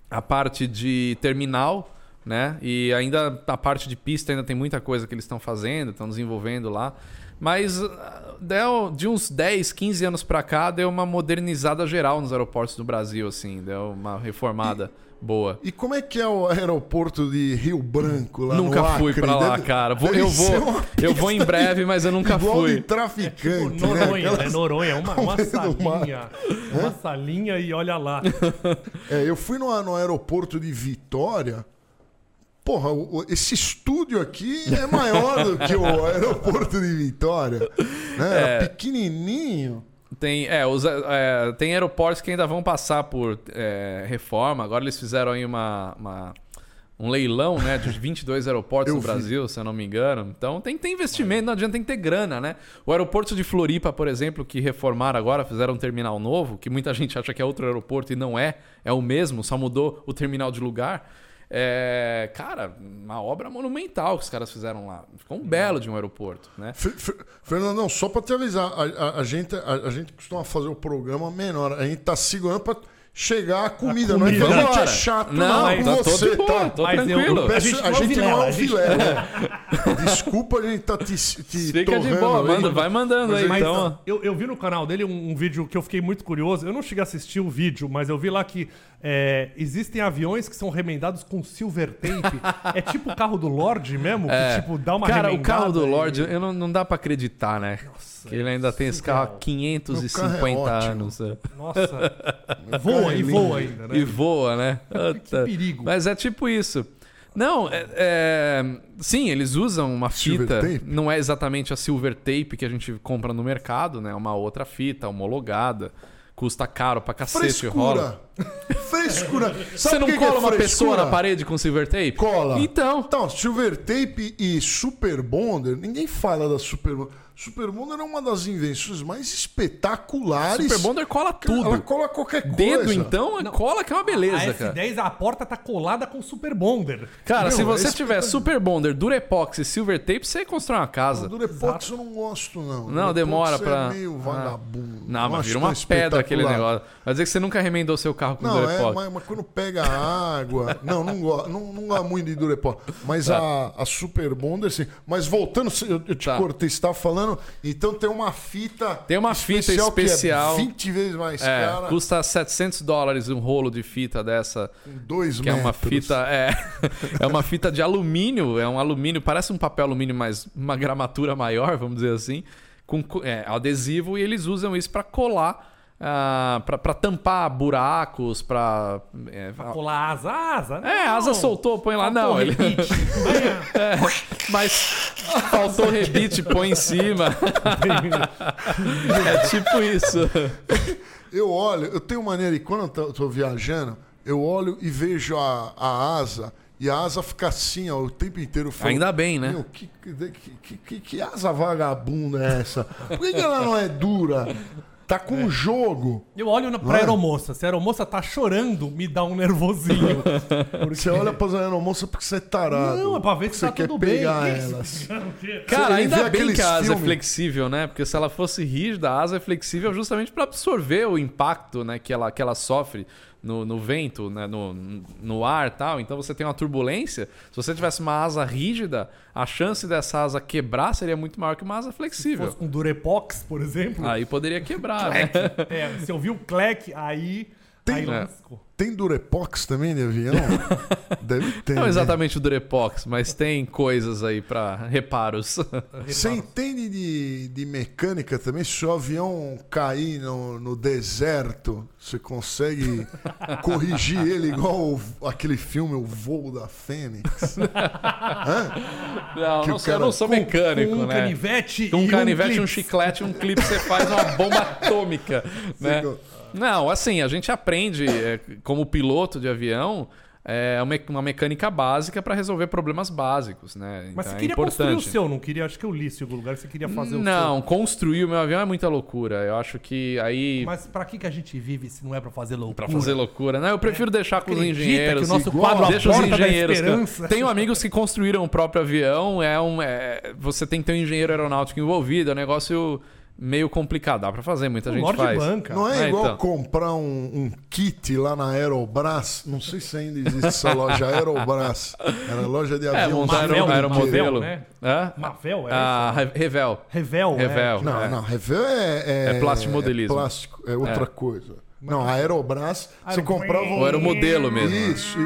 a parte de terminal, né? E ainda a parte de pista ainda tem muita coisa que eles estão fazendo, estão desenvolvendo lá. Mas ah, deu, de uns 10, 15 anos pra cá, deu uma modernizada geral nos aeroportos do Brasil, assim, deu uma reformada boa. E como é que é o aeroporto de Rio Branco lá nunca no Acre? fui pra lá, Deve- cara. Vou- eu vou, uma eu vou em breve, mas eu nunca igual fui. de traficante, Tipo, né? Noronha, Aquelas- é Noronha, uma, uma salinha. Uma salinha e olha lá. É, eu fui no, no aeroporto de Vitória. Porra, esse estúdio aqui é maior do que o aeroporto de Vitória. Né? É. Era pequenininho. Tem, é, os, é, tem aeroportos que ainda vão passar por é, reforma. Agora eles fizeram aí uma, uma- um leilão né, de 22 aeroportos no. Brasil, se eu não me engano. Então tem que ter investimento, não adianta, tem que ter grana, né? O aeroporto de Floripa, por exemplo, que reformaram agora, fizeram um terminal novo, que muita gente acha que é outro aeroporto e não é, é o mesmo, só mudou o terminal de lugar. É, cara, uma obra monumental que os caras fizeram lá. Ficou um belo de um aeroporto, né? Fer- Fer- Fernandão, só pra te avisar, a, a- a gente, a, a gente costuma fazer o programa menor. A gente tá segurando pra chegar a comida. A não é que a comida. gente é chato, Não, não, mas com tá você, boa, tá? tô Mas tranquilo. Eu peço- A gente não é não é gente- filé. né? Desculpa, a gente tá te, te Fica de boa, manda, vai mandando aí Mas então. eu, eu vi no canal dele um, um vídeo que eu fiquei muito curioso. Eu não cheguei a assistir o vídeo, mas eu vi lá que é, existem aviões que são remendados com silver tape. é tipo o carro do Lorde mesmo? Que tipo, dá uma Cara, o carro do e- Lorde, eu não, não dá pra acreditar, né? que ele ainda tem esse carro há surreal. 550 Meu carro é anos. é. Nossa. voa e lindo. voa ainda, né? E voa, né? Puta. perigo. Mas é tipo isso. Não, é, é- sim, eles usam uma Silver fita. tape? Não é exatamente a silver tape que a gente compra no mercado, né? É uma outra fita homologada. Custa caro pra cacete, rola. Frescura. Frescura. Sabe Você não que que cola é uma pessoa frescura? na parede com silver tape? Cola. Então. Então, Silver Tape e Super Bonder, ninguém fala da Super Bonder. Super Bonder é uma das invenções mais espetaculares. Super Bonder cola tudo. Ela cola qualquer coisa. Dedo, então, cola que é uma beleza, a cara. S10, a porta tá colada com Super Bonder. Cara, Meu, se você é tiver Super Bonder, Durepox e Silver Tape, você constrói uma casa. Durepox eu não gosto, não. Não, Durepox demora é pra- meio Ah. vagabundo. Não, mas vira uma pedra aquele negócio. Vai dizer que você nunca remendou seu carro com Não, é, Durepox. mas, mas quando pega água. não, não gosto não, não gosto muito de Durepox. Mas a, a Super Bonder, sim. Mas voltando, eu, eu te Tá. cortei, você estava falando. Então tem uma fita. Tem uma fita que especial. é 20 vezes mais É, cara. custa 700 dólares um rolo de fita dessa, com dois que é uma metros. fita, é, é uma fita de alumínio, é um alumínio, parece um papel alumínio, mas uma gramatura maior, vamos dizer assim, com co- é, adesivo e eles usam isso para colar, ah, pra para tampar buracos, para é, Colar asa, asa. é, não. asa soltou, põe lá, não, Faltou ele, é, mas faltou rebite, põe em cima, é tipo isso. Eu olho, eu tenho maneira, e quando eu tô, tô viajando, eu olho e vejo a, a asa, e a asa fica assim, ó, o tempo inteiro. Falo, Ainda bem, né? Meu, que, que, que, que, que asa vagabunda é essa? Por que, que ela não é dura? Tá com um jogo. Eu olho na- pra é? aeromoça. Se a aeromoça tá chorando, me dá um nervosinho. Porque... Você olha pra aeromoça porque você é tarado. Não, é pra ver que você tá quer tudo pegar bem. elas. Cara, ainda bem que a asa é filmes- flexível, né? Porque se ela fosse rígida, a asa é flexível justamente para absorver o impacto né, que, ela, que ela sofre no, no vento, né, no, no ar e tal. Então você tem uma turbulência. Se você tivesse uma asa rígida, a chance dessa asa quebrar seria muito maior que uma asa Se flexível. fosse com Durepox, por exemplo. Aí poderia quebrar, né? É, se eu vi o clec, aí. Tem- É. Tem Durepox também de avião? Deve ter. Não né? exatamente o Durepox, mas tem coisas aí para reparos. Você entende de, de mecânica também? Se o avião cair no, no deserto, você consegue corrigir ele igual o- aquele filme O Voo da Fênix? Não, Que não sou, eu cara- não sou mecânico, com um né? canivete Com um e canivete, um, chiclete, um clipe, você faz uma bomba atômica, né? Não, assim, a gente aprende é, como piloto de avião é, uma, mecânica básica para resolver problemas básicos, né? Mas Então, você é queria construir o seu, não queria? Acho que eu li algum lugar. Você queria fazer o Não, construir o meu avião é muita loucura. Eu acho que aí seu. Mas pra que, que a gente vive se não é pra fazer loucura? Pra fazer loucura, né? Eu prefiro deixar com os Acredita engenheiros. que o nosso igual- quadro deixa os da engenheiros. Esperança. Tenho amigos que construíram o próprio avião. É um, é- você tem que ter um engenheiro aeronáutico envolvido. É um negócio meio complicado. Dá pra fazer, muita O gente Lorde faz. banca. Não é É, igual então. comprar um, um kit lá na Aerobras? Não sei se ainda existe essa loja Aerobras. Era loja de É, avião. montar Mavel, aero, Mavel, aeromodelo. né? Hã? Mavel, é Ah, Revel. Revel, Revel. É. Não, É. não, Revel é, é, É plastimodelismo. É plástico, é outra É. coisa. Não, a Aerobras, você comprava um... Ou era o modelo mesmo. Isso.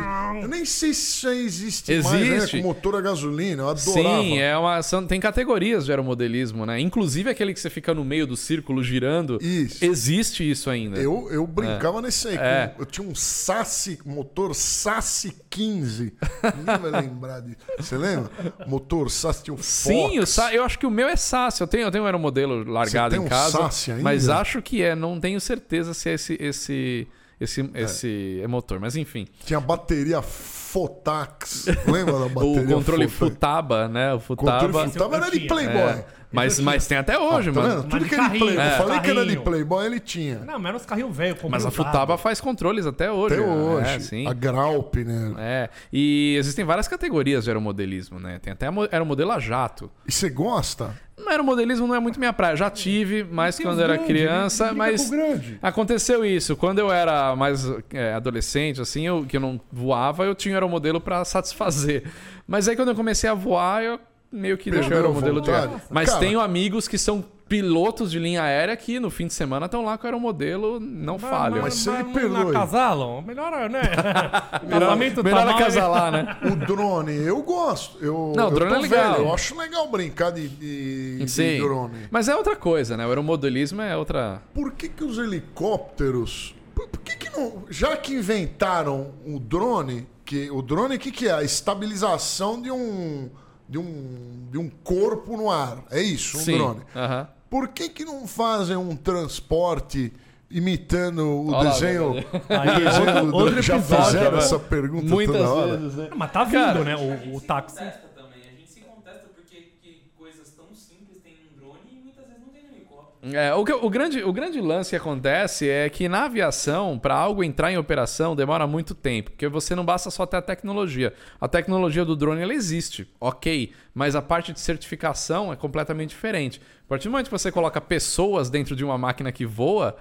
Eu nem sei se isso aí existe, mais, né? Existe. Com motor a gasolina. Eu adorava. Sim, é uma, tem categorias de aeromodelismo, né? Inclusive aquele que você fica no meio do círculo girando. Isso. Existe isso ainda. Eu, eu brincava nesse aí. É. Eu tinha um Sassi, motor Sassi 15. Ninguém vai lembrar disso. Você lembra? Motor Sassi tinha o Sim, o Fox. Sa- eu acho que o meu é SASS. Eu tenho, eu tenho um aeromodelo largado Você tem em um casa. SASS ainda? Mas acho que é. Não tenho certeza se é esse, esse, esse, É. esse motor. Mas enfim. Tinha bateria Fotax. Lembra da O bateria controle Fotax? Futaba, né? O Futaba. Controle Futaba era de. Playboy. É. Mas, mas tem até hoje, Ah, tá mano. vendo? Tudo de que era de carrinho, Playboy. é. Eu falei que era de Carrinho. Playboy, ele tinha. Não, mas era uns carrinhos velhos. Mas a Futaba faz controles até hoje. Até né? hoje. É, sim. A Graup, né? É, e existem várias categorias de aeromodelismo, né? Tem até a mo- aeromodelo a jato. E você gosta? Aeromodelismo não é muito minha praia. Já tive, mas Tem quando era criança, né? Liga mas pro grande. aconteceu isso. Quando eu era mais é, adolescente, assim, eu, que eu não voava, eu tinha um aeromodelo pra satisfazer. Mas aí quando eu comecei a voar, eu meio que deixei o aeromodelo de lado. Mas Cara. tenho amigos que são pilotos de linha aérea que no fim de semana estão lá com o aeromodelo, não falham. mas se ele não perdoe. acasalam, melhor, né? Casamento Melhor mal, acasalar, né? O drone, eu gosto. Eu, Não, o drone é legal. velho, eu acho legal brincar de, de, de Sim. drone. Mas é outra coisa, né? O aeromodelismo é outra. Por que, que os helicópteros. Por, por que, que não. Já que inventaram o drone, que o drone o que, que é? A estabilização de um. De um, de um corpo no ar. É isso, um Sim. drone. Aham. Por que, que não fazem um transporte imitando o desenho? Aí, o desenho do outro? Já episódio, fizeram né? essa pergunta Muitas toda hora? vezes, né? Mas tá vindo, Cara, né? O, o táxi. contesta também. A gente se contesta porque que coisas tão simples tem um drone e muitas vezes não tem no helicóptero. É, o, o grande, o grande lance que acontece é que na aviação, para algo entrar em operação, demora muito tempo, porque você não basta só ter a tecnologia. A tecnologia do drone ela existe, ok, mas a parte de certificação é completamente diferente. A partir do momento que você coloca pessoas dentro de uma máquina que voa,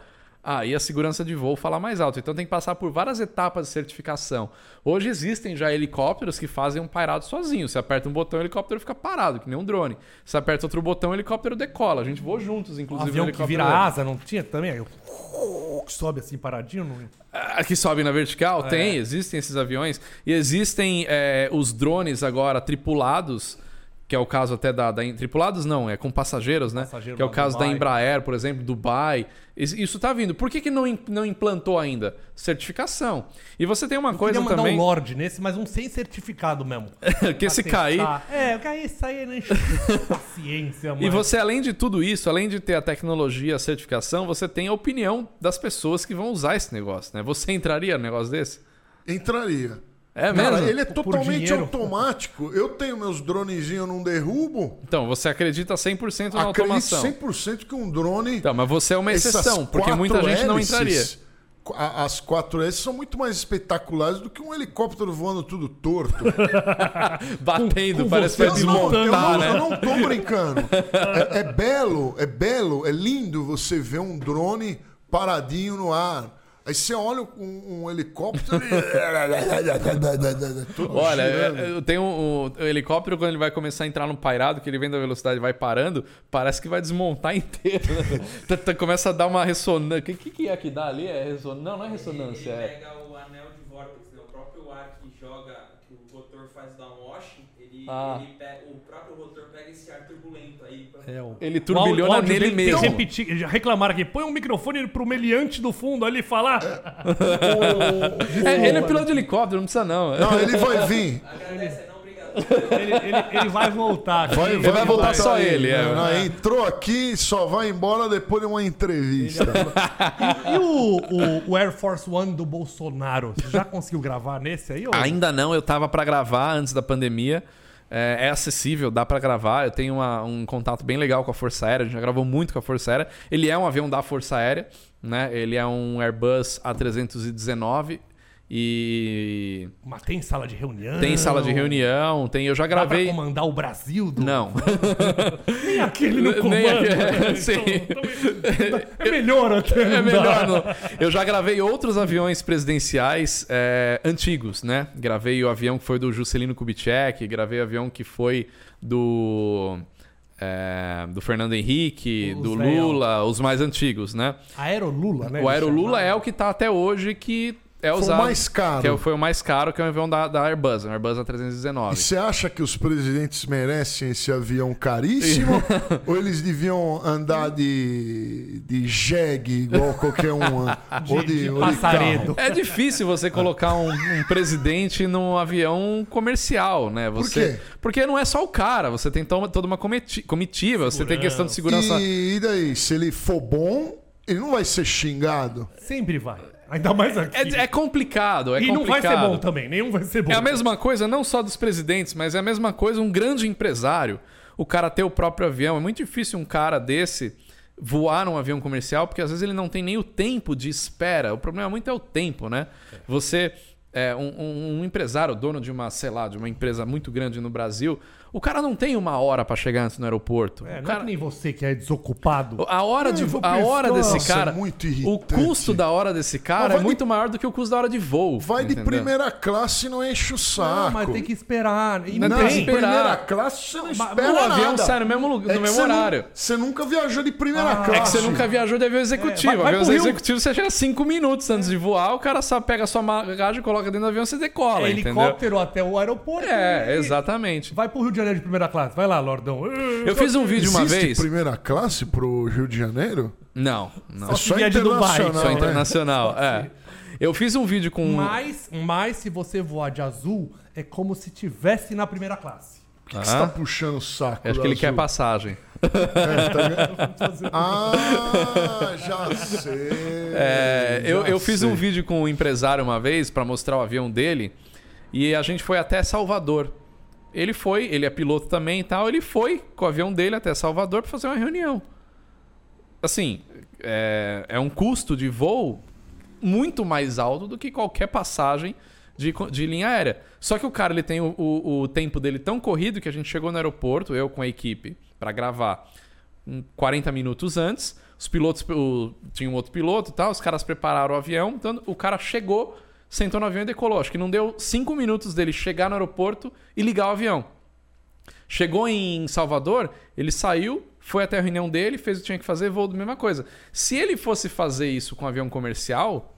aí a segurança de voo fala mais alto. Então tem que passar por várias etapas de certificação. Hoje existem já helicópteros que fazem um pairado sozinho. Você aperta um botão, o helicóptero fica parado, que nem um drone. Você aperta outro botão, o helicóptero decola. A gente voou juntos, Um inclusive. avião no que vira asa, não tinha também? Aí, que sobe assim paradinho. Não... Ah, Que sobe na vertical? É. Tem, existem esses aviões. E existem é, os drones agora tripulados, que é o caso até da, da- Tripulados não, é com passageiros, né? Passageiro que é o caso da Dubai. Embraer, por exemplo, Dubai. Is- Isso tá vindo. Por que, que não, não implantou ainda? Certificação. E você tem uma coisa Queria mandar também. um Lorde nesse, mas um sem certificado mesmo. que se cair. É, o cair isso aí, né? Paciência, mano. E você, além de tudo isso, além de ter a tecnologia, a certificação, você tem a opinião das pessoas que vão usar esse negócio, né? Você entraria no negócio desse? Entraria. É mesmo? Cara, ele é Por totalmente dinheiro. automático. Eu tenho meus dronezinhos, eu não derrubo. Então, você acredita 100% na Acredito automação. 100% que um drone. Então, mas você é uma exceção, porque muita quatro gente não hélices, entraria. As quatro hélices são muito mais espetaculares do que um helicóptero voando tudo torto. Batendo, com parece que vai eu, não, eu, desmontar, não, né? eu não tô brincando. É, é belo, é belo, é lindo você ver um drone paradinho no ar. Aí você olha um, um helicóptero e... Olha, eu tenho um, o helicóptero, quando ele vai começar a entrar no pairado, que ele vem da velocidade e vai parando, parece que vai desmontar inteiro. Tá- Começa a dar uma ressonância. O que, que, que é que dá ali? É ressonância? Não, não é ressonância. Ele É... pega o anel de vórtex, né? o próprio ar que joga, que o rotor faz downwashing, ele, Ah. ele pega, o próprio rotor pega esse ar turbulento aí. pra- É, o- Ele o turbilhona áudio nele tem mesmo. repetir. Já reclamaram aqui. Põe um microfone pro meliante do fundo ali falar. É, ele é piloto de helicóptero, não precisa não. Não, ele vai vir. Agradece, não, obrigado. Ele, ele- ele vai voltar. aqui. Vai, vai voltar só aí. ele, é. Não, entrou aqui, só vai embora depois de uma entrevista. E o, o- o Air Force One do Bolsonaro? Você já conseguiu gravar nesse aí? Ou... Ainda não, eu tava pra gravar antes da pandemia. É, é acessível, dá pra gravar. Eu tenho uma- um contato bem legal com a Força Aérea. A gente já gravou muito com a Força Aérea. Ele é um avião da Força Aérea, né? Ele é um Airbus A319 e Mas tem sala de reunião? tem sala de reunião. Tem, eu já Dá pra gravei. comandar o Brasil? Do... Não. Nem aquele no Nem comando. aquele- né? sim. Então, é melhor até. É melhor não. Eu já gravei outros aviões presidenciais é, antigos, né? Gravei o avião que foi do Juscelino Kubitschek, gravei o avião que foi do é, do Fernando Henrique, Os do. Lula, os mais antigos, né? Aerolula, né? O Aerolula é o que tá até hoje que é Foi o usado. mais caro. Que é- foi o mais caro, que é o avião da, da Airbus, um Airbus E A319. você acha que os presidentes merecem esse avião caríssimo? ou eles deviam andar de, de jegue igual qualquer um? ou de, de ou de passaredo. carro? É difícil você colocar um, um presidente num avião comercial, né? Você, quê? Porque não é só o cara, você tem to- toda uma cometi- comitiva, você tem questão de segurança. E, e daí, se ele for bom, ele não vai ser xingado? Sempre vai. Ainda mais aqui. É, é complicado, é e não vai complicado. ser bom também. Nenhum vai ser bom. É a mesma coisa, não só dos presidentes, mas é a mesma coisa um grande empresário, o cara ter o próprio avião. É muito difícil um cara desse voar num avião comercial, porque às vezes ele não tem nem o tempo de espera. O problema muito é o tempo, né? Você, é, um, um- um empresário, dono de uma, sei lá, de uma empresa muito grande no Brasil, O cara não tem uma hora pra chegar antes no aeroporto. É, o não é cara... nem você que é desocupado. A hora, de, vou a hora desse nossa, cara. muito o custo da hora desse cara Mas é vai de- muito maior do que o custo da hora de voo. Vai de entendeu? primeira classe e não enche o saco. Não, mas tem que esperar. E Não não, tem Não, que esperar. primeira classe você não Mas espera No avião nada. sai no mesmo, lu- É no mesmo horário. Você nunca viajou de primeira Ah, classe. É que você nunca viajou de avião executivo. É, vai- vai avião executivo você chega 5 minutos antes de voar, o cara só pega a sua bagagem, coloca dentro do avião e você decola, É entendeu? helicóptero até o aeroporto. É, e- exatamente. Vai pro Rio de Janeiro de primeira classe. Vai lá, Lordão. Eu fiz um vídeo uma Existe vez. primeira classe pro Rio de Janeiro? Não, não. Só É só vier de Dubai. internacional, Só né? internacional, é. Eu fiz um vídeo com. Mas, mas se você voar de azul, é como se tivesse na primeira classe. Por que, que você Ah. tá puxando o saco? Acho do que ele azul? quer passagem. Ah, já sei. É, eu, já eu fiz um sei. vídeo com um empresário uma vez pra mostrar o avião dele e a gente foi até Salvador. Ele foi, ele é piloto também e tal, ele foi com o avião dele até Salvador pra fazer uma reunião. Assim, é, é um custo de voo muito mais alto do que qualquer passagem de, de linha aérea. Só que o cara ele tem o, o- o tempo dele tão corrido que a gente chegou no aeroporto, eu com a equipe, pra gravar hum, 40 minutos antes. Os pilotos, o, tinha um outro piloto e tal, os caras prepararam o avião, então o cara chegou, sentou no avião e decolou. Acho que não deu 5 minutos dele chegar no aeroporto e ligar o avião. Chegou em Salvador, ele saiu, foi até a reunião dele, fez o que tinha que fazer, voou da mesma coisa. Se ele fosse fazer isso com um avião comercial,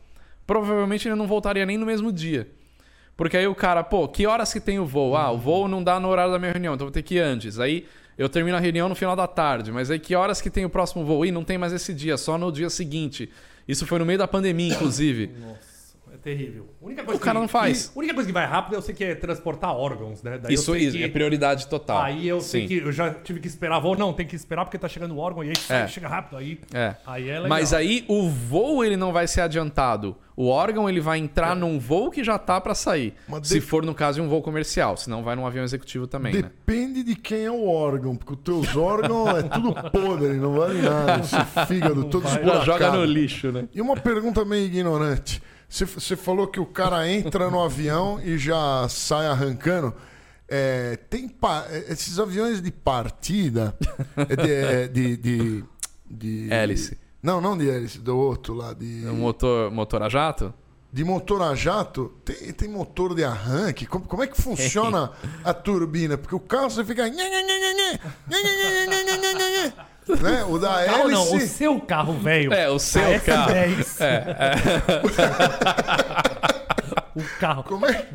provavelmente ele não voltaria nem no mesmo dia. Porque aí o cara, pô, que horas que tem o voo? Ah, o voo não dá no horário da minha reunião, então vou ter que ir antes. Aí eu termino a reunião no final da tarde, mas aí que horas que tem o próximo voo? Ih, não tem mais esse dia, só no dia seguinte. Isso foi no meio da pandemia, inclusive. Nossa, terrível. A única coisa O cara que- não faz. A única coisa que vai rápido eu sei que é transportar órgãos, né? Daí eu Isso, sei isso que- é prioridade total. Aí eu sei Sim. que eu já tive que esperar voo. Não, tem que esperar porque tá chegando o órgão e aí É. chega rápido. Aí, É. aí é legal. Mas aí o voo ele não vai ser adiantado. O órgão ele vai entrar num voo que já tá pra sair. Mas Se de- for no caso de um voo comercial, senão vai num avião executivo também, né? Depende de quem é o órgão, porque os teus órgãos é tudo podre, não vale nada. Esse fígado todo esburacado. joga no lixo, né? E uma pergunta meio ignorante. Você- falou que o cara entra no avião e já sai arrancando. É, tem pa- é, esses aviões de partida é de, é de, de, de- Hélice. Não, não de hélice, do outro lá de Um motor, motor a jato? de motor a jato. Tem, tem motor de arranque. Como, como é que funciona a turbina? Porque o carro você fica né? O da Carro não, o hélice seu carro, velho. É, o seu A carro. F10. o carro. Como é,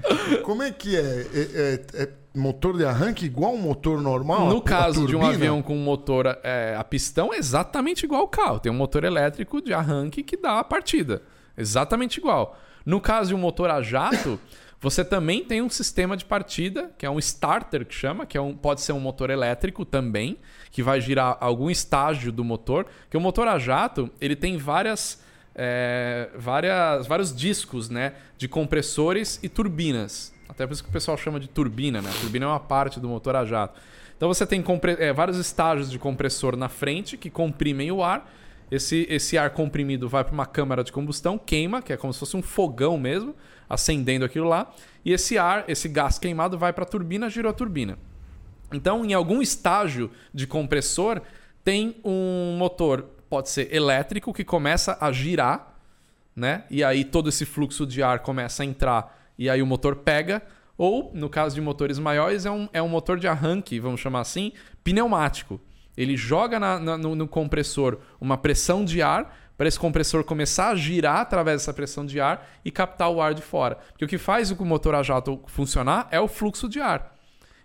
como é que é? É, é- é motor de arranque igual um motor normal? No A- a caso de um avião com motor é, a pistão, é exatamente igual ao carro. Tem um motor elétrico de arranque que dá a partida. Exatamente igual. No caso de um motor a jato, você também tem um sistema de partida, que é um starter que chama, que é um, pode ser um motor elétrico também, que vai girar algum estágio do motor. Que o motor a jato, ele tem várias, é, várias, vários discos né, de compressores e turbinas. Até por isso que o pessoal chama de turbina, né? A turbina é uma parte do motor a jato. Então você tem é, vários estágios de compressor na frente que comprimem o ar. Esse, esse ar comprimido vai para uma câmara de combustão, queima, que é como se fosse um fogão mesmo, acendendo aquilo lá. E esse ar, esse gás queimado vai para a turbina, girou a turbina. Então, em algum estágio de compressor, tem um motor, pode ser elétrico, que começa a girar, né? E aí todo esse fluxo de ar começa a entrar e aí o motor pega. Ou, no caso de motores maiores, é um, é um motor de arranque, vamos chamar assim, pneumático. Ele joga na- na- no, no compressor uma pressão de ar para esse compressor começar a girar através dessa pressão de ar e captar o ar de fora. Porque o que faz o motor a jato funcionar é o fluxo de ar.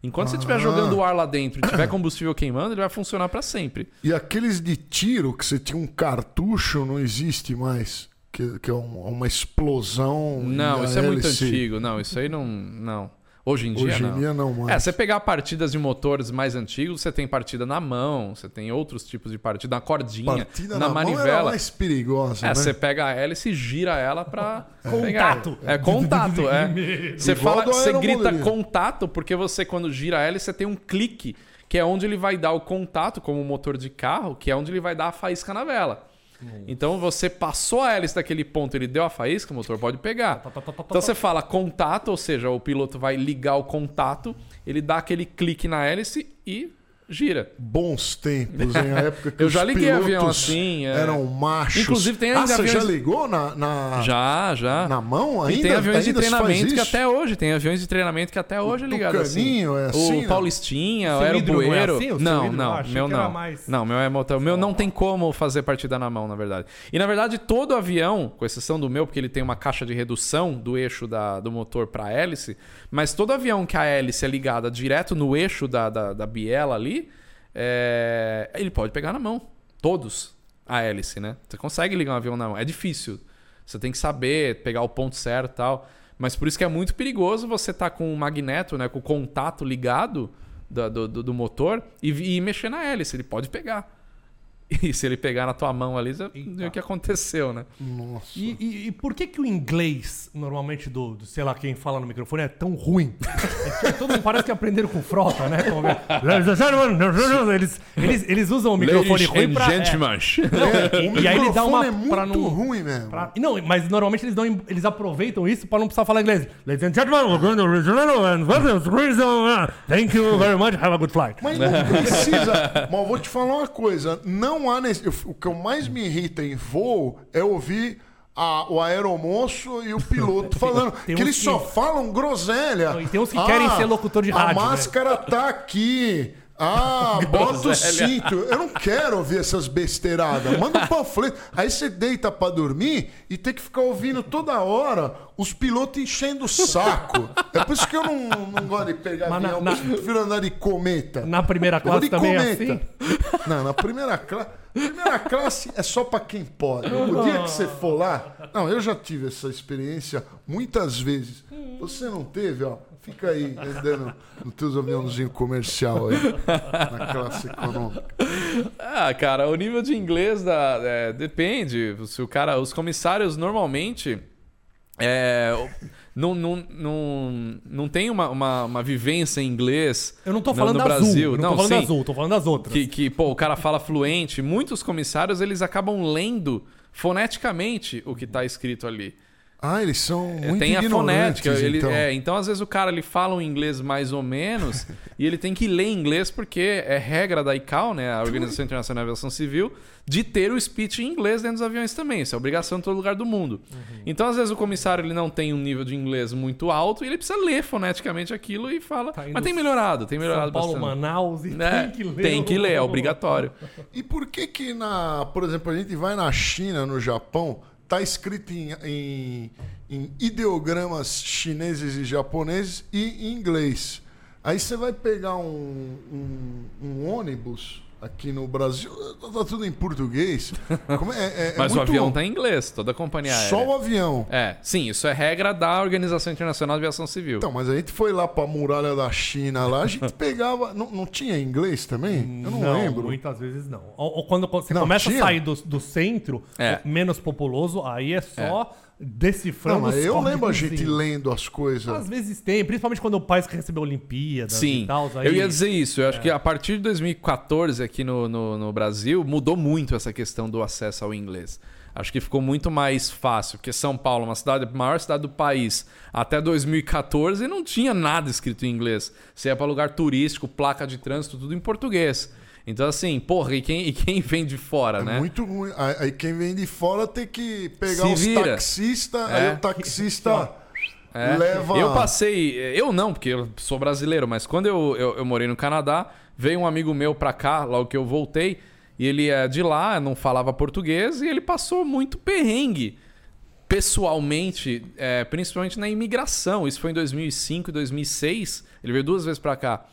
Enquanto você estiver Ah. jogando o ar lá dentro e tiver combustível queimando, ele vai funcionar para sempre. E aqueles de tiro que você tinha um cartucho não existe mais. Que, que é um- uma explosão. Não, isso é muito antigo. Não, isso aí não. Não. Hoje em dia Hoje não. em dia não mais. É, você pegar partidas de motores mais antigos, você tem partida na mão, você tem outros tipos de partida, na cordinha, Partida na, na, mão era manivela. mais perigosa, É, né? você pega a hélice e gira ela pra. Contato. É contato, é. Você fala, você grita contato porque você, quando gira a hélice, você tem um clique, que é onde ele vai dar o contato, como o motor de carro, que é onde ele vai dar a faísca na vela. Então você passou a hélice daquele ponto, ele deu a faísca, o motor pode pegar. Então você fala contato, ou seja, o piloto vai ligar o contato, ele dá aquele clique na hélice e gira. Bons tempos, em a época que Eu os já liguei pilotos avião assim, é. eram machos. Inclusive, tem ah, ainda você já aviões- ligou na, na, Já, já. na mão ainda? E tem aviões de Ainda faz treinamento que até hoje, tem aviões de treinamento que até hoje é ligado assim. É assim, O né? Paulistinha, o é Aerobueiro. assim? O não, não, meu não. mais- Não, meu é motor. O meu não tem como fazer partida na mão, na verdade. E na verdade, todo avião, com exceção do meu, porque ele tem uma caixa de redução do eixo da- do motor para a hélice, mas todo avião que a hélice é ligada direto no eixo da, da, da biela ali, é, ele pode pegar na mão. Todos. A hélice, né? Você consegue ligar um avião na mão. É difícil. Você tem que saber pegar o ponto certo e tal. Mas por isso que é muito perigoso você estar com o magneto, né? Com o contato ligado do, do, do motor e, e mexer na hélice. Ele pode pegar. E se ele pegar na tua mão ali, você o que aconteceu, né? Nossa. E, e- e por que que o inglês, normalmente, do, do, sei lá, quem fala no microfone, é tão ruim? É que todo mundo parece que aprenderam com frota, né? É- Eles, eles, eles usam o microfone ruim pra... é, É, e, e aí ele dá uma... é muito não, ruim mesmo. pra- não, mas normalmente eles, dão, eles aproveitam isso pra não precisar falar inglês. Ladies and gentlemen, we're going to original and Arizona. Thank you very much, have a good flight. Mas não precisa. Mas vou te falar uma coisa. Não há. nesse- O que eu mais me irrita em voo é ouvir. a- o aeromoço e o piloto falando que eles que- só falam groselha. Não, e tem uns que querem ser locutor de rádio, A né? máscara tá aqui. Ah, bota o cinto. Eu não quero ouvir essas besteiradas. Manda um panfleto. Aí você deita pra dormir e tem que ficar ouvindo toda hora os pilotos enchendo o saco. É por isso que eu não, não gosto de pegar Mas avião. na- eu prefiro andar de cometa. Na primeira classe também é cometa. assim? Não, na primeira classe. Primeira classe é só pra quem pode. O dia que você for lá. Não, eu já tive essa experiência muitas vezes. Você não teve, ó. Fica aí andando nos teus aviãozinhos comercial aí. Na classe econômica. Ah, cara, o nível de inglês da, é, depende. Se o cara, os comissários normalmente é, não, não, não, não tem uma, uma, uma vivência em inglês. Eu não tô no- falando no azul. Brasil. eu não, tô falando sim, azul, tô falando das outras. Que, que pô, o cara fala fluente. Muitos comissários eles acabam lendo foneticamente o que tá escrito ali. Ah, eles são muito tem a fonética. Ele, então. é, então, às vezes, o cara ele fala um inglês mais ou menos e ele tem que ler inglês porque é regra da ICAO, né, a Organização Internacional de Aviação Civil, de ter o speech em inglês dentro dos aviões também. Isso é obrigação em todo lugar do mundo. Então, às vezes, o comissário ele não tem um nível de inglês muito alto e ele precisa ler foneticamente aquilo e fala. Tá Mas tem melhorado, tem melhorado São Paulo, bastante. Manaus e É, tem que ler. tem que ler, é obrigatório. E por que que na, por exemplo, a gente vai na China, no Japão, tá escrito em, em, em ideogramas chineses e japoneses e em inglês. Aí você vai pegar um, um, um ônibus aqui no Brasil, tá tudo em português. Como é, é- é Mas o muito- avião tá em inglês, toda a companhia aérea. Só o avião. É, sim, isso é regra da Organização Internacional de Aviação Civil. Então, mas a gente foi lá pra muralha da China lá, a gente pegava. Não, não tinha inglês também? Eu não, lembro. Muitas vezes não. Ou, ou quando você Não, começa tinha? a sair do, do centro, É. menos populoso, aí é só decifrando Não, mas os eu lembro a gente lendo as coisas. Às vezes tem, principalmente quando o país que recebeu Olimpíadas Sim, e tal. Aí... eu ia dizer isso. Eu acho que a partir de 2014 aqui no, no, no Brasil mudou muito essa questão do acesso ao inglês. Acho que ficou muito mais fácil, porque São Paulo, uma cidade, a maior cidade do país, até 2014 não tinha nada escrito em inglês. Você ia para lugar turístico, placa de trânsito, tudo em português. Então, assim, porra, e quem, e quem vem de fora, É né? muito ruim. Aí quem vem de fora tem que pegar Se os vira. taxistas, É. aí o taxista É. leva. Eu passei, eu não, porque eu sou brasileiro, mas quando eu, eu, eu morei no Canadá, veio um amigo meu pra cá, logo que eu voltei, e ele é de lá, não falava português, e ele passou muito perrengue pessoalmente, é, principalmente na imigração. Isso foi em 2005 e 2006. Ele veio duas vezes pra cá.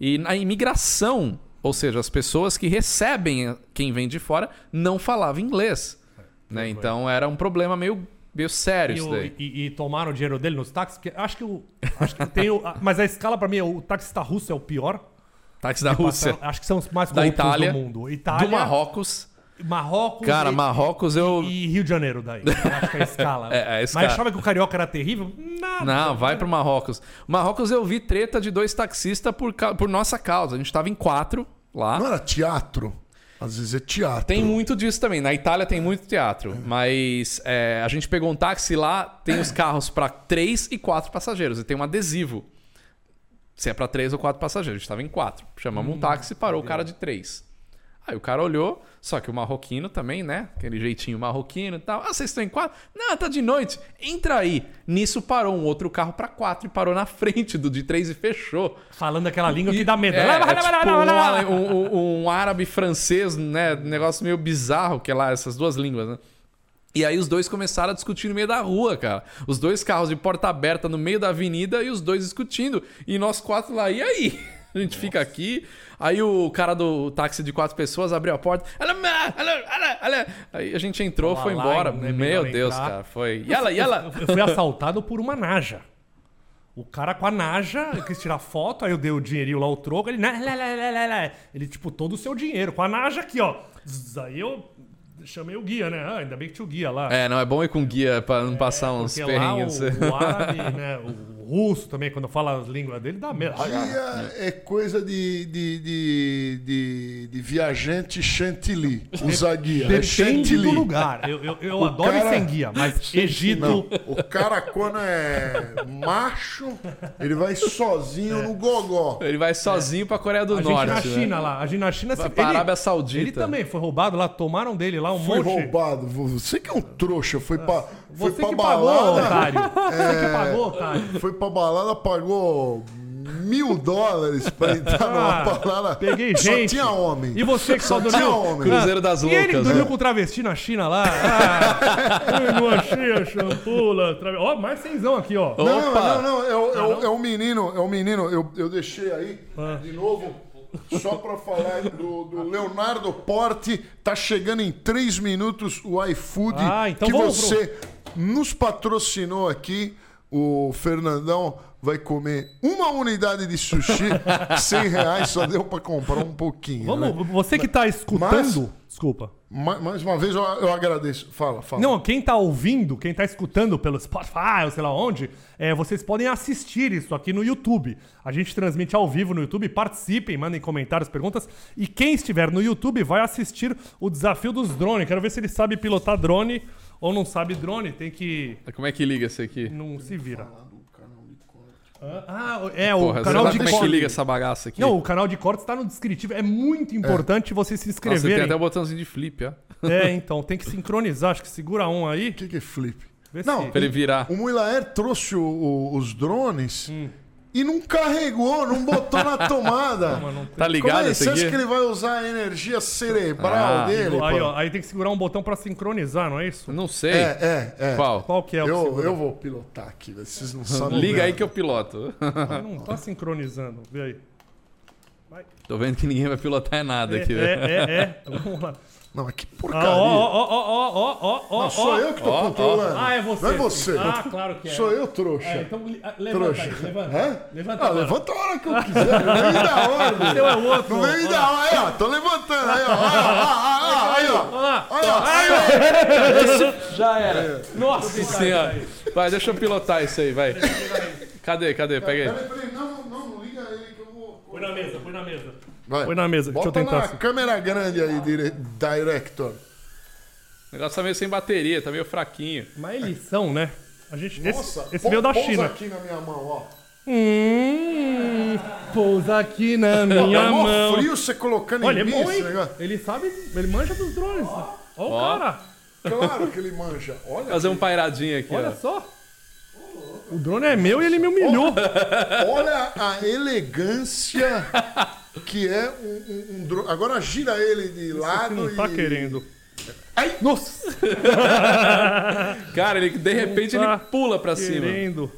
E na imigração, ou seja, as pessoas que recebem quem vem de fora não falavam inglês. Né? Então era um problema meio, meio sério E, isso o- daí. e- e tomaram o dinheiro dele nos táxis? Porque acho que o. Acho que tem o, mas a escala pra mim, o taxista russo é o pior. Táxi da Rússia. Passa- Acho que são os mais corruptos Itália, do mundo. Itália, do Marrocos. Marrocos Cara, e, Marrocos eu. e Rio de Janeiro daí. Eu acho que é a escala. É, é a escala. Mas achava que o carioca era terrível? Nada. Não, vai pro Marrocos. Marrocos eu vi treta de dois taxistas por, por nossa causa. A gente tava em quatro lá. Não era teatro? Às vezes é teatro. Tem muito disso também. Na Itália tem muito teatro. Mas é, a gente pegou um táxi lá, tem os carros para três e quatro passageiros. E tem um adesivo. Se é para três ou quatro passageiros. A gente tava em quatro. Chamamos um táxi e parou o cara de três. Aí o cara olhou, só que o marroquino também, né? Aquele jeitinho marroquino e tal. Ah, vocês estão em quatro? Não, tá de noite. Entra aí. Nisso parou um outro carro para quatro e parou na frente do de três e fechou. Falando aquela língua que dá medo. É, é tipo um, um- um- árabe francês, né? Negócio meio bizarro, que é lá, essas duas línguas, né? E aí os dois começaram a discutir no meio da rua, cara. Os dois carros de porta aberta no meio da avenida e os dois discutindo. E nós quatro lá, e aí? A gente fica aqui. Aí o cara do táxi de quatro pessoas abriu a porta. Aí a gente entrou, Lá, foi lá, embora. não é Meu Deus, entrar. cara. Foi. E ela, e ela. Eu fui assaltado por uma naja. O cara com a naja, eu quis tirar foto, aí eu dei o dinheirinho lá, o troco, ele... "Lá, lá, lá, lá, lá, lá." Ele, tipo, todo o seu dinheiro, com a naja aqui, ó. Aí eu chamei o guia, né? Ah, ainda bem que tinha o guia lá. É, não, é bom ir com guia pra não passar uns lá o, perrengues. o árabe, né? O russo também, quando fala as línguas dele, dá medo. Guia é coisa de, de, de, de, de viajante chantilly. Usa guia. É Depende chantilly. do lugar. Eu, eu, eu adoro ir cara- sem guia, mas Egito... Não, o cara quando é macho, ele vai sozinho no gogó. Ele vai sozinho pra Coreia do A gente Norte. na né? China lá, a gente na China... Vai pra Arábia Saudita. Ele também foi roubado lá, tomaram dele lá um Foi monte... roubado. Você que é um trouxa, foi pra, foi Você pra que pagou, balada. otário. Você que pagou, otário. Foi pra balada, pagou mil dólares pra entrar Ah, numa balada. Peguei Só gente. tinha homem. E você que só, Só dormiu? tinha homem. Cruzeiro das E ele Loucas, dormiu né? com travesti na China lá. Ah, não achei a champula. Trave... Ó, mais cenzão aqui, ó. Não, Opa! não, não. É, o- é, o- é um menino, é um menino. Eu, eu deixei aí, de novo, só pra falar do, do Leonardo Porte. Tá chegando em três minutos o iFood Ah, então que vamos você nos patrocinou aqui. O Fernandão vai comer uma unidade de sushi, 100 reais, só deu pra comprar um pouquinho. né? Vamos, você que tá escutando. Desculpa. Ma- Mais uma vez eu, eu agradeço. Fala, fala. Não, quem tá ouvindo, quem tá escutando pelo Spotify ou sei lá onde, é, vocês podem assistir isso aqui no YouTube. A gente transmite ao vivo no YouTube, participem, mandem comentários, perguntas. E quem estiver no YouTube vai assistir o desafio dos drones. Quero ver se ele sabe pilotar drone ou não sabe drone. Tem que. Como é que liga esse aqui? Não se vira. Ah, é, o Porra, canal de como é que cortes. liga essa bagaça aqui. Não, o canal de cortes tá no descritivo. É muito importante você se Nossa, tem inscreverem. até o botãozinho de flip, ó. É, então, tem que sincronizar. Acho que segura um aí. O que, que é flip? Vê Não, se- Pra ele virar. O Muilaer trouxe o- o- os drones Hum. E não carregou, não botou na tomada. Não tem- Tá ligado Como é? Você acha que ele vai usar a energia cerebral Ah, dele? Aí, ó, aí tem que segurar um botão pra sincronizar, não é isso? Não sei. É, é, é. Qual? Qual que é o Eu, eu vou pilotar aqui, velho, vocês não sabem. Liga aí que eu piloto. Não tá sincronizando. Vê aí. Tô vendo que ninguém vai pilotar nada É, aqui, é, velho. é, é. Vamos lá. Não, mas que Ah, porcaria. ó, ó, ó, ó, ó, ó, ó, Não, sou eu que tô ó, controlando. Ah, é você. Não é você. Ah, claro que é. Sou eu, trouxa. É, então ah, levanta trouxa. aí, levanta. Hã? Levanta ah, levanta a hora que eu quiser. Não vem me dar ordem. Seu é outro. Não vem me Olha dar lá. ordem. Aí, ó. Tô levantando. Aí, ó. Aí, ó. Aí, ó. Olha lá. Aí, ó. Já era. Nossa senhora. Vai, deixa eu pilotar isso aí, vai. Cadê, cadê? Pega aí. Peraí, peraí. Não, não, não. Não liga ele que eu vou... Põe na mesa, põe na mesa. Vai. Põe na mesa, deixa Bota eu tentar na assim. câmera grande aí, dire... director. O negócio tá meio sem bateria, tá meio fraquinho. Mas eles são, né? A gente, Nossa, esse esse veio da pousa China. aqui na minha mão, ó. Hum, pousa aqui na Pô, minha tá mão. frio você colocando Olha, é em mim bom, esse hein? negócio. Ele sabe, ele manja dos drones. Olha o Ó. cara. Claro que ele manja. Olha, Fazer um pairadinho aqui, Olha ó. só. O drone é meu e ele me humilhou. olha a elegância que é um, um, um drone. Agora gira ele de lado não tá e... querendo. Ai, Nossa! Cara, ele de repente tá ele pula pra cima. Querendo.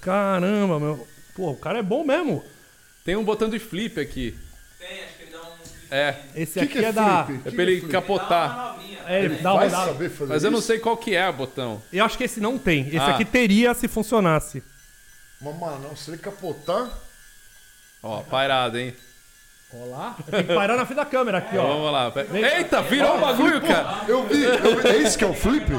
Caramba, meu. Pô, o cara é bom mesmo. Tem um botão de flip aqui. Tem, acho que ele dá um. É. Esse que aqui que é, é da. flip? É pra ele que é Dá capotar. uma novinha. É, dá uma saber fazer Mas eu não isso? sei qual que é o botão. Eu acho que esse não tem. Esse Ah. aqui teria se funcionasse. Mas, mano, se ele capotar... Ó, pairado, hein? Olha lá. Tem que parar na frente da câmera aqui, ó. Vamos lá. Eita, virou um bagulho, cara. Eu vi, eu vi. É isso que é o flip?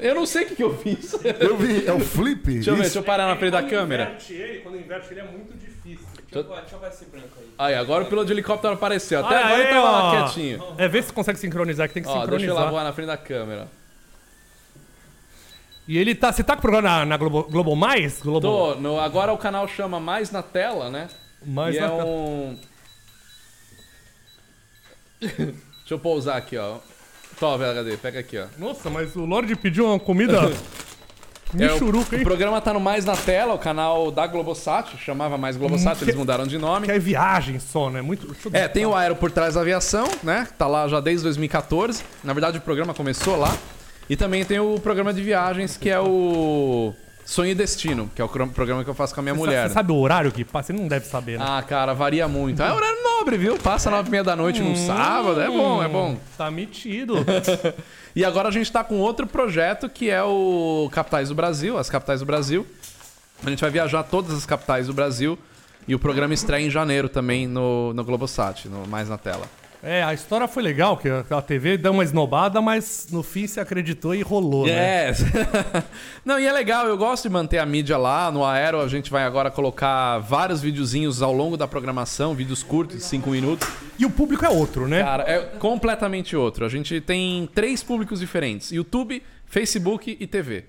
Eu não sei o que, que eu fiz. Eu vi, é o flip? Deixa eu ver, deixa eu parar na frente da Quando câmera. inverte ele, quando inverte ele é muito difícil. Deixa eu, deixa eu ver esse branco aí. Aí, agora o piloto de helicóptero apareceu. Até agora ele tava lá ó. quietinho. É, vê se consegue sincronizar, que tem que Ó, deixa eu lá sincronizar. voar na frente da câmera. E ele tá. Você tá com o programa na, na Globo, Globo Mais? Globo Tô, no, agora o canal chama Mais na Tela, né? Mais e é um... Deixa eu pousar aqui, ó. Tó, VHD, pega aqui, ó. Nossa, mas o Lorde pediu uma comida. É, o, Michuruca, o hein? programa tá no Mais na Tela, o canal da Globosat, chamava Mais Globosat, Hum, eles que- mudaram de nome. Que é viagem só, né? Muito. É, tem o Aero por trás da aviação, né? Tá lá já desde 2014. Na verdade, o programa começou lá. E também tem o programa de viagens, que é o Sonho e Destino, que é o programa que eu faço com a minha Você mulher. Você sabe o horário que passa? Você não deve saber, né? Ah, cara, varia muito. É horário nobre, viu? Passa nove e meia da noite Hum. num sábado, é bom, é bom. Tá metido. E agora a gente tá com outro projeto que é o Capitais do Brasil, as Capitais do Brasil. A gente vai viajar todas as capitais do Brasil. E o programa estreia em janeiro também no, no Globosat, no Mais na Tela. É, a história foi legal, que a TV deu uma esnobada, mas no fim se acreditou e rolou, né? É. Não, e é legal, eu gosto de manter a mídia lá. No Aero a gente vai agora colocar vários videozinhos ao longo da programação, vídeos curtos, de 5 minutos. E o público é outro, né? Cara, é completamente outro. A gente tem três públicos diferentes: YouTube, Facebook e TV.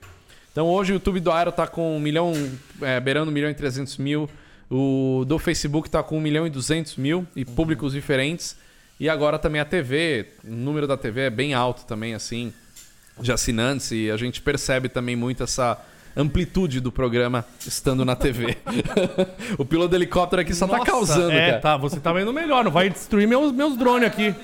Então hoje o YouTube do Aero tá com 1 milhão, é, beirando 1 milhão e 300 mil. O do Facebook tá com 1 milhão e 200 mil e públicos diferentes. E agora também a TV, o número da TV é bem alto também, assim, de assinantes. E a gente percebe também muito essa amplitude do programa estando na TV. o piloto do helicóptero aqui só tá Nossa, causando, É, cara. tá, você tá vendo melhor, não vai destruir meus, meus drones aqui.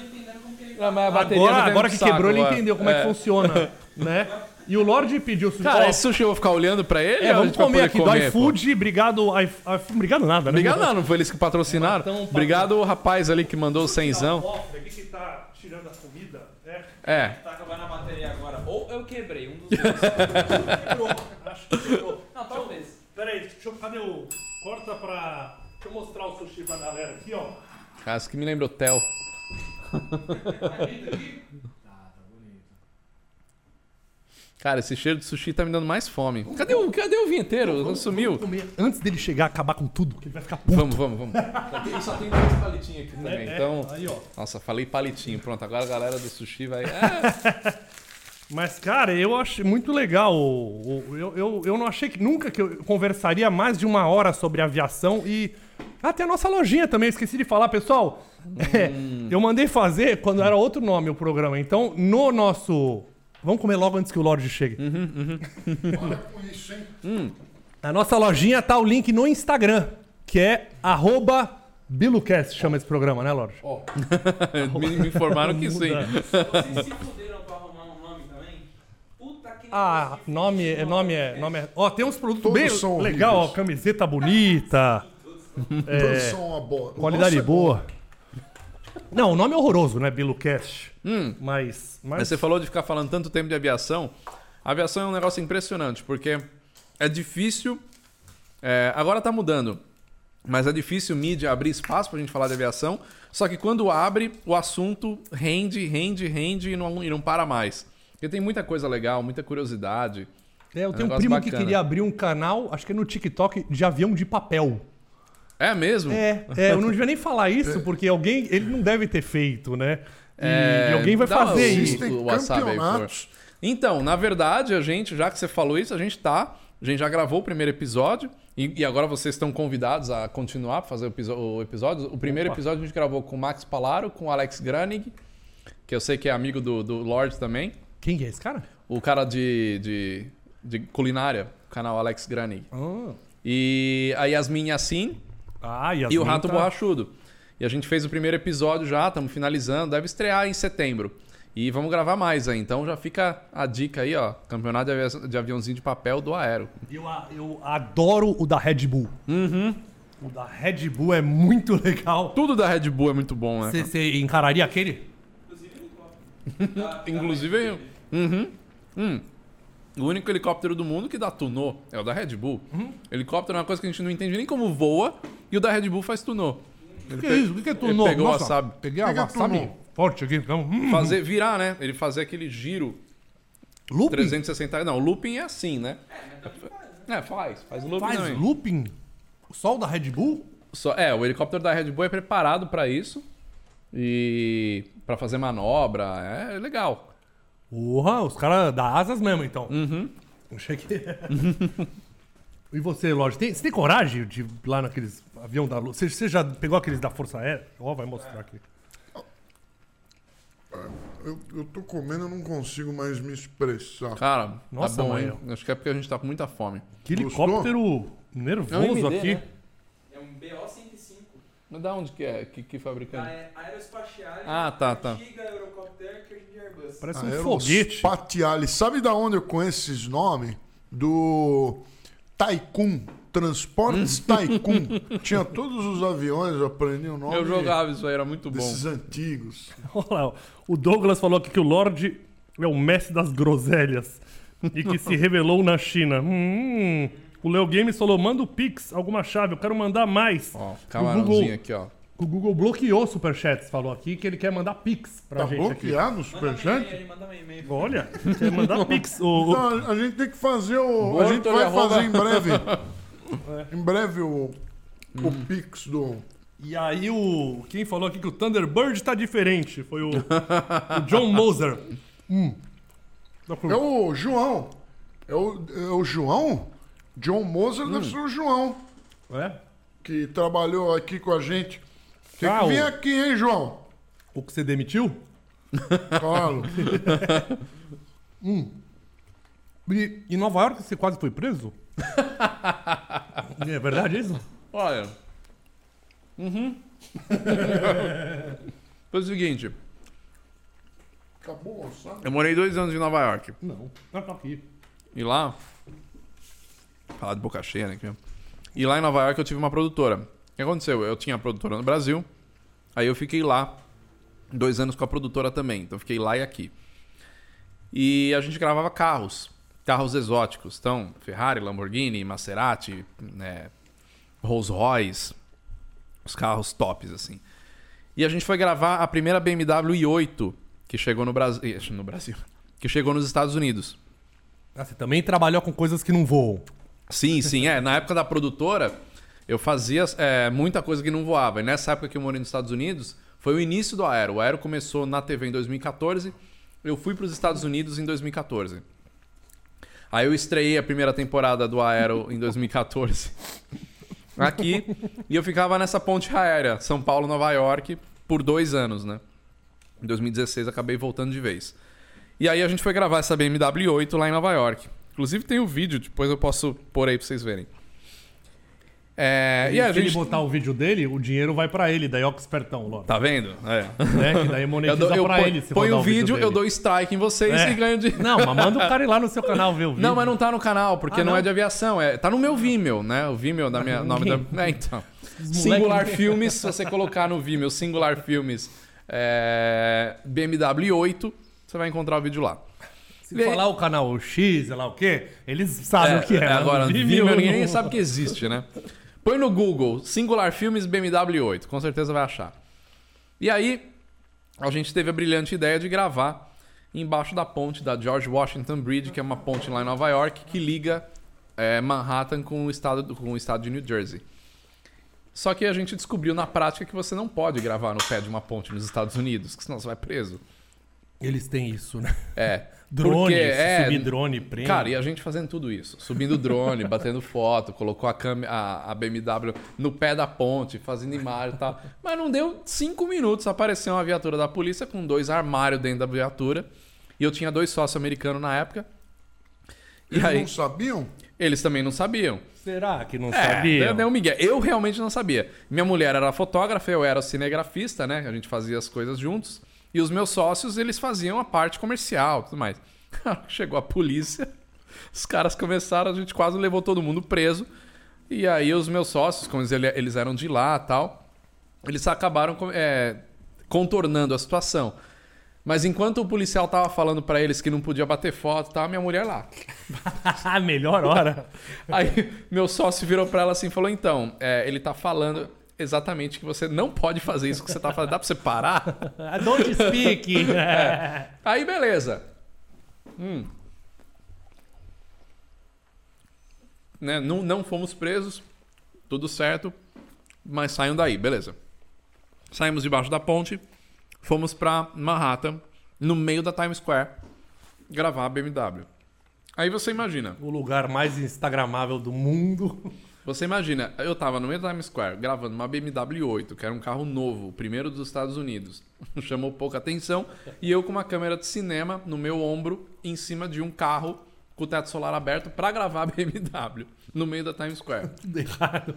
Mas a bateria já Agora, deu agora que saco quebrou, ele entendeu como é, É. que funciona, né? E o Lorde pediu sushi. Cara, esse sushi eu vou ficar olhando pra ele? é, vamos comer aqui do comer, iFood. Obrigado, i- i- obrigado nada, né? Obrigado, não, não foi eles que patrocinaram. Então, Obrigado o rapaz ali que mandou o cenzão. Aqui que tá tirando a comida. É. É. Tá acabando a bateria agora. Ou eu quebrei, um dos dois. Quebrou, acho que quebrou. Não, talvez. Pera aí, deixa eu, cadê o... Corta pra... Deixa eu mostrar o sushi pra galera aqui, ó. Cara, isso que me lembra hotel. Cara, esse cheiro de sushi tá me dando mais fome. Cadê o, cadê o vinheteiro? Sumiu. Comer Antes dele chegar, acabar com tudo, que ele vai ficar puto. Vamos, vamos, vamos. Só tem, só tem dois palitinhos aqui também. É, é. Então. Aí, ó. Nossa, falei palitinho. Pronto, agora a galera do sushi vai. É, Mas, cara, eu achei muito legal. Eu, eu, eu não achei que nunca que eu conversaria mais de uma hora sobre aviação e até a nossa lojinha também. Esqueci de falar, pessoal. É, eu mandei fazer quando era outro nome o programa. Então, no nosso. Vamos comer logo antes que o Lorde chegue. Para com isso, hein? A nossa lojinha tá o link no Instagram, que é arroba BiluCast, chama esse programa, né, Lorde? me, me informaram que sim. Vocês se fuderam pra arrumar um nome também? Puta que Ah, nome é. Nome é. Nome é. Ó, tem uns produtos Todos bem são legal, ó, camiseta bonita. Todos são uma boa. Qualidade nosso é boa. Não, o nome é horroroso, né? BiluCast. Hum. Mas. Mas mas você falou de ficar falando tanto tempo de aviação. A aviação é um negócio impressionante, porque é difícil. é, agora tá mudando. Mas é difícil mídia abrir espaço pra gente falar de aviação. Só que quando abre, o assunto rende, rende, rende e não, e não para mais. Porque tem muita coisa legal, muita curiosidade. É, eu um tenho um negócio primo que bacana. queria abrir um canal, acho que é no TikTok, de avião de papel. É mesmo? É, é, eu não devia nem falar isso, porque alguém. Ele não deve ter feito, né? E, É, e alguém vai fazer isso. O wasabi. Então, na verdade, a gente, já que você falou isso, a gente tá. A gente já gravou o primeiro episódio. E, e agora vocês estão convidados a continuar para fazer o, episódio. O primeiro Opa. episódio a gente gravou com o Max Palaro, com o Alex Granig, que eu sei que é amigo do, do Lorde também. Quem é esse cara? O cara de, de, de culinária, o canal Alex Granig. Ah, E a Yasmin Yassin ah e o Rato tá- Borrachudo. E a gente fez o primeiro episódio já, estamos finalizando, deve estrear em setembro. E vamos gravar mais aí. Então já fica a dica aí, ó. Campeonato de, avia- de aviãozinho de papel do Aero. Eu, eu adoro o da Red Bull. Uhum. O da Red Bull é muito legal. Tudo da Red Bull é muito bom, né? Você você encararia aquele? Inclusive eu. Uhum. Hum. O único helicóptero do mundo que dá tunô é o da Red Bull. Uhum. Helicóptero é uma coisa que a gente não entende nem como voa e o da Red Bull faz tunô. O que é isso? O que é Ele tunô? pegou o Nossa, wasabi. Peguei a wasabi forte aqui. Então, hum. Fazer, virar, né? Ele fazer aquele giro Looping? 360. Não, looping é assim, né? É, faz. Faz looping Faz também. looping? Só o da Red Bull? Só, é, o helicóptero da Red Bull é preparado pra isso. E pra fazer manobra, é legal. Porra, os caras da asas mesmo, então. Uhum. Achei que... e você, Lorde, tem, você tem coragem de ir lá naqueles avião da luz? Você, você já pegou aqueles da Força Aérea? Ó, vai mostrar aqui. Eu, eu tô comendo, eu não consigo mais me expressar. Cara, Nossa, tá bom, mãe. hein? Acho que é porque a gente tá com muita fome. Que Gostou? helicóptero nervoso É um MD, aqui. né? É um BO-105. Mas da onde que é? Que, que fabricante? É aeroespacial. Ah, tá, tá. Antiga Eurocopter que hoje em dia é Airbus. Parece um foguete. Aerospatiale. Sabe da onde eu conheço esses nomes? Do Taikun. Transportes Taikun. Tinha todos os aviões, eu aprendi o nome Eu jogava isso aí, era muito bom. desses antigos. Olha lá, o Douglas falou aqui que o Lorde é o mestre das groselhas e que se revelou na China. Hum, o Leo Games falou: manda o Pix, alguma chave, eu quero mandar mais. Ó, o, camarãozinho Google, aqui, ó. o Google bloqueou superchats, falou aqui que ele quer mandar Pix pra Tá gente bloqueado o Superchat? e-mail, manda um e-mail. Olha, quer mandar Pix. O, o- Então, a gente tem que fazer o. A gente ele vai fazer em breve. Em breve o, o Pix do. E aí o. Quem falou aqui que o Thunderbird tá diferente? Foi o, o John Moser. Hum. É o João. É o, é o João? John Moser Hum. deve ser o João, É? que trabalhou aqui com a gente. Tem Ah, que vir o- aqui, hein, João? O que você demitiu? Claro. E em Nova York você quase foi preso? é verdade isso? Olha. Uhum. Foi o seguinte, Acabou, sabe? eu morei dois anos em Nova York. Não. Não, tá aqui. E lá. Falar de boca cheia, né? E lá em Nova York eu tive uma produtora. O que aconteceu? Eu tinha a produtora no Brasil. Aí eu fiquei lá dois anos com a produtora também. Então fiquei lá e aqui. E a gente gravava carros. Carros exóticos. Então, Ferrari, Lamborghini, Maserati, né, Rolls Royce. Os carros tops, assim. E a gente foi gravar a primeira BMW i8 que chegou no Brasil. No Brasil. Que chegou nos Estados Unidos. Ah, você também trabalhou com coisas que não voam. Sim, sim, é. Na época da produtora, eu fazia é, muita coisa que não voava. E nessa época que eu morei nos Estados Unidos, foi o início do Aero. O Aero começou na TV em 2014, eu fui para os Estados Unidos em 2014. Aí eu estreiei a primeira temporada do Aero em 2014 aqui e eu ficava nessa ponte aérea, São Paulo, Nova York, por dois anos, né? Em 2016 acabei voltando de vez. E aí a gente foi gravar essa BMW 8 lá em Nova York. Inclusive tem o vídeo, depois eu posso pôr aí pra vocês verem. É, e a se ele gente. botar o vídeo dele, o dinheiro vai pra ele, daí ó que espertão, Lorde. Tá vendo? É. Né? Que daí Eu, monetiza dou, eu pra põe, ele. se põe o vídeo, dele. eu dou strike em vocês É. e ganho de. Não, mas manda o cara ir lá no seu canal ver o vídeo. Não, mas não tá no canal, porque Ah, não? não? é de aviação. É, tá no meu Vimeo, né? O Vimeo da minha. nome da, é, então. Singular Filmes, se você colocar no Vimeo Singular Filmes é, BMW 8, você vai encontrar o vídeo lá. Se falar o canal X, sei lá o quê, eles sabem o que é. mas agora, no Vimeo, não- ninguém sabe que existe, né? Põe no Google Singular Filmes BMW 8, com certeza vai achar. E aí, a gente teve a brilhante ideia de gravar embaixo da ponte da George Washington Bridge, que é uma ponte lá em Nova York, que liga é, Manhattan com o, estado, com o estado de New Jersey. Só que a gente descobriu na prática que você não pode gravar no pé de uma ponte nos Estados Unidos, que senão você vai preso. Eles têm isso, né? É. Drone, é, subir drone, prende. Cara, e a gente fazendo tudo isso. Subindo drone, batendo foto, colocou a, câmera, a, a BMW no pé da ponte, fazendo imagem e tal. Mas não deu cinco minutos, apareceu uma viatura da polícia com dois armários dentro da viatura. E eu tinha dois sócios americanos na época. E Eles aí, não sabiam? eles também não sabiam. Será que não É, sabia? deu- deu um migué. Eu realmente não sabia. Minha mulher era fotógrafa, eu era cinegrafista, né? A gente fazia as coisas juntos. E os meus sócios, eles faziam a parte comercial e tudo mais. Chegou a polícia, os caras começaram, a gente quase levou todo mundo preso. E aí os meus sócios, como eles, eram de lá tal, eles acabaram é, contornando a situação. Mas enquanto o policial tava falando pra eles que não podia bater foto, tava minha mulher lá. Melhor hora. Aí meu sócio virou pra ela assim e falou: então, é, ele tá falando exatamente que você não pode fazer isso que você tá fazendo. Dá pra você parar? Don't speak. Aí beleza. Hum. Né, Não, não fomos presos, tudo certo. mas saiam daí, beleza. Saímos debaixo da ponte, fomos pra Manhattan, no meio da Times Square, gravar a BMW. Aí você imagina, O lugar mais instagramável do mundo. Você imagina, eu tava no meio da Times Square gravando uma BMW 8, que era um carro novo, o primeiro dos Estados Unidos. Chamou pouca atenção. E eu com uma câmera de cinema no meu ombro, em cima de um carro com o teto solar aberto pra gravar a BMW, no meio da Times Square. Errado.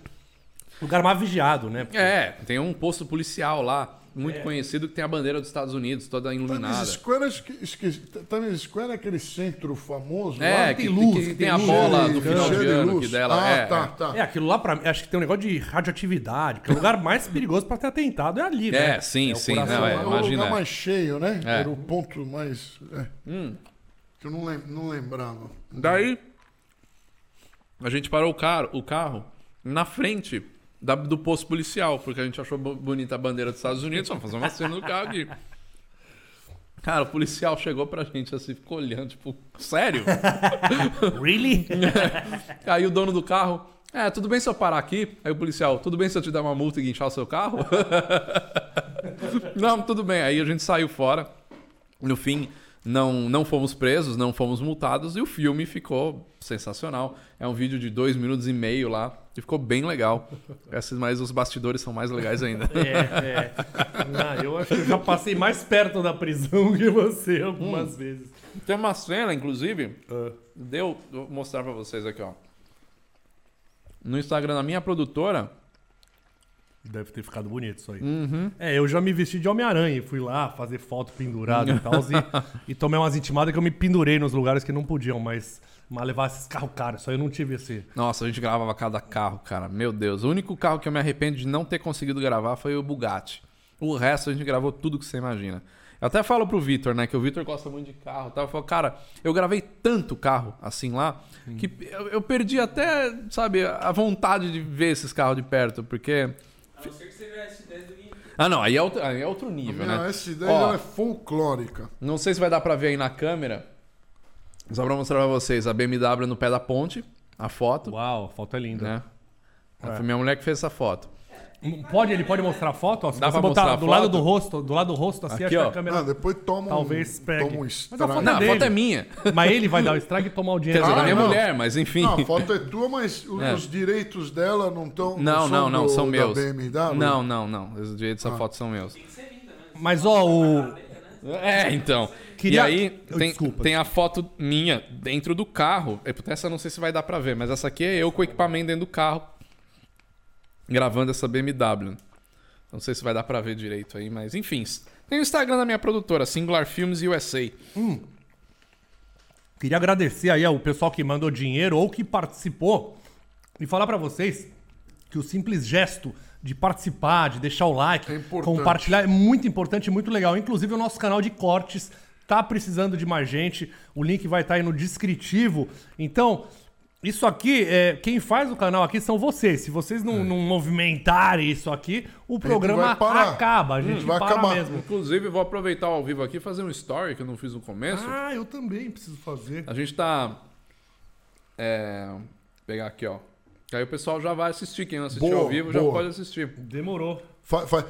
Lugar mais vigiado, né? É, tem um posto policial lá, É. muito conhecido, que tem a bandeira dos Estados Unidos, toda iluminada. Times Square, esque-. Times Square é aquele centro famoso É, lá? que, tem luz, que que tem, tem a bola cheio do final de de ano luz. que dela ah, é. tá, é. tá. É, aquilo lá pra mim, acho que tem um negócio de radioatividade, que é o lugar mais perigoso pra ter atentado é ali, né? É, sim, o sim, coração não, é. É o imagina. lugar mais cheio, né? É. Era o ponto mais. é, Hum. que eu não, lem- não lembrava. Daí, a gente parou o carro, o carro na frente da- do posto policial, porque a gente achou bo- bonita a bandeira dos Estados Unidos. Vamos fazer uma cena do carro aqui. Cara, o policial chegou pra gente assim, ficou olhando, tipo, sério? Really? Aí o dono do carro, é, tudo bem se eu parar aqui? Aí o policial, tudo bem se eu te dar uma multa e guinchar o seu carro? não, tudo bem. Aí a gente saiu fora. No fim, não, não fomos presos, não fomos multados e o filme ficou sensacional. É um vídeo de dois minutos e meio lá e ficou bem legal. Esses, mas os bastidores são mais legais ainda. É, é. Não, eu acho que eu já passei mais perto da prisão que você algumas Hum. vezes. Tem uma cena, inclusive, deu, vou mostrar pra vocês aqui, ó. No Instagram da minha produtora, Deve ter ficado bonito isso aí. Uhum. É, eu já me vesti de Homem-Aranha e fui lá fazer foto pendurado e tal. E, e tomei umas intimadas que eu me pendurei nos lugares que não podiam, mas, mas levar esses carros caros. Aí eu não tive esse. Nossa, a gente gravava cada carro, cara. Meu Deus. O único carro que eu me arrependo de não ter conseguido gravar foi o Bugatti. O resto a gente gravou tudo que você imagina. Eu até falo pro Vitor, né? Que o Vitor gosta muito de carro. Tá? Eu falo, cara, eu gravei tanto carro assim lá que eu, eu perdi até, sabe, a vontade de ver esses carros de perto, porque. A não ser que você viesse 10 do Guinness. Ah, não, aí é outro, aí é outro nível, Minha, né? essa ideia Ó. ela é folclórica. Não sei se vai dar pra ver aí na câmera. Só pra mostrar pra vocês a BMW no pé da ponte, a foto, Uau, a foto é linda. né? É. Foi minha mulher que fez essa foto. Pode, ele pode mostrar a foto? Ó, se Dá você pra botar mostrar a do lado foto? do rosto, do lado do rosto, assim, Aqui, acho que ó. a câmera. Ah, depois toma Talvez um, pegue. toma um Mas a foto Não, a dele. foto é minha. Mas ele vai dar o strike e tomar o Quer dinheiro. dizer, da Ah, minha não. mulher, mas enfim. Não, a foto é tua, mas o- É. os direitos dela não estão. Não, não, não, são meus. Da BMW? Não, não, não. Os direitos Ah. dessa foto são meus. Mas ó, o. É, então. Queria- E aí, Eu- tem, desculpa. tem a foto minha dentro do carro. É, puta, Essa eu não sei se vai dar pra ver, mas essa aqui é eu com o equipamento dentro do carro. Gravando essa BMW. Não sei se vai dar pra ver direito aí, mas enfim. Tem o Instagram da minha produtora, Singular Films USA. Queria agradecer aí ao pessoal que mandou dinheiro ou que participou e falar pra vocês que o simples gesto de participar, de deixar o like, É compartilhar é muito importante e muito legal. Inclusive o nosso canal de cortes tá precisando de mais gente. O link vai estar aí no descritivo. Então, isso aqui, é, quem faz o canal aqui são vocês. Se vocês não, não movimentarem isso aqui, o programa vai parar. acaba. A gente vai para acabar. mesmo. Inclusive, vou aproveitar ao vivo aqui e fazer um story que eu não fiz no começo. Ah, eu também preciso fazer. A gente tá. É. Vou pegar aqui, ó. Que aí o pessoal já vai assistir. Quem não assistiu Boa, ao vivo já boa. pode assistir. Demorou. Fa- fa-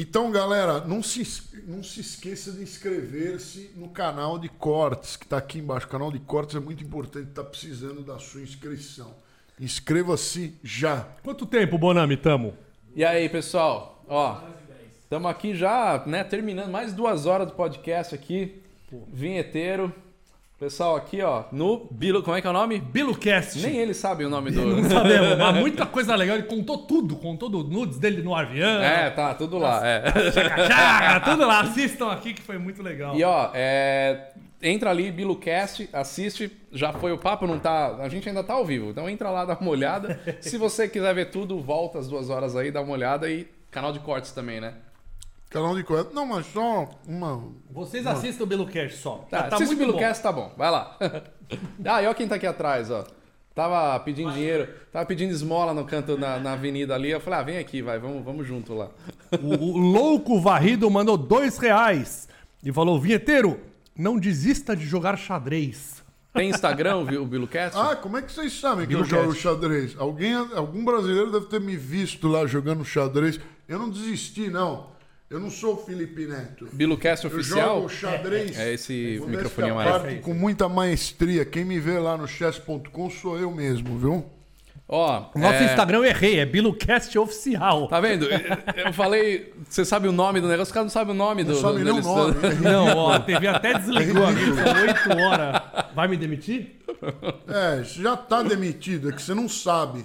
Então, galera, não se, não se esqueça de inscrever-se no canal de cortes, que está aqui embaixo. O canal de cortes é muito importante, está precisando da sua inscrição. Inscreva-se já. Quanto tempo, Bonami, tamo? E aí, pessoal? Ó, estamos aqui já, né? Terminando mais duas horas do podcast aqui. Vinheteiro. Pessoal, aqui, ó, no Bilo. Como é que é o nome? BiloCast. Nem ele sabe o nome do. Não sabemos, mas muita coisa legal. Ele contou tudo, contou do nudes dele no avião. É, tá, tudo lá. É. Chaca, tudo lá. Assistam aqui que foi muito legal. E ó, é, entra ali, BiloCast, assiste. Já foi o papo, não tá. A gente ainda tá ao vivo, então entra lá, dá uma olhada. Se você quiser ver tudo, volta às duas horas aí, dá uma olhada e canal de cortes também, né? Canal de cortes. Não, mas só uma. Vocês assistam o BiloCast só. Tá, tá assiste o. BiloCast, tá bom, vai lá. ah, e olha quem tá aqui atrás, ó. Tava pedindo dinheiro, tava pedindo esmola no canto na, na avenida ali. Eu falei, ah, vem aqui, vai, vamos, vamos junto lá. O, o Louco Varrido mandou dois reais e falou: Vinheteiro, não desista de jogar xadrez. Tem Instagram, o BiluCast? Ah, como é que vocês sabem que eu Bilucast. jogo xadrez? Alguém, algum brasileiro deve ter me visto lá jogando xadrez. Eu não desisti, não. Eu não sou o Felipe Neto. BiluCast Eu oficial? jogo xadrez. É esse modéstia microfone amarelo. parte, com muita maestria. Quem me vê lá no chess.com sou eu mesmo, viu? Ó, O nosso é, Instagram eu errei, é BiluCast Oficial. Tá vendo? Eu falei, você sabe o nome do negócio, os caras não sabem o nome do. Não sabe nem o nome. Não, ó, a TV até desligou aqui, são 8 horas. Vai me demitir? É, já tá demitido, é que você não sabe.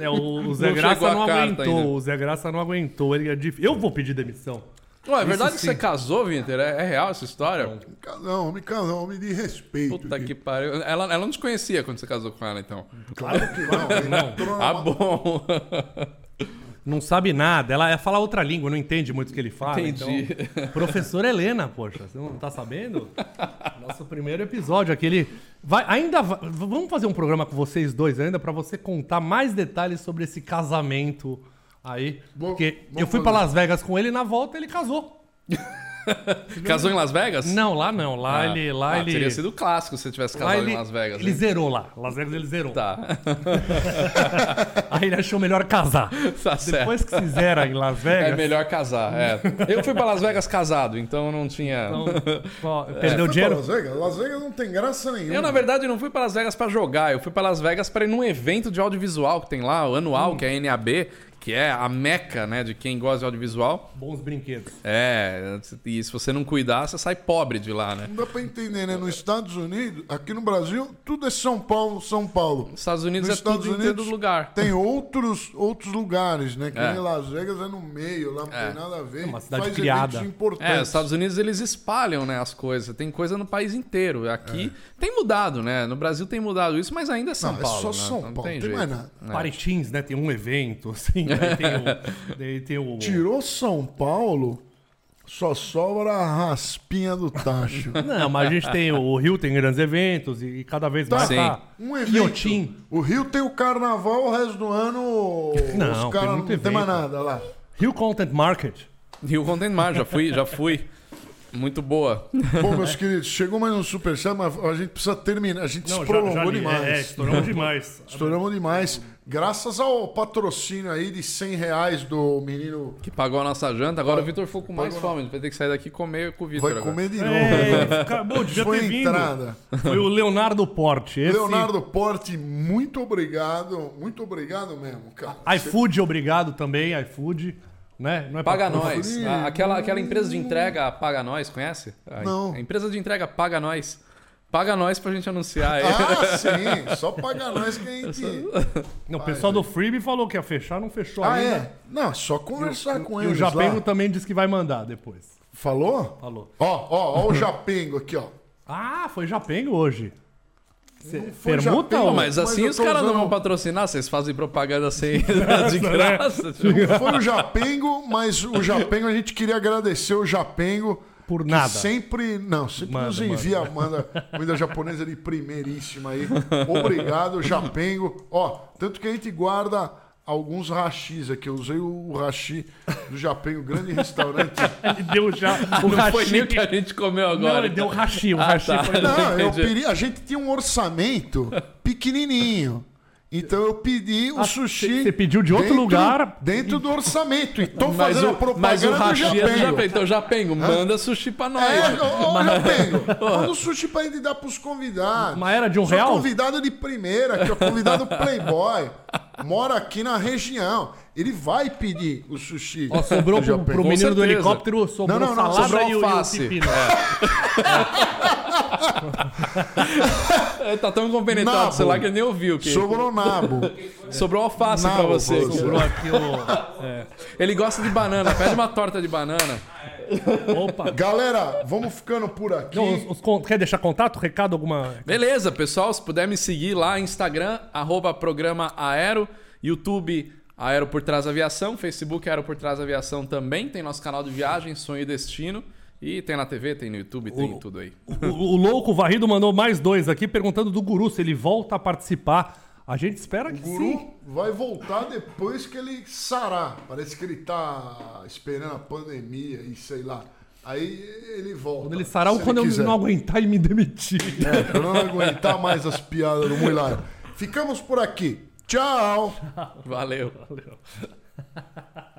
É, o, o Zé Não Graça não aguentou. ainda. O Zé Graça não aguentou. Ele é dif- Eu vou pedir demissão. Ué, é verdade Isso que você sim. casou, Winter? É, é real essa história? Não, homem, casal, homem de respeito. Puta aqui. que pariu. Ela, ela não te conhecia quando você casou com ela, então. Claro que não. entrou Ah, bom. Não sabe nada. Ela fala outra língua, não entende muito o que ele fala. Entendi. Então, professora Helena, poxa, você não tá sabendo? Nosso primeiro episódio, aquele. Vai, ainda va- vamos fazer um programa com vocês dois ainda pra você contar mais detalhes sobre esse casamento aí. Vamos- Porque vamos eu fui pra Las Vegas com ele e na volta ele casou. Casou em Las Vegas? Não, lá não. Lá Ah. ele. Lá Ah, ele Teria sido clássico se você tivesse casado ele, em Las Vegas. ele hein? zerou lá. Las Vegas ele zerou. Tá. Aí ele achou melhor casar. tá certo. Depois que se zera em Las Vegas. É melhor casar, é. Eu fui pra Las Vegas casado, então não tinha. Então, ó, É. perdeu pra dinheiro. Las Vegas? Las Vegas não tem graça nenhuma. Eu, na verdade, não fui pra Las Vegas pra jogar, eu fui pra Las Vegas pra ir num evento de audiovisual que tem lá, o anual, que é a NAB, que é a meca, né, de quem gosta de audiovisual. Bons brinquedos. É, e se você não cuidar, você sai pobre de lá, né? Não dá pra entender, né? Nos Estados Unidos, aqui no Brasil, tudo é São Paulo, São Paulo. Nos Estados Unidos Nos é tudo Estados em todo Unidos lugar. Tem outros, outros lugares, né? Que É. nem Las Vegas é no meio, lá não É. tem nada a ver. É uma cidade Faz criada. eventos importantes. É, os Estados Unidos eles espalham, né, as coisas. Tem coisa no país inteiro. Aqui tem mudado, né? No Brasil tem mudado isso, mas ainda é São Não, é Paulo. só né? São Não Paulo, tem tem jeito. mais nada. É. Paritins, né? Tem um evento, assim. Daí tem o. daí tem o Tirou São Paulo, só sobra a raspinha do tacho. Não, mas a gente tem o Rio, tem grandes eventos e cada vez mais Sim. tá. Um evento. Iotim. O Rio tem o carnaval, o resto do ano. Não, os tem caras não tem mais nada lá. Rio Content Market. Rio Content Mar, já fui, já fui. Muito boa. Bom, meus queridos, chegou mais um Superchat, mas a gente precisa terminar. A gente se Não, já, prolongou já li. demais. É, estouramos demais. Estouramos demais. Graças ao patrocínio aí de 100 reais do menino. Que pagou a nossa janta. Agora o Vitor ficou com mais fome. Vai ter que sair daqui e comer com o Vitor. Vai agora. comer de novo. É, acabou, devia Foi ter vindo. entrada. Foi o Leonardo Porte. Esse Leonardo Porte, muito obrigado. Muito obrigado mesmo, cara. iFood, obrigado também, iFood. Né? Não é Paga pra- Nós. Aquela, aquela empresa de entrega Paga Nós, conhece? Não. A empresa de entrega Paga Nós. Paga Nós pra gente anunciar aí. Ah, sim. Só paga nós que a gente. Não, o pessoal do Freebie falou que ia fechar, não fechou Ah, ainda. é? Não, só conversar com E eles. o Japengo lá. também disse que vai mandar depois. Falou? Falou. Ó, ó, ó o Japengo aqui, ó. Ah, foi Japengo hoje. Permuta ou... Mas assim os caras não usando- vão patrocinar, vocês fazem propaganda sem de graça. tipo. Não foi o Japengo, mas o Japengo, a gente queria agradecer o Japengo. Por que nada. Sempre, não, sempre Manda, nos envia, manda comida japonesa de primeiríssima aí. Obrigado, Japengo. Ó, tanto que a gente guarda alguns rachis aqui. Eu usei o rachi do Japengo, grande restaurante. Ele deu já o Não foi nem o que a gente comeu Não, agora. ele deu o hashi. O Ah, hashi tá. foi... Não, eu Entendi. pedi, a gente tinha um orçamento pequenininho. Então eu pedi o Ah, sushi. você pediu de outro dentro- lugar? Dentro do orçamento. E tô Mas fazendo o, a propaganda mas o do Japengo. Japengo. Então, Japengo, manda sushi pra nós. É, ô, ô, Japengo, manda o sushi pra gente dar pros convidados. Uma era de um Sou real? convidado de primeira, que é o convidado Playboy. Mora aqui na região. Ele vai pedir o sushi. Ó, sobrou do pro, pro menino do certeza. helicóptero, sobrou Não, não, não, salada sobrou e, o- e o alface. pepino. É, tá tão compenetrado Nabo. sei lá que ele nem ouviu. Que... Sobrou nabo. Sobrou alface Nabo, pra você. você. Sobrou aqui o... é. Ele gosta de banana. Pede uma torta de banana. Opa. Galera, vamos ficando por aqui. Não, os- os quer deixar contato, recado, alguma... Beleza, pessoal. Se puder me seguir lá, Instagram, arroba programa Aero, YouTube Aero por Trás Aviação, Facebook Aero por Trás Aviação também. Tem nosso canal de viagem, Sonho e Destino. E tem na TV, tem no YouTube, tem tudo aí. O, o louco Varrido mandou mais dois aqui perguntando do Guru se ele volta a participar. A gente espera que O sim. Guru vai voltar depois que ele sarar. Parece que ele tá esperando a pandemia e sei lá. Aí ele volta. Quando ele sarar, se quando eu quiser. não aguentar e me demitir. É, pra não aguentar mais as piadas do Muilar. Ficamos por aqui. Tchau! Valeu. Valeu.